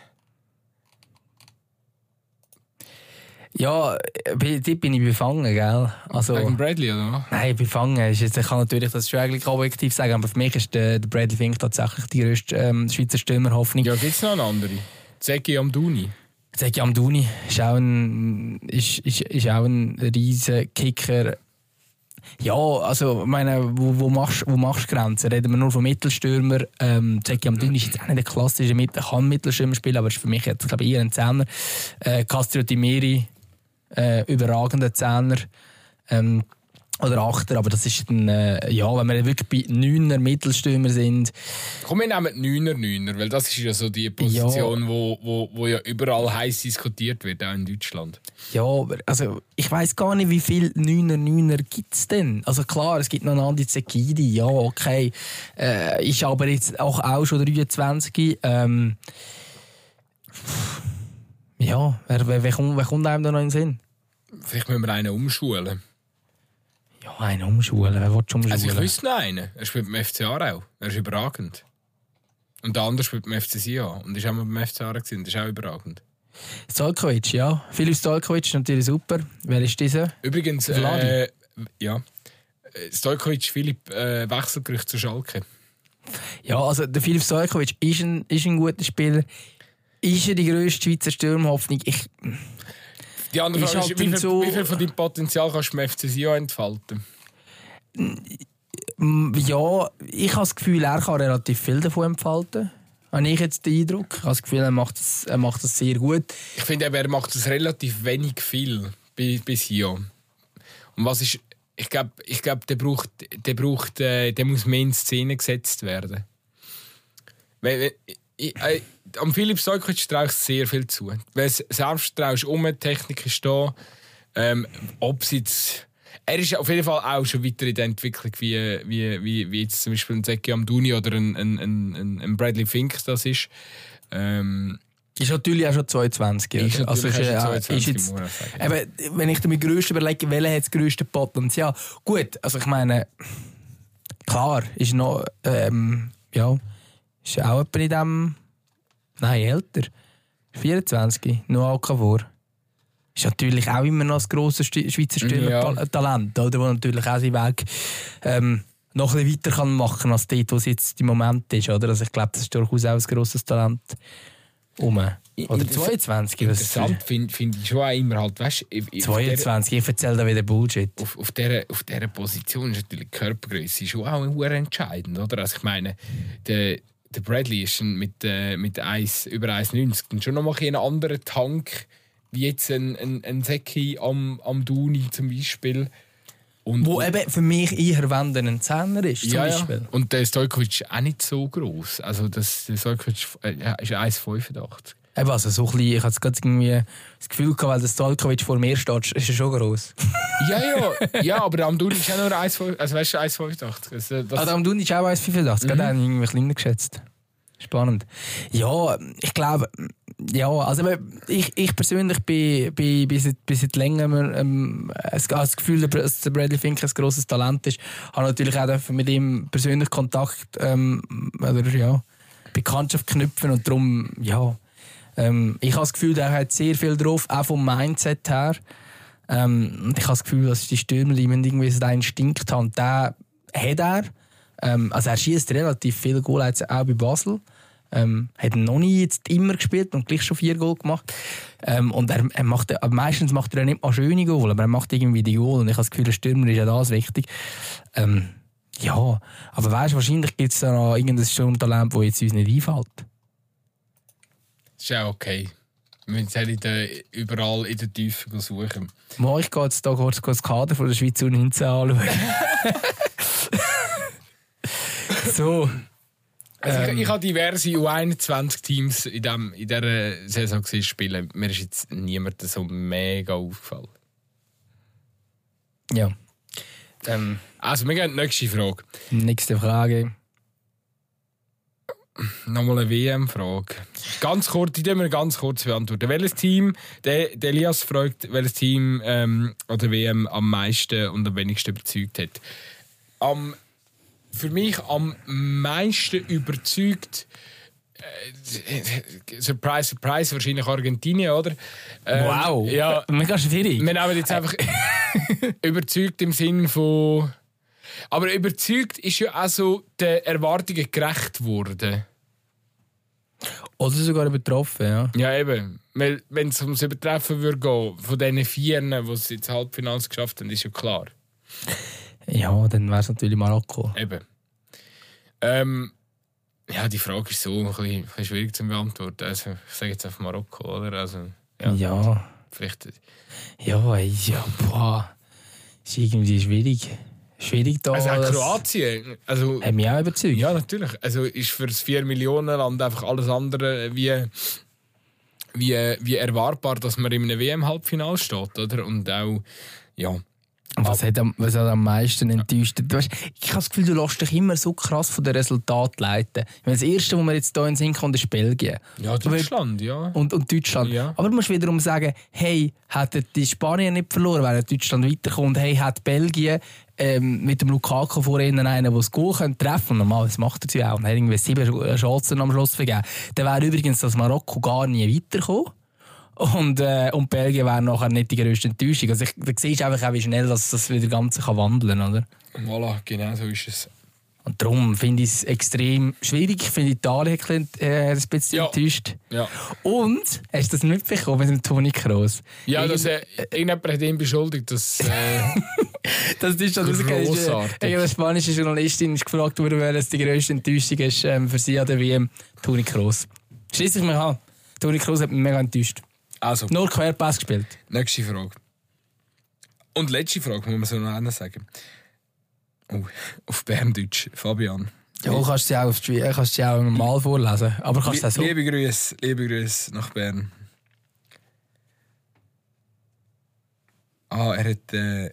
Ja, dort bin ich befangen, gell? Also, Wegen Bradley, oder? Nein, befangen. Ich kann natürlich das schon eigentlich objektiv sagen, aber für mich ist der, der Bradley Fink tatsächlich die grösste ähm, Schweizer Stürmerhoffnung. Ja, gibt es noch eine andere? Zeki Amduni. Zeki Amduni ist auch ein, ist, ist, ist auch ein riesiger Kicker. Ja, also, meine, wo, wo, machst, wo machst du Grenzen? Reden wir nur von Mittelstürmer. Ähm, Zeki Amduni ist jetzt auch nicht der klassische Mittel, kann Mittelstürmer spielen, aber ist für mich jetzt, glaube ich, eher ein Zehner. Äh, Castro Timeri äh, überragender Zehner. Ähm, oder Achter, aber das ist dann, äh, ja, wenn wir wirklich bei Neuner Mittelstürmer sind. Komm, wir nehmen Neuner, Neuner, weil das ist ja so die Position, ja. Wo, wo, wo ja überall heiß diskutiert wird, auch in Deutschland. Ja, aber also, ich weiß gar nicht, wie viele Neuner, Neuner gibt es denn? Also klar, es gibt noch einen Andi Zekidi, ja, okay. Äh, ist aber jetzt auch, auch schon 23. Ähm, ja, wer, wer, wer, kommt, wer kommt einem da noch in den Sinn? Vielleicht müssen wir einen umschulen. Ja, einen umschulen. Wer will umschulen? Also ich wüsste noch einen. Er spielt beim FC Aarau. Er ist überragend. Und der andere spielt beim FC Sia. Und ist auch mal beim FC Aarau gewesen. Das ist auch überragend. Stojkovic, ja. Philipp Stojkovic ist natürlich super. Wer ist dieser? Übrigens, äh, ja. Stojkovic, Philipp, äh, Wechselgerücht zu Schalke. Ja, also der Philipp Stojkovic ist ein, ist ein guter Spieler. Ist er die grösste Schweizer Sturmhoffnung? Ich, die andere Frage ist, halt wie, viel, so, wie viel von deinem Potenzial kannst du im FC Sion entfalten? Ja, ich habe das Gefühl, er kann relativ viel davon entfalten. Habe ich jetzt den Eindruck. Ich habe das Gefühl, er macht das, er macht das sehr gut. Ich finde, er macht das relativ wenig viel bis hier. Und was ist, ich glaube, ich glaub, der, braucht, der, braucht, äh, der muss mehr in Szene gesetzt werden. Weil, ich, äh, am Philipp Stojkovic traue ich sehr viel zu. Weil Selbstvertrauen ist um, Technik ist da. Ähm, ob es jetzt. Er ist auf jeden Fall auch schon weiter in der Entwicklung, wie, wie, wie, wie jetzt zum Beispiel ein Zeki Amduni oder ein, ein, ein, ein Bradley Fink das ist. Ähm, Ist natürlich auch schon 22. ist oder? natürlich ist, ja, 22, ist jetzt, eben, wenn ich mir grösst überlege, welcher hat das grösste Potenzial? Gut, also ich meine, klar, ist noch, ähm, ja, ist auch jemand in dem, nein, älter, 24, noch Alcavor. Ist natürlich auch immer noch das grosse Sti- Schweizer Stürmer-Talent, oder? Wo natürlich auch seinen Weg ähm, noch ein bisschen weiter kann machen als dort, wo es jetzt im Moment ist, oder? Also ich glaube, das ist durchaus auch ein grosses Talent. Um. Oder Inter- 22, was Interessant finde find ich schon auch immer halt, weißt du, auf der- 22, ich erzähle da wieder Bullshit. auf, auf, dieser, auf dieser Position ist natürlich die Körpergröße schon auch entscheidend, oder? Also ich meine, der, der Bradley ist mit, äh, mit 1, über 1,90 dann schon noch ein anderer Tank wie jetzt ein, ein, ein Säcki am, am Duni zum Beispiel. Und, Wo eben für mich eher wenn ein Zehner ist, zum ja, Beispiel. ja. Und der Stojkovic ist auch nicht so groß. Also das, der Stojkovic äh, ist 1,85. Eben, also so ein bisschen, ich hatte gerade irgendwie das Gefühl gehabt, weil der Stalkovic vor mir steht, ist er schon groß. Ja, ja, ja, aber der Amduni ist auch nur 1,85. Also weißt du, 1,85. Also, das, Ah, ist auch 1,85, mhm. gerade irgendwie kleiner geschätzt. Spannend. Ja, ich glaube, ja, also ich, ich persönlich bin, bin, bin, seit, bin seit längerem ähm, habe das Gefühl, dass Bradley Fink ein grosses Talent ist. Habe natürlich auch mit ihm persönlich Kontakt ähm, oder ja, Bekanntschaft knüpfen und darum, ja, ähm, ich habe das Gefühl, er hat sehr viel drauf, auch vom Mindset her. Ähm, und ich habe das Gefühl, dass die Stürmer die irgendwie so den Instinkt haben. Den hat er. Ähm, also er schießt relativ viele Goal, auch bei Basel. Ähm, hat noch nie jetzt immer gespielt und gleich schon vier Goal gemacht. Ähm, und er, er macht, aber meistens macht er ja nicht mal schöne Goal, aber er macht irgendwie die Goal. Und ich habe das Gefühl, der Stürmer ist ja das wichtig. Ähm, ja, aber weißt wahrscheinlich gibt es da noch irgendein Sturmtalent, das jetzt uns nicht einfällt. Ist auch okay. Wir müssen es nicht äh, überall in der Tiefe suchen. Mal, ich gehe jetzt hier kurz das Kader von der Schweiz U19 anschauen. so. Also Ähm. ich, ich habe diverse U21-Teams in, dem, in dieser Saison gesehen spielen. Mir ist jetzt niemand so mega aufgefallen. Ja. Ähm, Also, wir gehen die nächste Frage. nächste Frage. Nochmal eine WM-Frage. Ganz kurz, die dürfen wir ganz kurz beantworten. Welches Team, der, der Elias fragt, welches Team ähm, an der WM am meisten und am wenigsten überzeugt hat. Am, für mich am meisten überzeugt, äh, Surprise, Surprise, wahrscheinlich Argentinien, oder? Ähm, Wow. Ja, Mega schwierig. wir nehmen jetzt einfach überzeugt im Sinn von. Aber überzeugt ist ja auch so den Erwartungen gerecht worden. Oder sogar übertroffen, ja. Ja, eben. Weil, wenn es ums Übertreffen würde gehen, von diesen Vieren, die es jetzt Halbfinals geschafft haben, ist ja klar. Ja, dann wäre es natürlich Marokko. Eben. Ähm, ja, die Frage ist so ein bisschen, ein bisschen schwierig zu beantworten. Also, ich sage jetzt einfach Marokko, oder? Also, ja, Ja. vielleicht. Ja, ja, boah. Ist irgendwie schwierig. Schwierig da. Also, auch Kroatien. Also, Hat mich auch überzeugt. Ja, natürlich. Also ist für das 4-Millionen-Land einfach alles andere wie, wie, wie erwartbar, dass man in einem WM-Halbfinale steht, oder? Und auch, ja. Was hat, am, was hat am meisten enttäuscht? Du weißt, ich habe das Gefühl, du lässt dich immer so krass von den Resultaten leiten. Ich meine, Das erste, was mir jetzt hier in den Sinn kommt, ist Belgien. Ja, Deutschland, ja. Und, und Deutschland. Ja. Aber du musst wiederum sagen, hey, hätten die Spanier nicht verloren, wäre Deutschland weiterkommt, hey, hat Belgien ähm, mit dem Lukaku vorhin einen, der das Goal könnte treffen und normal, das macht er sie auch, und hat irgendwie sieben Chancen am Schluss vergeben. Dann wäre übrigens das Marokko gar nie weitergekommen. Und, äh, und Belgien wäre nachher nicht die grösste Enttäuschung. Also ich, da siehst du einfach auch, wie schnell das, das wieder Ganze kann wandeln kann. Voilà, genau so ist es. Und darum finde ich es extrem schwierig. Ich finde Italien äh, ein bisschen Ja. enttäuscht. Ja, Und, hast du das mitbekommen mit dem Toni Kroos? ja dass, äh, irgendjemand hat ihn beschuldigt, dass. Äh, Das ist schon rausgekommen. Grossartig. Eine spanische Journalistin ist gefragt worden, wer es die grösste Enttäuschung ist ähm, für sie an der WM. Toni Kroos. Schließlich mich an. Toni Kroos hat mich mega enttäuscht. also, Nur Querpass gespielt. nächste Frage. Und letzte Frage, muss man so noch sagen. Oh, auf Berndeutsch, Fabian. Ja, du kannst sie auch, auf die, kannst sie auch normal vorlesen. Aber kannst du auch so. Liebe Grüße, liebe Grüße nach Bern. Ah, er hat. Äh,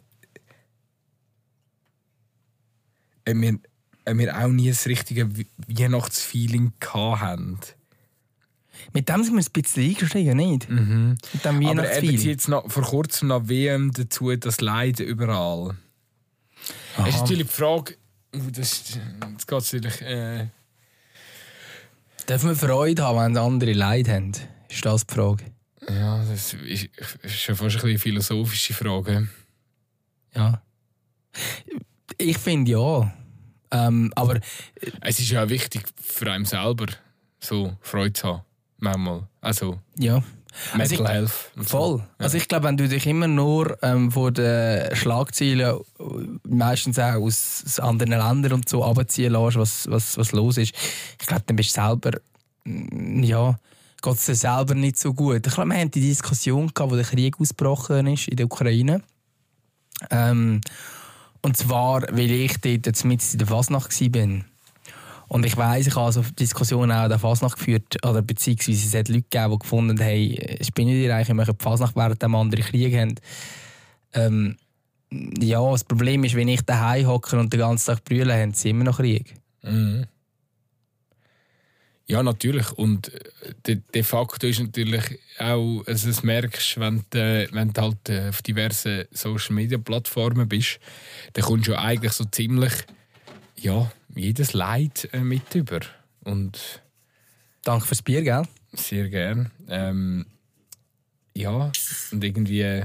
äh, wir, äh, wir auch nie das richtige We- Weihnachtsfeeling gehabt haben. Mit dem sind wir ein bisschen eingestiegen, nicht? Mit dem Aber er bezieht jetzt noch vor kurzem nach WM dazu, das Leid überall. Aha. Es ist natürlich die Frage, uh, das, jetzt geht natürlich. Äh, Dürfen wir Freude haben, wenn andere Leid haben? Ist das die Frage? ja, das ist, schon fast ein eine philosophische Frage. Ja. Ich finde ja. Ähm, aber Es ist ja auch wichtig für einen selber, so Freude zu haben. Manchmal. Also, ja. Also Mental ich- Health. und so. Voll. Also ich glaube, wenn du dich immer nur ähm, vor den Schlagzeilen, äh, meistens auch aus, anderen Ländern und so abziehen lässt, was, was, was los ist, ich glaube, dann bist du selber, mm, ja, geht es dir selber nicht so gut. Ich glaube, wir hatten die Diskussion, gehabt, wo der Krieg ausgebrochen ist in der Ukraine. Ähm, und zwar, weil ich dort jetzt mit in der Fasnacht war. Und ich weiss, ich habe also Diskussionen auch in der Fasnacht geführt, oder beziehungsweise es hat Leute gegeben, die gefunden haben, hey, spinnen die eigentlich, wir machen die Fasnacht, während dem andere Krieg haben. Ähm, ja, das Problem ist, wenn ich daheim hocke und den ganzen Tag brüllen, haben sie immer noch Krieg. Mhm. Ja, natürlich. Und äh, de, de facto ist natürlich auch, also das merkst wenn du, äh, wenn du halt äh, auf diversen Social Media Plattformen bist, dann kommst du ja eigentlich so ziemlich ja, jedes Leid mit über. Und Danke fürs Bier, gell? sehr gern. Ähm, ja, und irgendwie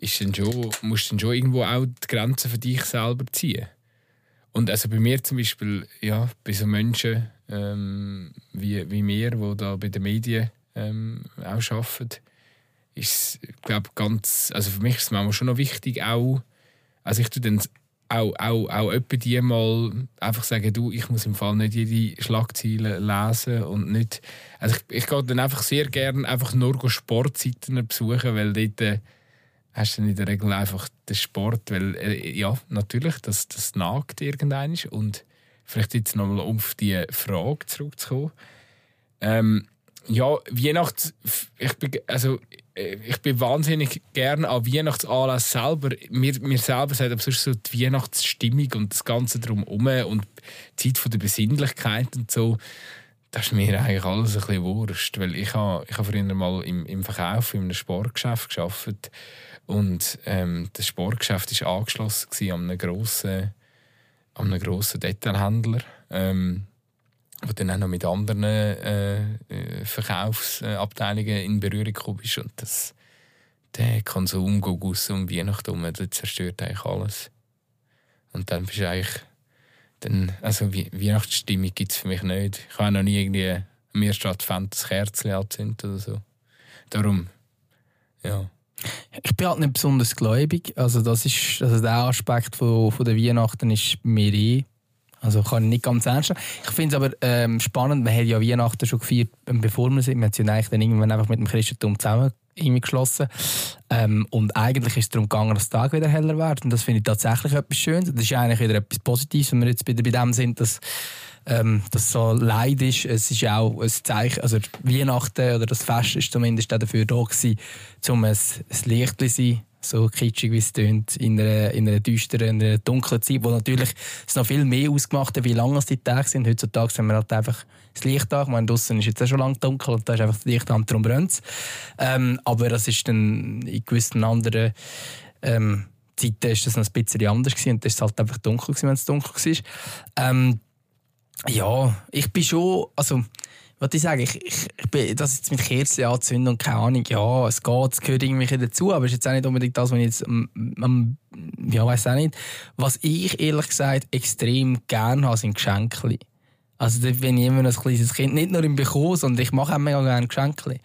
ist dann schon, musst du dann schon irgendwo auch die Grenzen für dich selber ziehen. Und also bei mir zum Beispiel, ja, bei so Menschen ähm, wie, wie mir, die da bei den Medien ähm, auch arbeiten, ist glaube ganz, also für mich ist es manchmal schon noch wichtig, auch, also ich tue dann auch, auch, auch etwa die mal einfach sagen, du, ich muss im Fall nicht jede Schlagzeile lesen und nicht, also ich, ich gehe dann einfach sehr gerne einfach nur Sportseiten besuchen, weil dort äh, hast du in der Regel einfach den Sport, weil äh, ja, natürlich, das, das nagt irgendein und vielleicht jetzt nochmal auf die Frage zurückzukommen. Ähm, ja, Weihnachts... Ich bin, also, äh, ich bin wahnsinnig gerne an Weihnachtsanlässen selber. Mir, mir selber sagt aber so die Weihnachtsstimmung und das Ganze drumherum und die Zeit von der Besinnlichkeit und so, das ist mir eigentlich alles ein bisschen wurscht. Weil ich habe, ich habe früher mal im, im Verkauf in einem Sportgeschäft gearbeitet und ähm, das Sportgeschäft war angeschlossen an einem grossen, an einem grossen Detailhändler. Ähm, wo dann auch noch mit anderen äh, äh, Verkaufsabteilungen in Berührung gekommen ist. Und das, der Konsum geht um Weihnachten herum, der zerstört eigentlich alles. Und dann bist du eigentlich... Dann, also We Weihnachtsstimmung gibt es für mich nicht. Ich habe noch nie irgendwie mir statt Fantas Kerzchen angezündet oder so. Darum, ja. Ich bin halt nicht besonders gläubig. Also das ist, also der Aspekt von, von der Weihnachten ist mir eh. Also kann ich nicht ganz ernst. Ich finde es aber ähm, spannend, man hat ja Weihnachten schon gefeiert, ähm, bevor wir sind. Wir haben es ja eigentlich dann irgendwann einfach mit dem Christentum zusammen irgendwie geschlossen. Ähm, und eigentlich ist es darum gegangen, dass der Tag wieder heller wird. Und das finde ich tatsächlich etwas Schönes. Das ist eigentlich wieder etwas Positives, wenn wir jetzt wieder bei dem sind, dass ähm, dass so Leid ist. Es ist auch ein Zeichen, also Weihnachten oder das Fest ist zumindest auch dafür da gewesen, um ein, ein Licht zu sein, so kitschig wie es tönt, in einer, in einer düsteren, in einer dunklen Zeit, wo natürlich es noch viel mehr ausgemacht hat, wie lange es die Tage sind. Heutzutage haben wir halt einfach das Licht an. Ich meine, draussen ist jetzt auch schon lange dunkel und da ist einfach das Licht an, darum brennt. Ähm, aber das ist dann in gewissen anderen ähm, Zeiten ist das noch ein bisschen anders gewesen und da ist es halt einfach dunkel gewesen, wenn es dunkel war. Ja, ich bin schon, also, was ich sage, ich, ich, ich bin, das jetzt mit Kerzen anzünden und keine Ahnung, ja, es geht, es gehört irgendwie dazu, aber es ist jetzt auch nicht unbedingt das, was ich jetzt, ähm, ähm, ja, weiß auch nicht. Was ich ehrlich gesagt extrem gerne habe, sind Geschenke. Also, bin ich immer ein kleines Kind, nicht nur im Bekommen, sondern ich mache auch mega gerne Geschenke.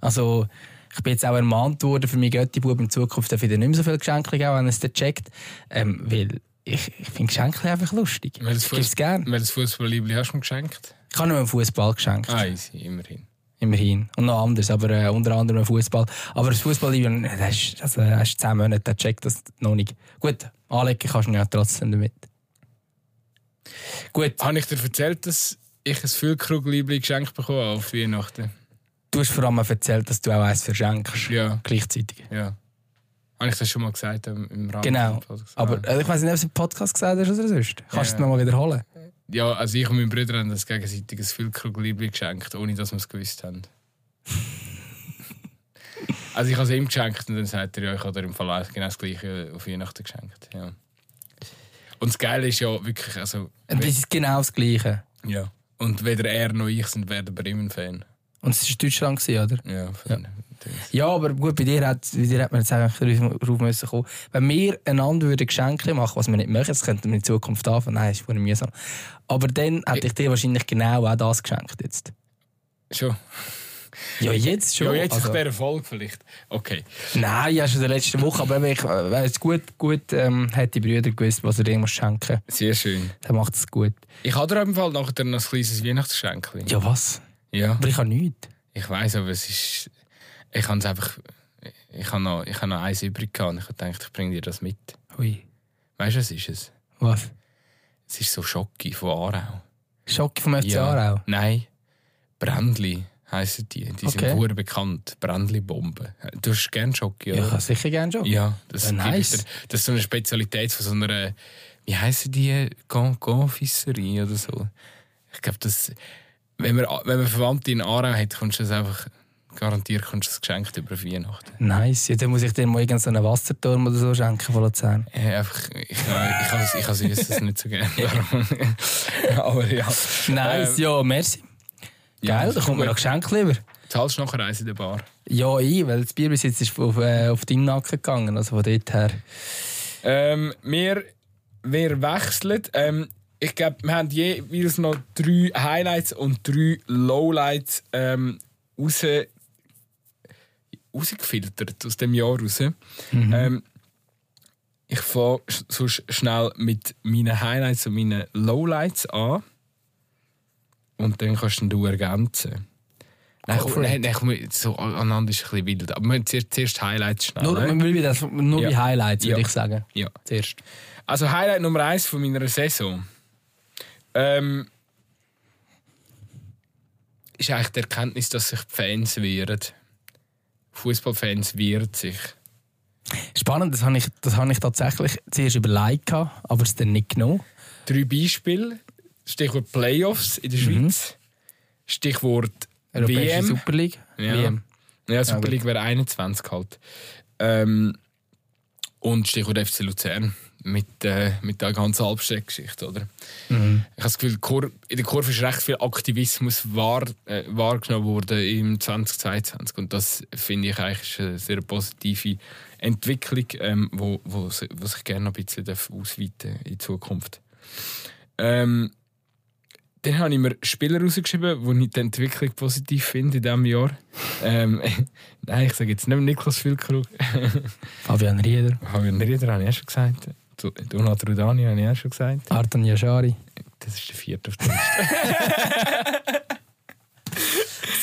Also, ich bin jetzt auch ermahnt worden, für meinen Göttibub in Zukunft darf ich nicht mehr so viele Geschenke geben, wenn er es dann checkt. Ähm, weil ich, ich finde Geschenke einfach lustig. Welches Ich gebe es gerne. Welches Fußballliebli hast du mir geschenkt? Ich habe nur einen Fußball geschenkt. Ah, easy, immerhin. Immerhin. Und noch anders, aber äh, unter anderem ein Fußball. Aber das Fußball, das ist, also, das ist 10 Monate, der checkt das noch nicht. Gut, anlegen kannst du ihn ja trotzdem damit. Gut, Habe ich dir erzählt, dass ich ein Füllkrugliebli geschenkt bekommen habe auf Weihnachten? du hast vor allem erzählt, dass du auch eins verschenkst. Ja, Gleichzeitig. ja. Habe ich das schon mal gesagt ähm, im Rahmen Genau. Podcast? Aber Ah. äh, ich weiß nicht, ob du im Podcast gesagt hast oder sonst. Kannst du Ja. es nochmal wiederholen? Ja, also ich und mein Bruder haben das gegenseitiges Füllkrugliebli geschenkt, ohne dass wir es gewusst haben. also ich habe es ihm geschenkt und dann sagt er, ja, ich habe dir im Fall auch genau das gleiche auf Weihnachten geschenkt. Ja. Und das Geile ist ja wirklich, also... Und das ist genau das Gleiche. Ja. Und weder er noch ich sind werden bei ihm ein Fan. Und es war Deutschland, oder? Ja, Fan. Ja, aber gut, bei dir hat, bei dir hat man jetzt eigentlich darauf müssen kommen. Wenn wir einander würden Geschenke machen, was wir nicht machen, das könnten wir in Zukunft anfangen. Nein, ist voll mühsam. Aber dann hätte ich dir wahrscheinlich genau auch das geschenkt jetzt. Schon. Ja, jetzt schon. Ja, jetzt also, nach dieser Folge vielleicht. Okay. Nein, ja, schon in der letzten Woche. Aber ich äh, weiss, gut, gut ähm, hat die Brüder gewusst, was er dir schenken muss. Sehr schön. Dann macht es gut. Ich habe dir im Fall nachher noch ein kleines Weihnachtsgeschenk. Ja, was? Ja. Aber ich habe nichts. Ich weiß, aber es ist. Ich habe es einfach. Ich habe noch, ich habe noch eins übrig gehabt und ich habe gedacht, ich bringe dir das mit. Ui. Weißt du, was ist es? Was? Es ist so Schocki von Aarau. Schock vom FC Aarau? Nein. Brändli heissen die. Die sind Okay. sehr bekannt. Brändli-Bomben. Du hast gerne Schocki, Ja, ich oder? habe sicher gerne schon. Ja, das, Ja, nice. das ist so eine Spezialität von so einer. Wie heissen die? Con- Confiserie oder so. Ich glaube, das. Wenn man, wenn man Verwandte in Aarau hat, kommst du das einfach. Garantiert kommst du das geschenkt über Weihnachten. Nice. Ja, dann muss ich dir mal irgend so einen Wasserturm oder so schenken von Luzern. Ja, einfach, ich, ich, habe ich habe Süßes nicht so gerne. Aber ja. Nice, Ähm, ja, merci. ja, Geil, da kommt mir noch Geschenk lieber. Zahlst du nachher eins in der Bar? Ja, ich, weil das Bier bis jetzt ist auf, äh, auf deinen Nacken gegangen. Also von dort her. Ähm, wir, wir wechseln. Ähm, ich glaube, wir haben jeweils noch drei Highlights und drei Lowlights ähm, raus, rausgefiltert aus dem Jahr raus. Ähm, ich fange so sch- schnell mit meinen Highlights und meinen Lowlights an. Und dann kannst du ergänzen. Nein, Go komm, nein, nein, so aneinander ist ein bisschen wild. Aber wir haben zuerst, zuerst Highlights schnell. Nur, ne? das, nur Ja. bei Highlights, würde Ja. ich sagen. Ja. Zuerst. Also Highlight Nummer eins von meiner Saison ähm, ist eigentlich die Erkenntnis, dass sich die Fans wehren. Fußballfans wehren sich. Spannend, das habe ich, das habe ich tatsächlich zuerst überlegt, aber es dann nicht genommen. Drei Beispiele. Stichwort Playoffs in der Schweiz. Stichwort Europäische WM. Super League. Ja. WM. Ja, Super. League wäre 21 halt. Ähm, und Stichwort FC Luzern. Mit, äh, mit der ganzen Albstadt-Geschichte, oder? Mhm. Ich habe das Gefühl, Kur- in der Kurve ist recht viel Aktivismus wahr, äh, wahrgenommen worden im 2022. Und das finde ich eigentlich eine sehr positive Entwicklung, ähm, wo, wo, wo sich gerne noch ein bisschen ausweiten in Zukunft. Ähm, dann habe ich mir Spieler rausgeschrieben, die ich die Entwicklung positiv finde in diesem Jahr. ähm, nein, ich sage jetzt nicht Niklas Füllkrug. Fabian Rieder, Fabian Rieder habe ich auch schon gesagt. Du- Donat Rudani habe ich auch schon gesagt. Artan Yashari. Das ist der vierte auf der Liste.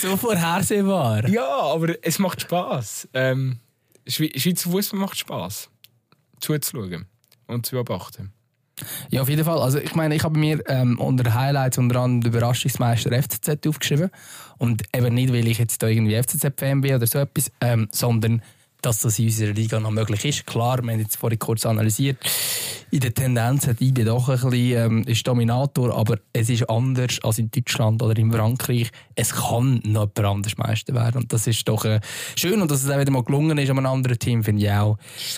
So vorhersehbar. ja, aber es macht Spass. Ähm, Schwe Schweizer Fußball macht Spass. Zuzuschauen und zu beobachten. Ja, auf jeden Fall. Also ich meine, ich habe mir ähm, unter Highlights unter anderem den Überraschungsmeister FCZ aufgeschrieben. Und eben nicht, weil ich jetzt da irgendwie FCZ-Fan bin oder so etwas, ähm, sondern dass das in unserer Liga noch möglich ist. Klar, wir haben jetzt vorhin kurz analysiert, in der Tendenz hat IB doch ein bisschen, ähm, ist Dominator, aber es ist anders als in Deutschland oder in Frankreich. Es kann noch jemand anders Meister werden. Und das ist doch äh, schön. Und dass es auch wieder mal gelungen ist an einem anderen Team, finde ich auch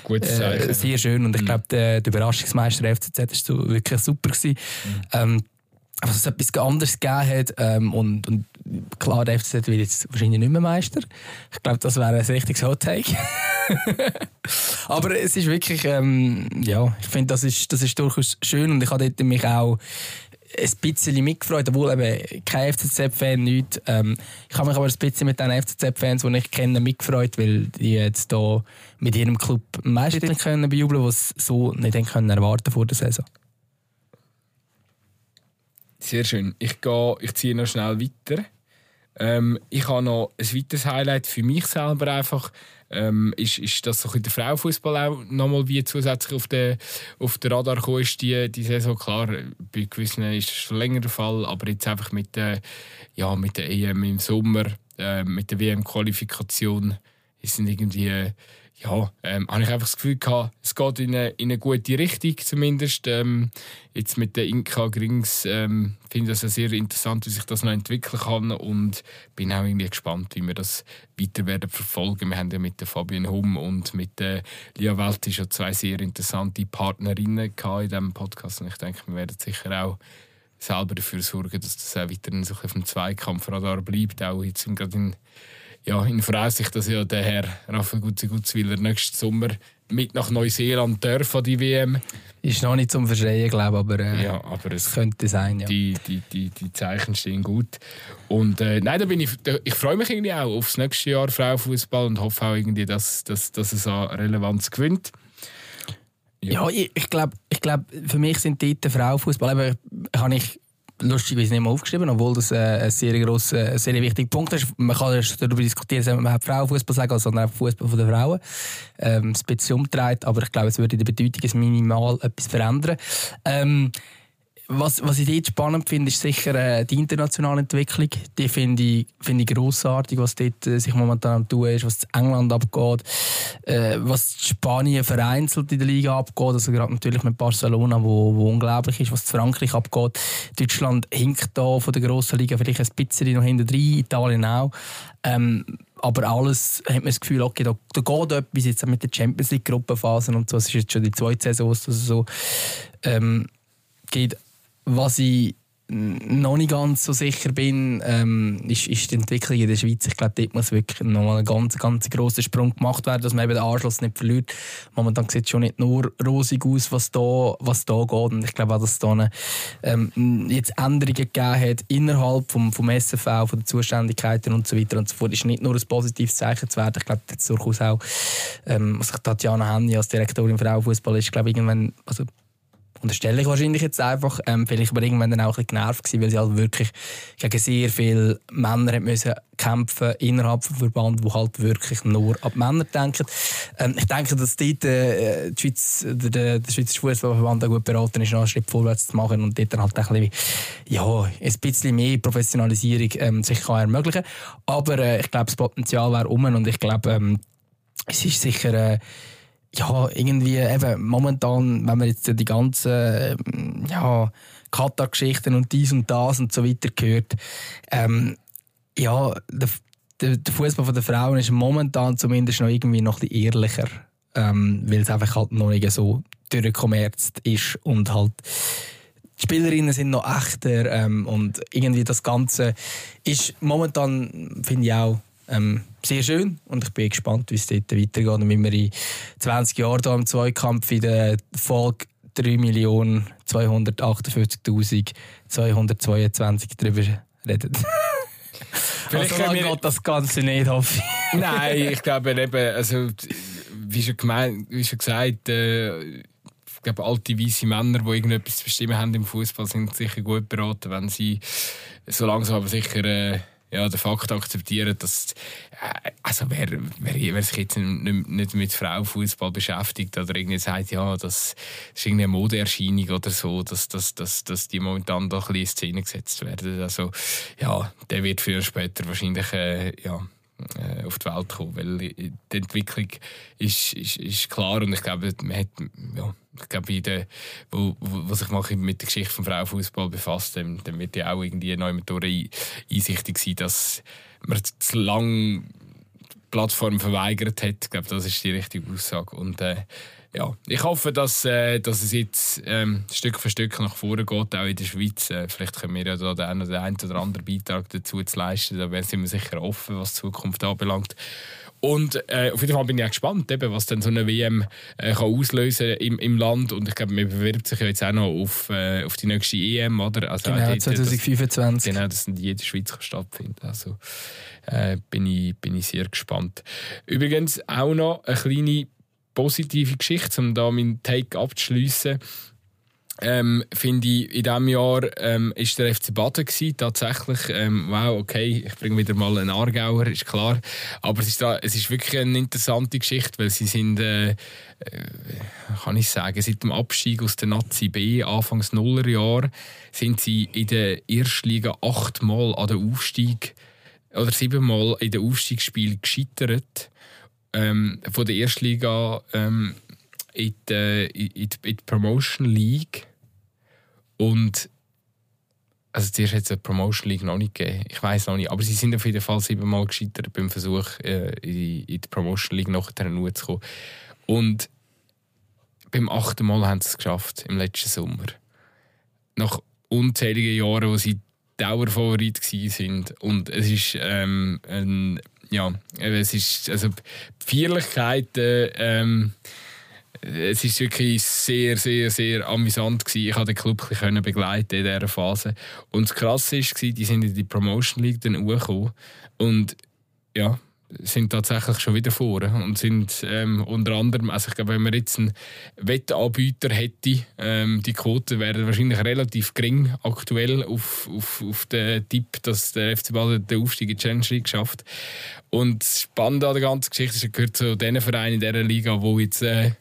äh, sehr schön. Und ich glaube, der, der Überraschungsmeister FCZ war so wirklich super. Gewesen. Ähm, was es etwas anderes gegeben hat. Ähm, und, und klar, der FCZ wird jetzt wahrscheinlich nicht mehr Meister. Ich glaube, das wäre ein richtiges Hot Take. Aber es ist wirklich, ähm, ja, ich finde, das ist, das ist durchaus schön. Und ich habe dort mich auch ein bisschen mitgefreut, obwohl eben kein FCZ-Fan nicht. Ähm, ich habe mich aber ein bisschen mit den FCZ-Fans, die ich kenne, mitgefreut, weil die jetzt hier mit ihrem Club Meister können bejubeln, was sie so nicht können erwarten vor der Saison. Sehr schön. Ich, gehe, ich ziehe noch schnell weiter. Ähm, ich habe noch ein weiteres Highlight für mich selber einfach. Ähm, ist, ist, dass so der Frauenfußball auch nochmal wie zusätzlich auf den, auf den Radar gekommen ist, die, die Saison. Klar, bei gewissen ist es schon länger der Fall, aber jetzt einfach mit der, ja, mit der EM im Sommer, äh, mit der WM-Qualifikation es sind irgendwie ja, ähm, habe ich einfach das Gefühl gehabt, es geht in eine, in eine gute Richtung zumindest. Ähm, jetzt mit den Inka Grings ähm, finde ich das sehr interessant, wie sich das noch entwickeln kann und bin auch irgendwie gespannt, wie wir das weiter werden verfolgen. Wir haben ja mit der Fabian Hum und mit der Lia Welti schon zwei sehr interessante Partnerinnen in diesem Podcast und ich denke, wir werden sicher auch selber dafür sorgen, dass das auch weiterhin so auf dem Zweikampfradar bleibt, auch jetzt gerade in ja, in Voraussicht, dass ja der Herr Raphael Gutzi-Gutzwiller nächsten Sommer mit nach Neuseeland darf an die WM. Ist noch nicht zum Verschreien, glaube ich, aber, äh, ja, aber es könnte sein. Ja. Die, die, die, die Zeichen stehen gut. Und äh, nein, da bin ich, ich freue mich irgendwie auch aufs nächste Jahr Frauenfußball und hoffe auch irgendwie, dass, dass, dass es an Relevanz gewinnt. Ja, ja ich, ich glaube, ich glaub, für mich sind dort Frauenfußball, aber habe ich lustigerweise nicht mehr aufgeschrieben, obwohl das äh, ein sehr grosser, sehr wichtiger Punkt ist. Man kann darüber diskutieren, ob man Frauenfußball sagen sondern einfach Fußball den Frauen. Ähm, ein bisschen umdreht, aber ich glaube, es würde in der Bedeutung minimal etwas verändern. Ähm, was, was ich dort spannend finde, ist sicher äh, die internationale Entwicklung. Die finde ich, find ich grossartig, was dort äh, sich momentan am tun ist, was in England abgeht, äh, was Spanien vereinzelt in der Liga abgeht. Also gerade natürlich mit Barcelona, wo, wo unglaublich ist, was Frankreich abgeht. Deutschland hinkt da von der grossen Liga vielleicht ein bisschen noch hinter drin, Italien auch. Ähm, aber alles hat man das Gefühl, okay, da, da geht etwas jetzt mit der Champions League Gruppenphasen und so. Es ist jetzt schon die zweite Saison, was das so ähm, geht was ich noch nicht ganz so sicher bin, ähm, ist, ist die Entwicklung in der Schweiz. Ich glaube, dort muss wirklich noch ein ganz, ganz grosser Sprung gemacht werden, dass man eben den Anschluss nicht verliert. Momentan sieht es schon nicht nur rosig aus, was da, was da geht. Und ich glaube auch, dass es da eine, ähm, jetzt Änderungen gegeben hat innerhalb vom, vom SFV, von den Zuständigkeiten und so weiter und so fort. ist nicht nur ein positives Zeichen zu werden. Ich glaube, jetzt durchaus auch, ähm, was ich Tatjana Henny als Direktorin für Frauenfußball ist, glaube irgendwann, also unterstelle ich wahrscheinlich jetzt einfach. Ähm, vielleicht aber irgendwann dann auch ein bisschen genervt weil sie halt wirklich gegen sehr viele Männer müssen kämpfen innerhalb des Verband, wo halt wirklich nur an Männer denken. Ähm, ich denke, dass dort äh, die Schweiz, der, der Schweizer Fußballverband gut beraten ist, einen Schritt vorwärts zu machen und dort dann halt ein bisschen, ja, ein bisschen mehr Professionalisierung ähm, sich kann ermöglichen. Aber äh, ich glaube, das Potenzial wäre um und ich glaube, ähm, es ist sicher äh, ja, irgendwie eben momentan, wenn man jetzt die ganzen ähm, ja, Katar-Geschichten und dies und das und so weiter hört, ähm, ja, der, der, der Fußball der Frauen ist momentan zumindest noch irgendwie noch bisschen ehrlicher, ähm, weil es einfach halt noch nicht so durchkommerzt ist und halt die Spielerinnen sind noch echter ähm, und irgendwie das Ganze ist momentan, finde ich auch, ähm, sehr schön und ich bin gespannt, wie es dort weitergeht und wie wir in 20 Jahren hier im Zweikampf in der Folge 3.248.222 darüber reden. Vielleicht also wir... geht das Ganze nicht, hoffe ich. Nein, ich glaube eben, also, wie schon, gemeint, wie schon gesagt, äh, ich glaube, alte weiße Männer, die irgendetwas zu bestimmen haben im Fußball, sind sicher gut beraten, wenn sie so langsam aber sicher äh, ja, den Fakt akzeptieren, dass äh, also wer, wer, wer sich jetzt nicht, nicht mit Frauenfußball beschäftigt oder irgendwie sagt, ja, das ist eine Modeerscheinung oder so, dass, dass, dass, dass die momentan doch ein bisschen in Szene gesetzt werden. Also ja, der wird früher später wahrscheinlich äh, ja, äh, auf die Welt kommen, weil die Entwicklung ist, ist, ist klar und ich glaube, man hat, ja, ich glaube, der, wo, wo, wo sich mal mit der Geschichte des Frauenfußball befasst, dann, dann wird ja auch irgendwie neu mit einsichtig sein, dass man zu lange Plattform verweigert hat. Ich glaube, das ist die richtige Aussage. Und äh, ja, ich hoffe, dass, äh, dass es jetzt ähm, Stück für Stück nach vorne geht, auch in der Schweiz. Äh, vielleicht können wir ja da den, den einen oder anderen Beitrag dazu zu leisten. Da sind wir sicher offen, was die Zukunft anbelangt. Und äh, auf jeden Fall bin ich auch gespannt, eben, was dann so eine WM äh, kann auslösen im, im Land. Und ich glaube, man bewirbt sich ja jetzt auch noch auf, äh, auf die nächste EM, oder? Also, genau, 2025. Das, genau, das in jeder Schweiz kann stattfinden. Also äh, bin, ich, bin ich sehr gespannt. Übrigens auch noch eine kleine positive Geschichte, um da meinen Take abzuschließen ähm, finde ich, in diesem Jahr ähm, ist der FC Baden gewesen, tatsächlich. Ähm, wow, okay, ich bringe wieder mal einen Aargauer, ist klar. Aber es ist, da, es ist wirklich eine interessante Geschichte, weil sie sind, äh, äh, kann ich sagen, seit dem Abstieg aus der Nazi B, Anfangs Nullerjahr, sind sie in der Erstliga achtmal an den Aufstieg oder siebenmal in den Aufstiegsspielen gescheitert. Ähm, von der Erstliga ähm, in, die, in, die, in die Promotion League und also zuerst hat es eine Promotion League noch nicht gegeben. Ich weiß noch nicht. Aber sie sind auf jeden Fall siebenmal gescheitert beim Versuch, äh, in, in die Promotion League nachher zu kommen. Und beim achten Mal haben sie es geschafft, im letzten Sommer. Nach unzähligen Jahren, wo sie Dauerfavorit waren. Und es ist ähm, ein, ja, es ist, also Feierlichkeiten, ähm, es ist wirklich sehr, sehr, sehr amüsant gewesen. Ich konnte den Club ein begleiten in dieser Phase. Und das Krasse war, die sind in die Promotion League dann hochgekommen. Und ja, sind tatsächlich schon wieder vor und sind ähm, unter anderem, also ich glaube, wenn man jetzt einen Wettanbieter hätte, ähm, die Quote wäre wahrscheinlich relativ gering aktuell auf, auf, auf den Tipp, dass der FC Basel den Aufstieg in die Challenge League schafft. Und das Spannende an der ganzen Geschichte ist, gehört zu den Vereinen in dieser Liga, wo jetzt äh,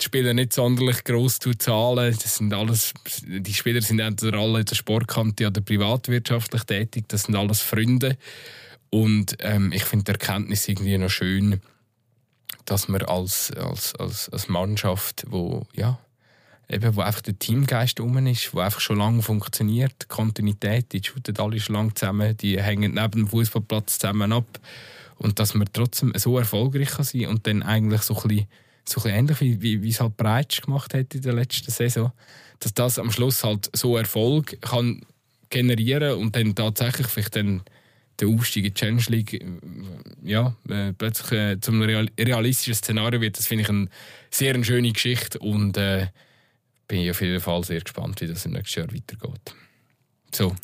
die Spieler nicht sonderlich gross zahlen. Das sind alles, die Spieler sind entweder alle in der Sportkante oder privatwirtschaftlich tätig. Das sind alles Freunde. Und ähm, ich finde die Erkenntnis irgendwie noch schön, dass man als, als, als, als Mannschaft, wo, ja, eben, wo einfach der Teamgeist rum ist, wo einfach schon lange funktioniert, Kontinuität, die shooten alle schon lange zusammen, die hängen neben dem Fußballplatz zusammen ab. Und dass man trotzdem so erfolgreich kann sein und dann eigentlich so ein bisschen so ein ähnlich wie, wie, wie es halt Breitsch gemacht hat in der letzten Saison, dass das am Schluss halt so Erfolg kann generieren und dann tatsächlich vielleicht dann der Aufstieg in die Challenge League äh, ja, äh, plötzlich äh, zum real realistischen Szenario wird. Das finde ich eine sehr eine schöne Geschichte und äh, bin ich auf jeden Fall sehr gespannt, wie das im nächsten Jahr weitergeht. So,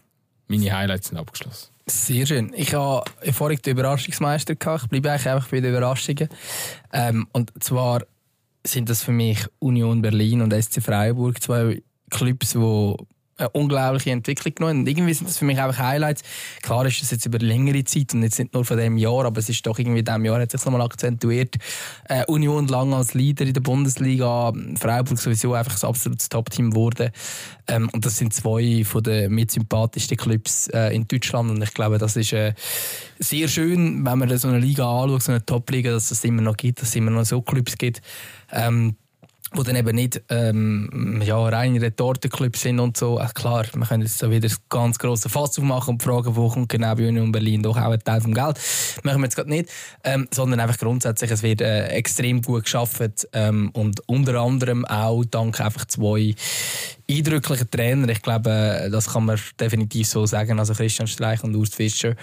meine Highlights sind abgeschlossen. Sehr schön. Ich habe vorhin den Überraschungsmeister gehabt. Ich bleibe eigentlich einfach bei den Überraschungen. Ähm, und zwar sind das für mich Union Berlin und SC Freiburg, zwei Clubs, die eine unglaubliche Entwicklung genommen. Und irgendwie sind das für mich einfach Highlights. Klar ist das jetzt über längere Zeit und jetzt nicht nur von dem Jahr, aber es ist doch irgendwie in diesem Jahr hat sich nochmal akzentuiert. Äh, Union lang als Leader in der Bundesliga, Freiburg sowieso einfach ein absolutes Top-Team geworden. Ähm, und das sind zwei von den mit sympathischsten Clubs äh, in Deutschland und ich glaube, das ist äh, sehr schön, wenn man so eine Liga anschaut, so eine Top-Liga, dass es immer noch gibt, dass es immer noch so Clubs gibt. Ähm, wo dann eben nicht ähm, ja, reine Retortenclubs sind und so. Ach klar, wir können jetzt so wieder das ganz grosse Fass aufmachen und fragen, wo kommt genau bei Union Berlin doch auch ein Teil vom Geld. Machen wir jetzt gerade nicht, ähm, sondern einfach grundsätzlich, es wird äh, extrem gut geschaffen ähm, und unter anderem auch dank einfach zwei eindrücklichen Trainer. Ich glaube, äh, das kann man definitiv so sagen, also Christian Streich und Urs Fischer.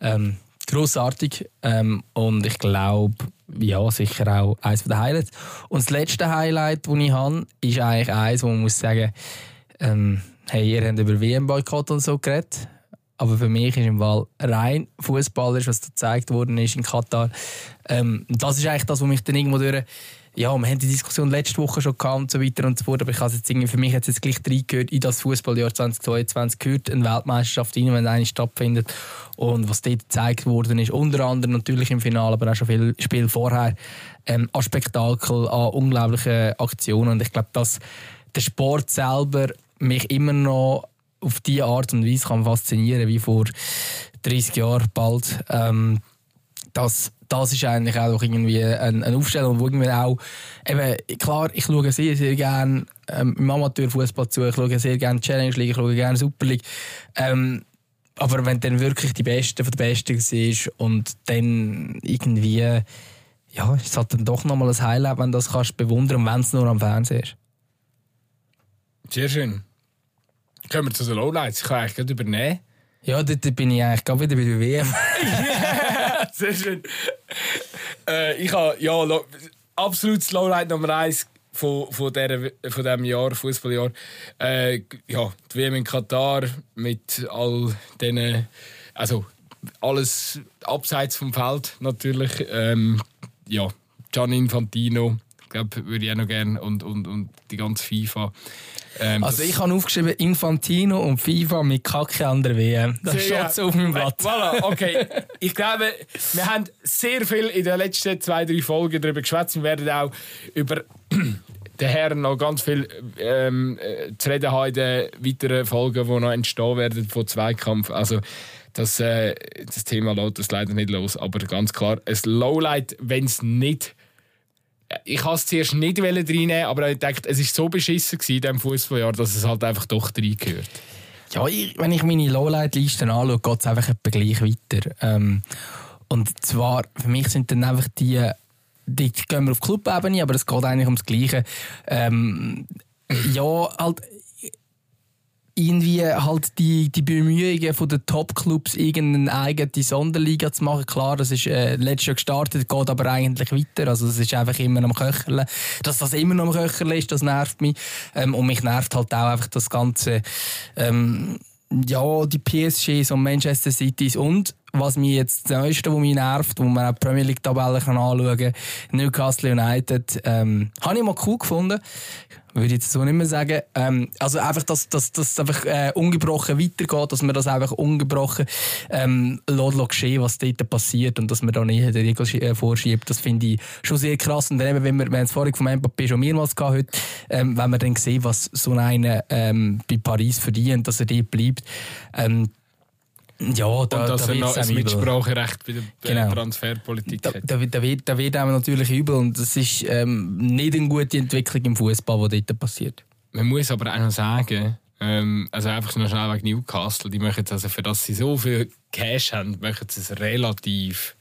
Ähm, grossartig. Ähm, und ich glaube, ja, sicher auch eines der Highlights. Und das letzte Highlight, das ich habe, ist eigentlich eins, wo man muss sagen, ähm, hey, ihr habt über WM-Boykott und so geredet, aber für mich ist im Fall rein fußballerisch, was da gezeigt worden ist in Katar, ähm, das ist eigentlich das, was mich dann irgendwo durch ja, wir haben die Diskussion letzte Woche schon gehabt und so weiter und so fort, aber ich habe jetzt irgendwie, für mich es jetzt gleich reingehört, in das Fußballjahr 2022 gehört, eine Weltmeisterschaft rein, wenn eine stattfindet und was dort gezeigt worden ist, unter anderem natürlich im Finale, aber auch schon viel Spiel vorher, ähm, an Spektakel, an unglaublichen Aktionen und ich glaube, dass der Sport selber mich immer noch auf diese Art und Weise kann faszinieren wie vor 30 Jahren bald. Ähm, das, das ist eigentlich auch irgendwie eine, eine Aufstellung, wo irgendwie auch, eben, klar, ich schaue sehr, sehr gerne ähm, im Amateurfußball zu, ich schaue sehr gerne Challenge League, ich schaue gerne Super League. Ähm, aber wenn dann wirklich die Beste von der Besten ist und dann irgendwie, ja, ist es halt dann doch nochmal ein Highlight, wenn du das kannst bewundern, wenn es nur am Fernsehen ist. Sehr schön. Kommen wir zu den Lowlights. Ich kann eigentlich gerade übernehmen. Ja, dort bin ich eigentlich gerade wieder bei der WM. Sehr schön. Äh, ich habe ja absolutes Lowlight Nummer 1 von, von, der, von diesem Jahr, Fußballjahr. Äh, ja, die WM in Katar mit all diesen. Also alles abseits vom Feld natürlich. Ähm, ja, Gian Infantino, glaube würde ich auch noch gerne. Und, und, und die ganze FIFA. Ähm, also ich habe aufgeschrieben Infantino und FIFA mit Kacke an der WM. Das steht so auf meinem Blatt. Voilà, okay. ich glaube, wir haben sehr viel in den letzten zwei, drei Folgen darüber geschwätzt. Wir werden auch über den Herren noch ganz viel ähm, äh, zu reden haben in den weiteren Folgen, die noch entstehen werden von Zweikampf. Also das, äh, das Thema lässt das leider nicht los, aber ganz klar, ein Lowlight, wenn es nicht ich wollte es zuerst nicht reinnehmen, aber ich dachte, es war so beschissen in diesem Fußballjahr, dass es halt einfach doch reingehört. Ja, ich, wenn ich meine Lowlight-Listen anschaue, geht es einfach etwa gleich weiter. Ähm, und zwar, für mich sind dann einfach die, die gehen wir auf Clubebene, aber es geht eigentlich ums Gleiche. Ähm, ja, halt irgendwie halt die, die Bemühungen von den Top-Clubs, irgendeine eigene Sonderliga zu machen. Klar, das ist äh, letztes Jahr gestartet, geht aber eigentlich weiter. Also es ist einfach immer am Köcherle. Dass das immer noch am Köcherle ist, das nervt mich. Ähm, und mich nervt halt auch einfach das Ganze, ähm, ja, die PSGs und Manchester Cities und was mich jetzt das Neueste, was mich nervt, wo man auch die Premier League Tabelle anschauen kann, Newcastle United, ähm, habe ich mal cool gefunden würde ich jetzt so nicht mehr sagen. Ähm, also einfach, dass das einfach äh, ungebrochen weitergeht, dass man das einfach ungebrochen ähm, lässt, geschehen, was dort passiert und dass man da nicht den Riegel äh, vorschiebt. Das finde ich schon sehr krass. Und dann eben, wenn wir, wir haben es vorhin vom Mbappé schon mehrmals gehabt heute, ähm, wenn man dann sieht, was so einer ähm, bei Paris verdient, dass er dort bleibt, ähm, ja, da, und dass da er noch ein Mitspracherecht bei der genau. Transferpolitik da, hat. Da, da, wird, da wird einem natürlich übel und das ist ähm, nicht eine gute Entwicklung im Fußball, die dort passiert. Man muss aber auch noch sagen, ähm, also einfach noch schnell wegen Newcastle, die möchten also für das sie so viel Cash haben, möchten sie es relativ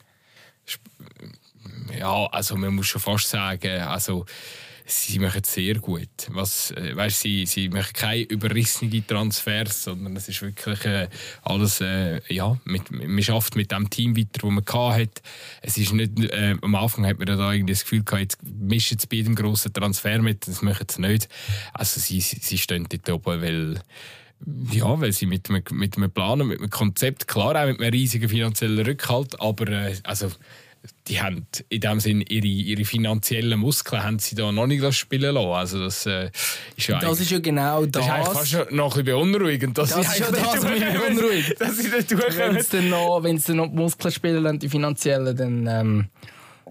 ja, also man muss schon fast sagen, also sie machen es sehr gut. Was, äh, weißt, sie, sie machen keine überrissenen Transfers, sondern es ist wirklich äh, alles, äh, ja, mit, man schafft mit dem Team weiter, das man hatte. Es ist nicht, äh, am Anfang hat man da irgendwie das Gefühl gehabt, jetzt mischen sie bei jedem grossen Transfer mit, das machen sie nicht. Also sie, sie, stehen dort oben, weil ja, weil sie mit einem, mit einem Plan, mit einem Konzept, klar auch mit einem riesigen finanziellen Rückhalt, aber äh, also die haben in dem Sinn ihre, ihre finanziellen Muskeln haben sie da noch nicht spielen lassen. Also das äh, ist ja das ist ja genau das. Das ist eigentlich fast schon noch ein bisschen beunruhigend. Das, das ist ja das, was mich beunruhigt. dass sie Wenn sie dann noch, die Muskeln spielen lassen, die finanziellen, dann ähm,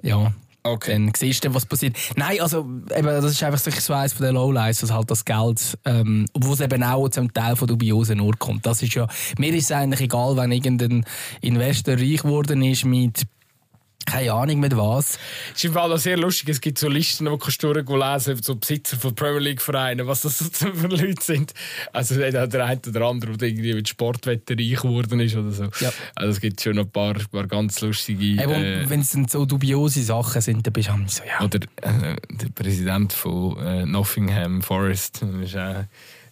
ja. Okay. Dann siehst du, was passiert. Nein, also eben, das ist einfach so eines von den Lowlights, dass halt das Geld, ähm, obwohl es eben auch zum Teil von dubiosen nur kommt. Das ist ja, mir ist es eigentlich egal, wenn irgendein Investor reich geworden ist mit keine Ahnung mit was. Es ist im Fall auch sehr lustig. Es gibt so Listen, die kannst du lesen, so Besitzer von Premier League Vereinen, was das so für Leute sind. Also der eine oder andere, der irgendwie mit Sportwetter reich geworden ist oder so. Ja. Also es gibt schon ein paar, paar ganz lustige. Äh, Wenn es so dubiose Sachen sind, dann bist du so, ja. Oder äh, der Präsident von äh, Nottingham Forest, das ist, äh,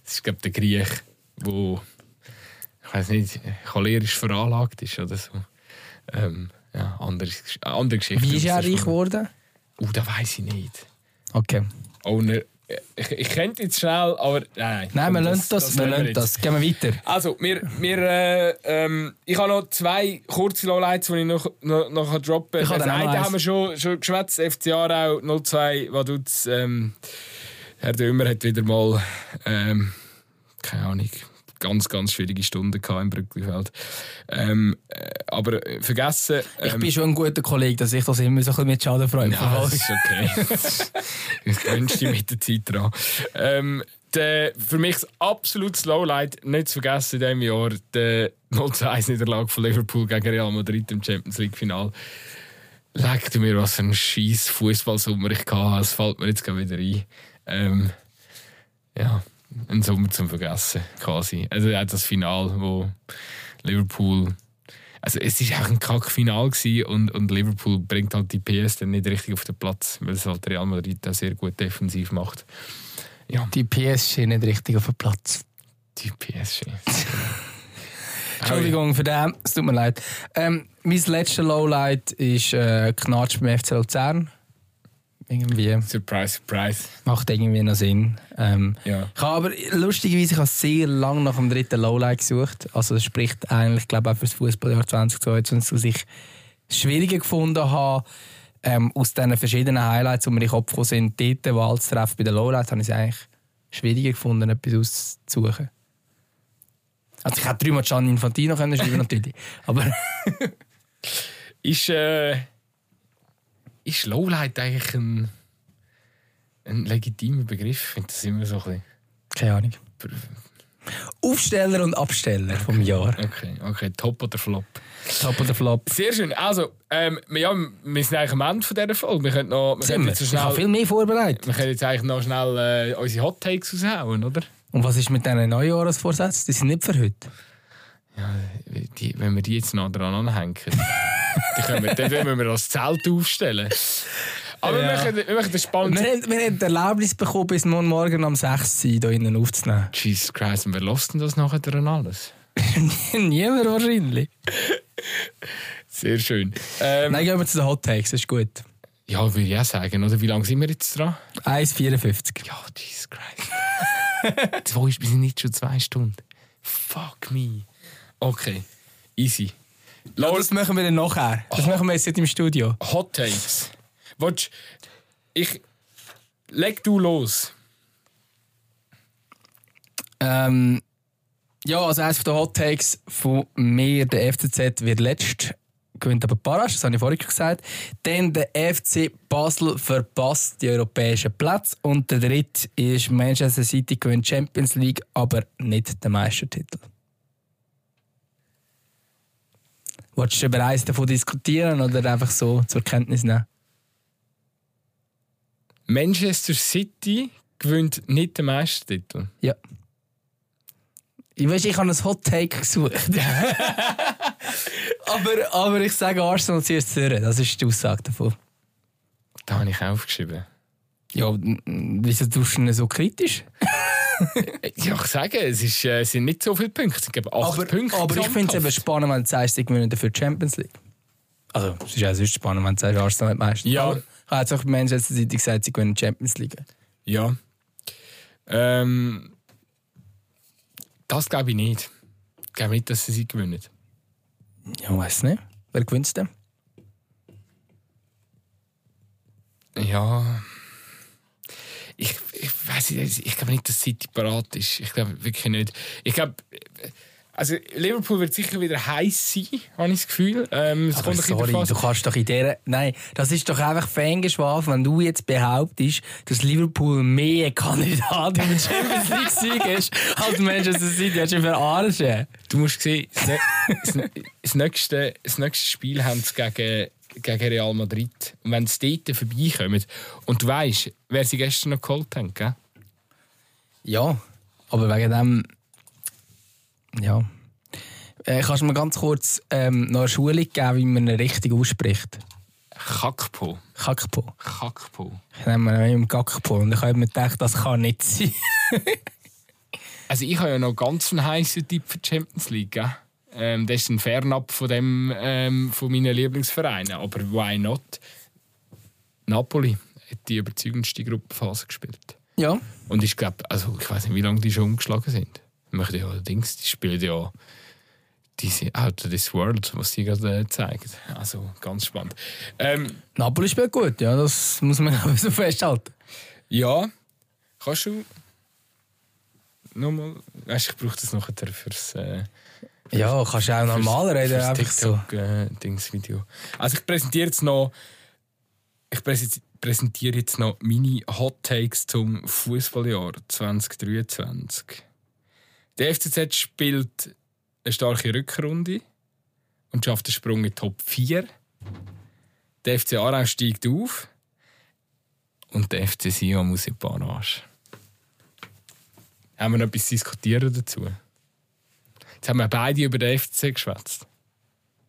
das ist glaube der Griech, der ich weiß nicht, cholerisch veranlagt ist oder so. Ähm, ja, andere, andere Geschichte. Wie ist er reich geworden? Uh, das weiß ich nicht. Okay. Owner. Ich, ich könnte jetzt schnell, aber nein. Nein, wir lernen das, das, wir lernen das. Gehen wir weiter. Also, wir, wir, äh, ähm, ich habe noch zwei kurze Lowlights, die ich noch, noch, noch droppen kann. Das eine haben wir schon, schon geschwätzt, FC Aarau 02 Vaduz. Ähm, Herr Dömer hat wieder mal, ähm, keine Ahnung, ganz, ganz schwierige Stunden im Brücklifeld. Ähm, äh, aber äh, vergessen... Ähm, ich bin schon ein guter Kollege, dass ich das immer so ein bisschen mit Schadenfreude Ja, das ist okay. ich wünsche dir mit der Zeit dran. Ähm, der, für mich das absolute Lowlight, nicht zu vergessen in diesem Jahr, die 0-1-Niederlage von Liverpool gegen Real Madrid im Champions League-Final. Leg mir, was für ein scheiß Fußballsommer ich hatte. Es fällt mir jetzt wieder ein. Ähm, ja ein Sommer zum Vergessen, quasi. Also auch das Final, wo Liverpool. Also es war auch ein Kack-Final und, und Liverpool bringt halt die PS dann nicht richtig auf den Platz, weil es halt Real Madrid auch sehr gut defensiv macht. Ja. Die PSG nicht richtig auf den Platz. Die PSG. Entschuldigung für den, es tut mir leid. Ähm, mein letztes Lowlight ist äh, Knatsch beim FC Luzern irgendwie. Surprise, surprise. Macht irgendwie noch Sinn. Ähm, ja. Ich habe aber lustigerweise ich habe sehr lange nach dem dritten Lowlight gesucht. Also das spricht eigentlich, glaube ich, auch für das Fußballjahr 2022, was ich schwieriger gefunden habe. Ähm, aus diesen verschiedenen Highlights, die mir in den Kopf sind, dort Wahl zu treffen bei den Lowlights, habe ich es eigentlich schwieriger gefunden, etwas auszusuchen. Also ich hätte dreimal Gian Infantino können schreiben natürlich, aber... ist... Äh ist Lowlight eigentlich ein. ein legitimer Begriff? Ich finde das immer so ein Keine Ahnung. bisschen... Aufsteller und Absteller vom Jahr. Okay, okay, top oder flop. Top oder Flop. Sehr schön. Also, ähm, ja, wir sind eigentlich am Ende von dieser Folge. Wir können noch... Wir Sind können jetzt so Ich habe schnell, viel mehr vorbereitet. wir können jetzt eigentlich noch schnell äh, unsere Hot Takes raushauen, oder? Und was ist mit diesen Neujahresvorsätzen? Die sind nicht für heute. Die, wenn wir die jetzt noch dran anhängen, dann, können wir, dann müssen wir das Zelt aufstellen. Aber Ja. wir, möchten das Wir spannend. haben, wir haben die Erlaubnis bekommen, bis morgen um 6 Uhr hier innen aufzunehmen. Jesus Christ, und wer lässt denn das nachher dran alles? Niemand wahrscheinlich. Sehr schön. Ähm, Nein, gehen wir zu den Hot Takes, das ist gut. ja, würde ich auch sagen, oder? Wie lange sind wir jetzt dran? 1,54. Ja, Jesus Christ. zwei, wir sind nicht schon zwei Stunden. Fuck me. Okay, easy. Ja, das machen wir dann nachher. Das machen wir jetzt nicht im Studio. Hot Takes. Willst ich. Leg du los. Ähm, ja, also eines der Hot Takes von mir, der FCZ wird letzt, gewinnt aber Parasch, das habe ich vorhin gesagt. Dann der FC Basel verpasst die europäischen Plätze. Und der dritte ist Manchester City gewinnt Champions League, aber nicht den Meistertitel. Wolltest du über eins davon diskutieren oder einfach so zur Kenntnis nehmen? Manchester City gewinnt nicht den Meistertitel. Ja. Ich weiß, ich habe ein Hot Take gesucht. aber, aber ich sage Arsenal zuerst Zürich. Das ist die Aussage davon. Da habe ich aufgeschrieben. Ja, wieso tust du ihn so kritisch? Ja, ich sage, es, ist, äh, es sind nicht so viele Punkte. Es gibt acht Aber, Punkte. aber ich finde es eben spannend, wenn du sagst, sie gewinnen dafür die Champions League. Also, es ist auch sonst spannend, wenn du sagst, Arsenal hat meistens. Ja. Aber ich habe jetzt auch Manchester City gesagt, sie gewinnen die Champions League. Ja. Ähm, das glaube ich nicht. Ich glaube nicht, dass sie sie gewinnen. Ja, weiß nicht. Wer gewinnt denn? Ja. Ich, ich weiß nicht, ich glaube nicht, dass City parat ist. Ich glaube wirklich nicht. Ich glaube, also Liverpool wird sicher wieder heiß sein, habe ich das Gefühl. Ähm, es Aber kommt sorry, du kannst doch in der. Nein, das ist doch einfach Fangeschwafel, wenn du jetzt behauptest, dass Liverpool mehr Kandidat im Champions League ist als Manchester City. Hast du verarschen? Du musst sehen, das, nächste, das nächste Spiel haben sie gegen, gegen Real Madrid. Und wenn sie dort vorbeikommen und du weißt, wer sie gestern noch geholt haben, gell? Ja, aber wegen dem. Ja. Äh, kannst du mir ganz kurz ähm, noch eine Schulung geben, wie man ihn richtig ausspricht? Kakpo. Kakpo. Kakpo. Ich nehme ihn Kakpo. Und ich habe mir gedacht, das kann nicht sein. Also ich habe ja noch ganz einen heißen Tipp für die Champions League. Gell? Ähm, das ist ein Fernab von, dem, ähm, von meinen Lieblingsvereinen. Aber why not? Napoli hat die überzeugendste Gruppenphase gespielt. ja. Und ich glaube, also ich weiß nicht, wie lange die schon umgeschlagen sind. Ich möchte ja Dings, die spielen ja diese Out of this World, was sie gerade äh, zeigen. Also ganz spannend. Ähm, Napoli spielt gut, ja, das muss man auch so festhalten. ja, kannst du nochmal. Weißt, ich brauche das nachher fürs. Äh, Ja, kannst du auch normal reden, fürs einfach so. Äh, Dings Video. Also ich präsentiere jetzt noch. Ich präsent- präsentiere jetzt noch meine Hot Takes zum Fußballjahr 2023. Der FCZ spielt eine starke Rückrunde und schafft den Sprung in die Top 4. Der FC Aarau steigt auf und der FC Sion muss in die Barrage. Haben wir noch etwas diskutieren dazu? Jetzt haben wir beide über den FC geschwätzt.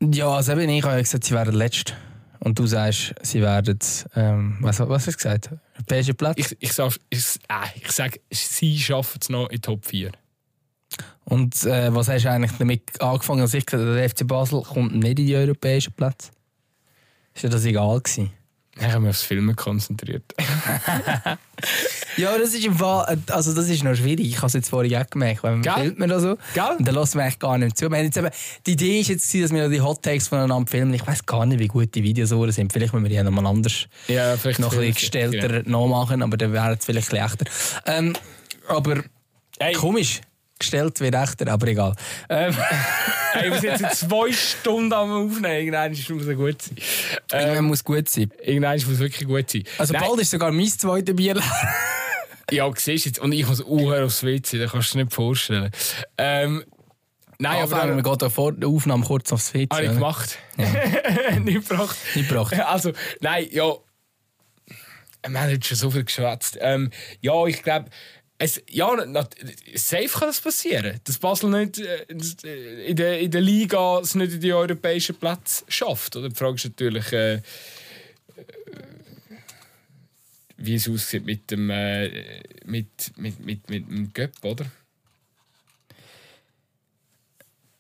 Ja, also eben, ich habe ja gesagt, sie wären letzt. Und du sagst, sie werden, ähm, was, was hast du gesagt? Europäischer Platz? Ich, ich, sag, ich, äh, ich sage, sie schaffen es noch in die Top 4. Und äh, was hast du eigentlich damit angefangen? Als ich gesagt habe, der FC Basel kommt nicht in die europäischen Plätze. Ist dir das egal gewesen? Ich habe mich aufs Filmen konzentriert. Ja, das ist im Fall, äh, also das ist noch schwierig. Ich habe es jetzt vorhin auch gemerkt, weil man filmt mir da so. Gell? Und dann lässt man eigentlich gar nicht zu. Wir jetzt eben, die Idee ist jetzt, dass wir die Hot Takes voneinander filmen. Ich weiß gar nicht, wie gut die Videos so sind. Vielleicht müssen wir die nochmal anders Ja, vielleicht noch ein bisschen gestellter nachmachen, aber dann wäre es vielleicht ein bisschen echter. Ähm, aber Hey. komisch. Gestellt wie Rechter, aber egal. Ähm, Ey, wir sind jetzt zwei Stunden am Aufnehmen. Irgendwann muss es gut sein. irgendwann Ähm, muss gut sein. irgendwann muss es wirklich gut sein. Also Nein, bald ist sogar mein zweites Bier leer. Ja, siehst du jetzt. Und ich muss uhr aufs WC, das kannst du dir nicht vorstellen. Ähm, nein, aber Aber wir gehen vor der Aufnahme kurz aufs WC. habe ich gemacht. nicht gebracht. Nicht gebracht. Also, nein, ja. Wir haben jetzt schon so viel geschwätzt. Ähm, ja, ich glaube, es, ja, na, safe kann das passieren. Dass Basel nicht äh, in, der, in der Liga es nicht in die europäischen Plätze schafft. Oder? Die Frage ist natürlich, äh, äh, wie es aussieht mit dem, äh, mit, mit, mit, mit dem Göpp, oder?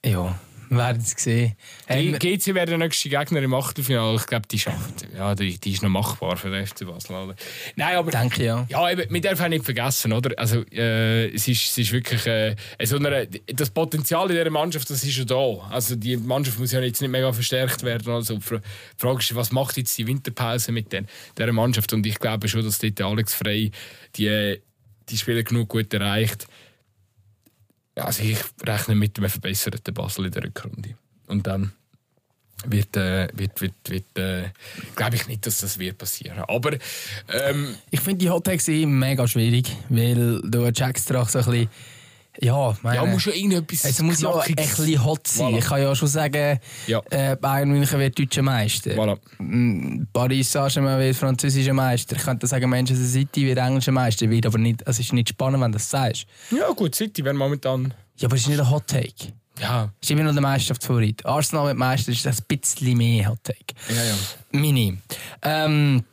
Ja, werden es sehen. Die GC wäre der nächste Gegner im Achtelfinale. Ich glaube, die schafft. Ja, die, die ist noch machbar für den FC Basel. Oder? Nein, aber denke ja. Ja, eben, wir dürfen auch nicht vergessen, oder? Also, äh, es, ist, es ist wirklich. Äh, so eine, das Potenzial in dieser Mannschaft, das ist ja da. Also, die Mannschaft muss ja jetzt nicht mega verstärkt werden. Also, die Fra- Frage ist, was macht jetzt die Winterpause mit den, dieser Mannschaft? Und ich glaube schon, dass dort Alex Frey die, die Spieler genug gut erreicht. Also, ich rechne mit einem verbesserten Basel in der Rückrunde. Und dann wird, äh, wird, wird, wird äh, glaube ich nicht, dass das wird passieren. Aber ähm, Ich finde die Hottakes eh mega schwierig, weil du checkst auch so ein bisschen. Ja, meine, Ja, muss schon irgendetwas es muss ja ein bisschen hot sein. Voilà. Ich kann ja schon sagen, Ja. äh, Bayern München wird deutscher Meister. Voilà. Paris Saint-Germain wird französischer Meister. Ich könnte sagen, Manchester City wird englischer Meister. Wird aber nicht, es ist nicht spannend, wenn du das sagst. Ja, gut, City wäre momentan. Ja, aber es ist nicht ein Hot Take. Ja, Es ist immer noch der Meisterschaftsfavorit. Arsenal mit Meister ist ein bisschen mehr Hot Take. ja, ja. Mini. Ähm,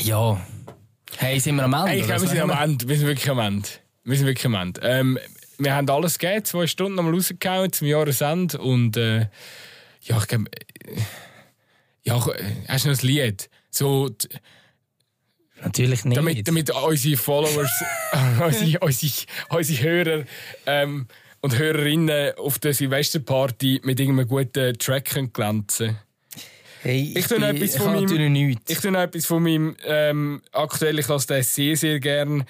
ja. Hey, sind wir am Ende? Hey, ich glaube, wir sind am Ende. Wir sind wirklich am Ende. Wir sind wirklich am Ende. Ähm, wir haben alles gegeben, zwei Stunden nochmal rausgehauen zum Jahresende. Und äh, ja, ich glaube. Äh, ja, hast du noch ein Lied? So, Natürlich nicht. damit, damit unsere Followers, unsere, unsere, unsere Hörer ähm, und Hörerinnen auf der Silvesterparty mit irgendeinem guten Track können glänzen hey, Ich tue noch bin- etwas ich von meinem- nichts. Ich tue etwas von meinem ähm, aktuell, ich lasse den sehr, sehr gern.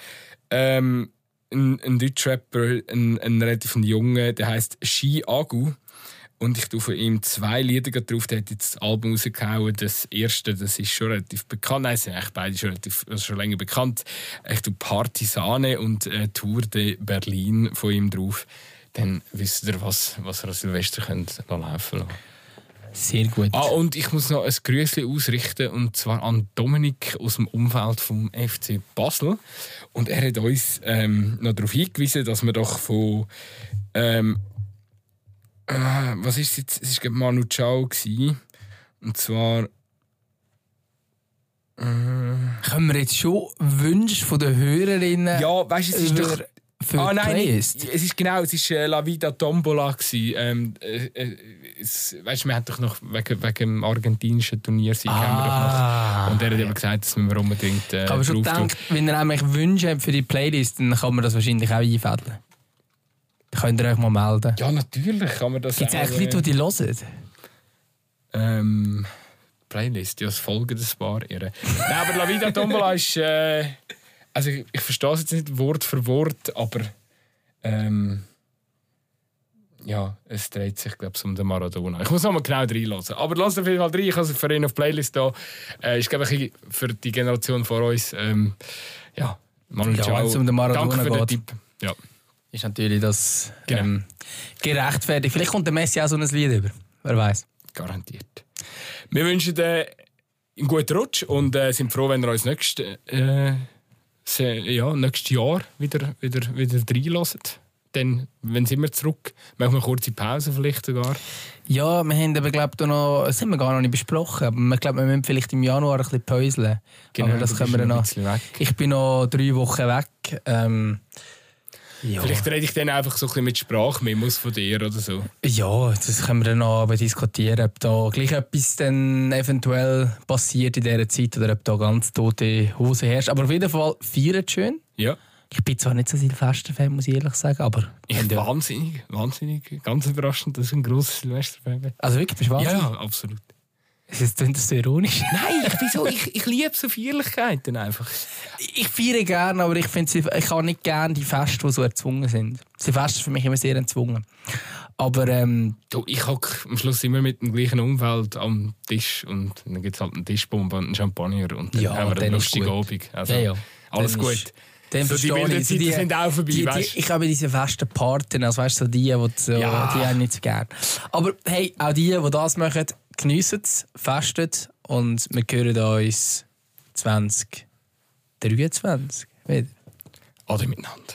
Ähm, ein, ein Deutschrapper, ein, ein relativ junger, der heißt Shi Agu. Und ich tue von ihm zwei Lieder drauf. Der hat jetzt das Album rausgehauen. Das erste, das ist schon relativ bekannt. Nein, sind eigentlich beide schon, relativ, also schon länger bekannt. Ich tue Partisane und äh, Tour de Berlin von ihm drauf. Dann wisst ihr, was, was ihr an Silvester könnt laufen lassen. Sehr gut. Ah, und ich muss noch ein Grüßchen ausrichten, und zwar an Dominik aus dem Umfeld vom FC Basel. Und er hat uns ähm, noch darauf hingewiesen, dass wir doch von. Ähm, äh, was ist es jetzt? Es war Manu Chao. Gewesen. Und zwar. Können wir jetzt schon Wünsche von den Hörerinnen Ja, weißt du, es ist doch. Für Ah nein, Playlist? es ist genau, es ist äh, La Vida Tombola. Ähm, äh, äh, es, weißt, wir haben doch noch wegen, wegen dem argentinischen Turnier sie Ah, Und er hat eben gesagt, dass wir unbedingt äh, habe schon gedacht, wenn ihr nämlich Wünsche habt für die Playlist, dann kann man das wahrscheinlich auch einfädeln. Dann könnt ihr euch mal melden. Ja, natürlich kann man das Gibt es eigentlich Leute, die die hören? Ähm, Playlist, ja, es folgen ein paar ihre. Nein, aber La Vida Tombola ist. Äh, also, ich, ich verstehe es jetzt nicht Wort für Wort, aber. Ähm, ja, es dreht sich, glaube ich, um den Maradona. Ich muss noch mal genau reinlassen. Aber lass auf jeden Fall rein. Ich habe es für ihn auf die Playlist da. Äh, ist, glaube ich, für die Generation vor uns. Ähm, ja, Manu Ja, es um den Maradona Danke für den geht. Tipp. Ja. Ist natürlich das Genau. ähm, gerechtfertigt. Vielleicht kommt der Messi auch so ein Lied über. Wer weiß. Garantiert. Wir wünschen dir einen guten Rutsch und äh, sind froh, wenn ihr uns nächstes, äh, ja, nächstes Jahr wieder, wieder, wieder reinlässt. Dann, wenn sind wir zurück, machen wir eine kurze Pause vielleicht sogar. Ja, wir haben aber, glaub, da noch, das haben wir gar noch nicht besprochen, aber wir glauben, wir müssen vielleicht im Januar ein bisschen päuseln. aber das können wir noch. Ich bin noch drei Wochen weg. Ähm, ja. Vielleicht rede ich dann einfach so ein bisschen mit Sprachmemos von dir oder so. ja, das können wir dann noch aber diskutieren, ob da gleich etwas dann eventuell passiert in dieser Zeit oder ob da ganz tote Hose herrscht. Aber auf jeden Fall feiert schön. Ja. Ich bin zwar nicht so Silvester-Fan, muss ich ehrlich sagen, aber... Ich, du- wahnsinnig, wahnsinnig, ganz überraschend, dass ich ein grosses Silvesterfan bin. Also wirklich, bist du Ja, wahnsinnig? ja, absolut. Ist das so ironisch? Nein, ich, wieso? ich, ich liebe so Feierlichkeiten einfach. Ich feiere gerne, aber ich, finde, ich habe nicht gerne die Feste, die so erzwungen sind. Die Feste sind für mich immer sehr erzwungen. Aber ähm, du, ich hocke am Schluss immer mit dem gleichen Umfeld am Tisch und dann gibt es halt einen Tischbombe und einen Champagner und dann Ja, haben wir einen lustigen gut. Abend. Also, Ja, ja. Alles Dann gut. ist- dann so die ich. So die- sind auch vorbei, die, die, weißt ich habe diese festen Partien, also weißt du, so die, die, so, Ja. die haben nicht so gern. Aber hey, auch die, die das machen, geniessen es, festen und wir hören uns 2023 wieder. Ade miteinander.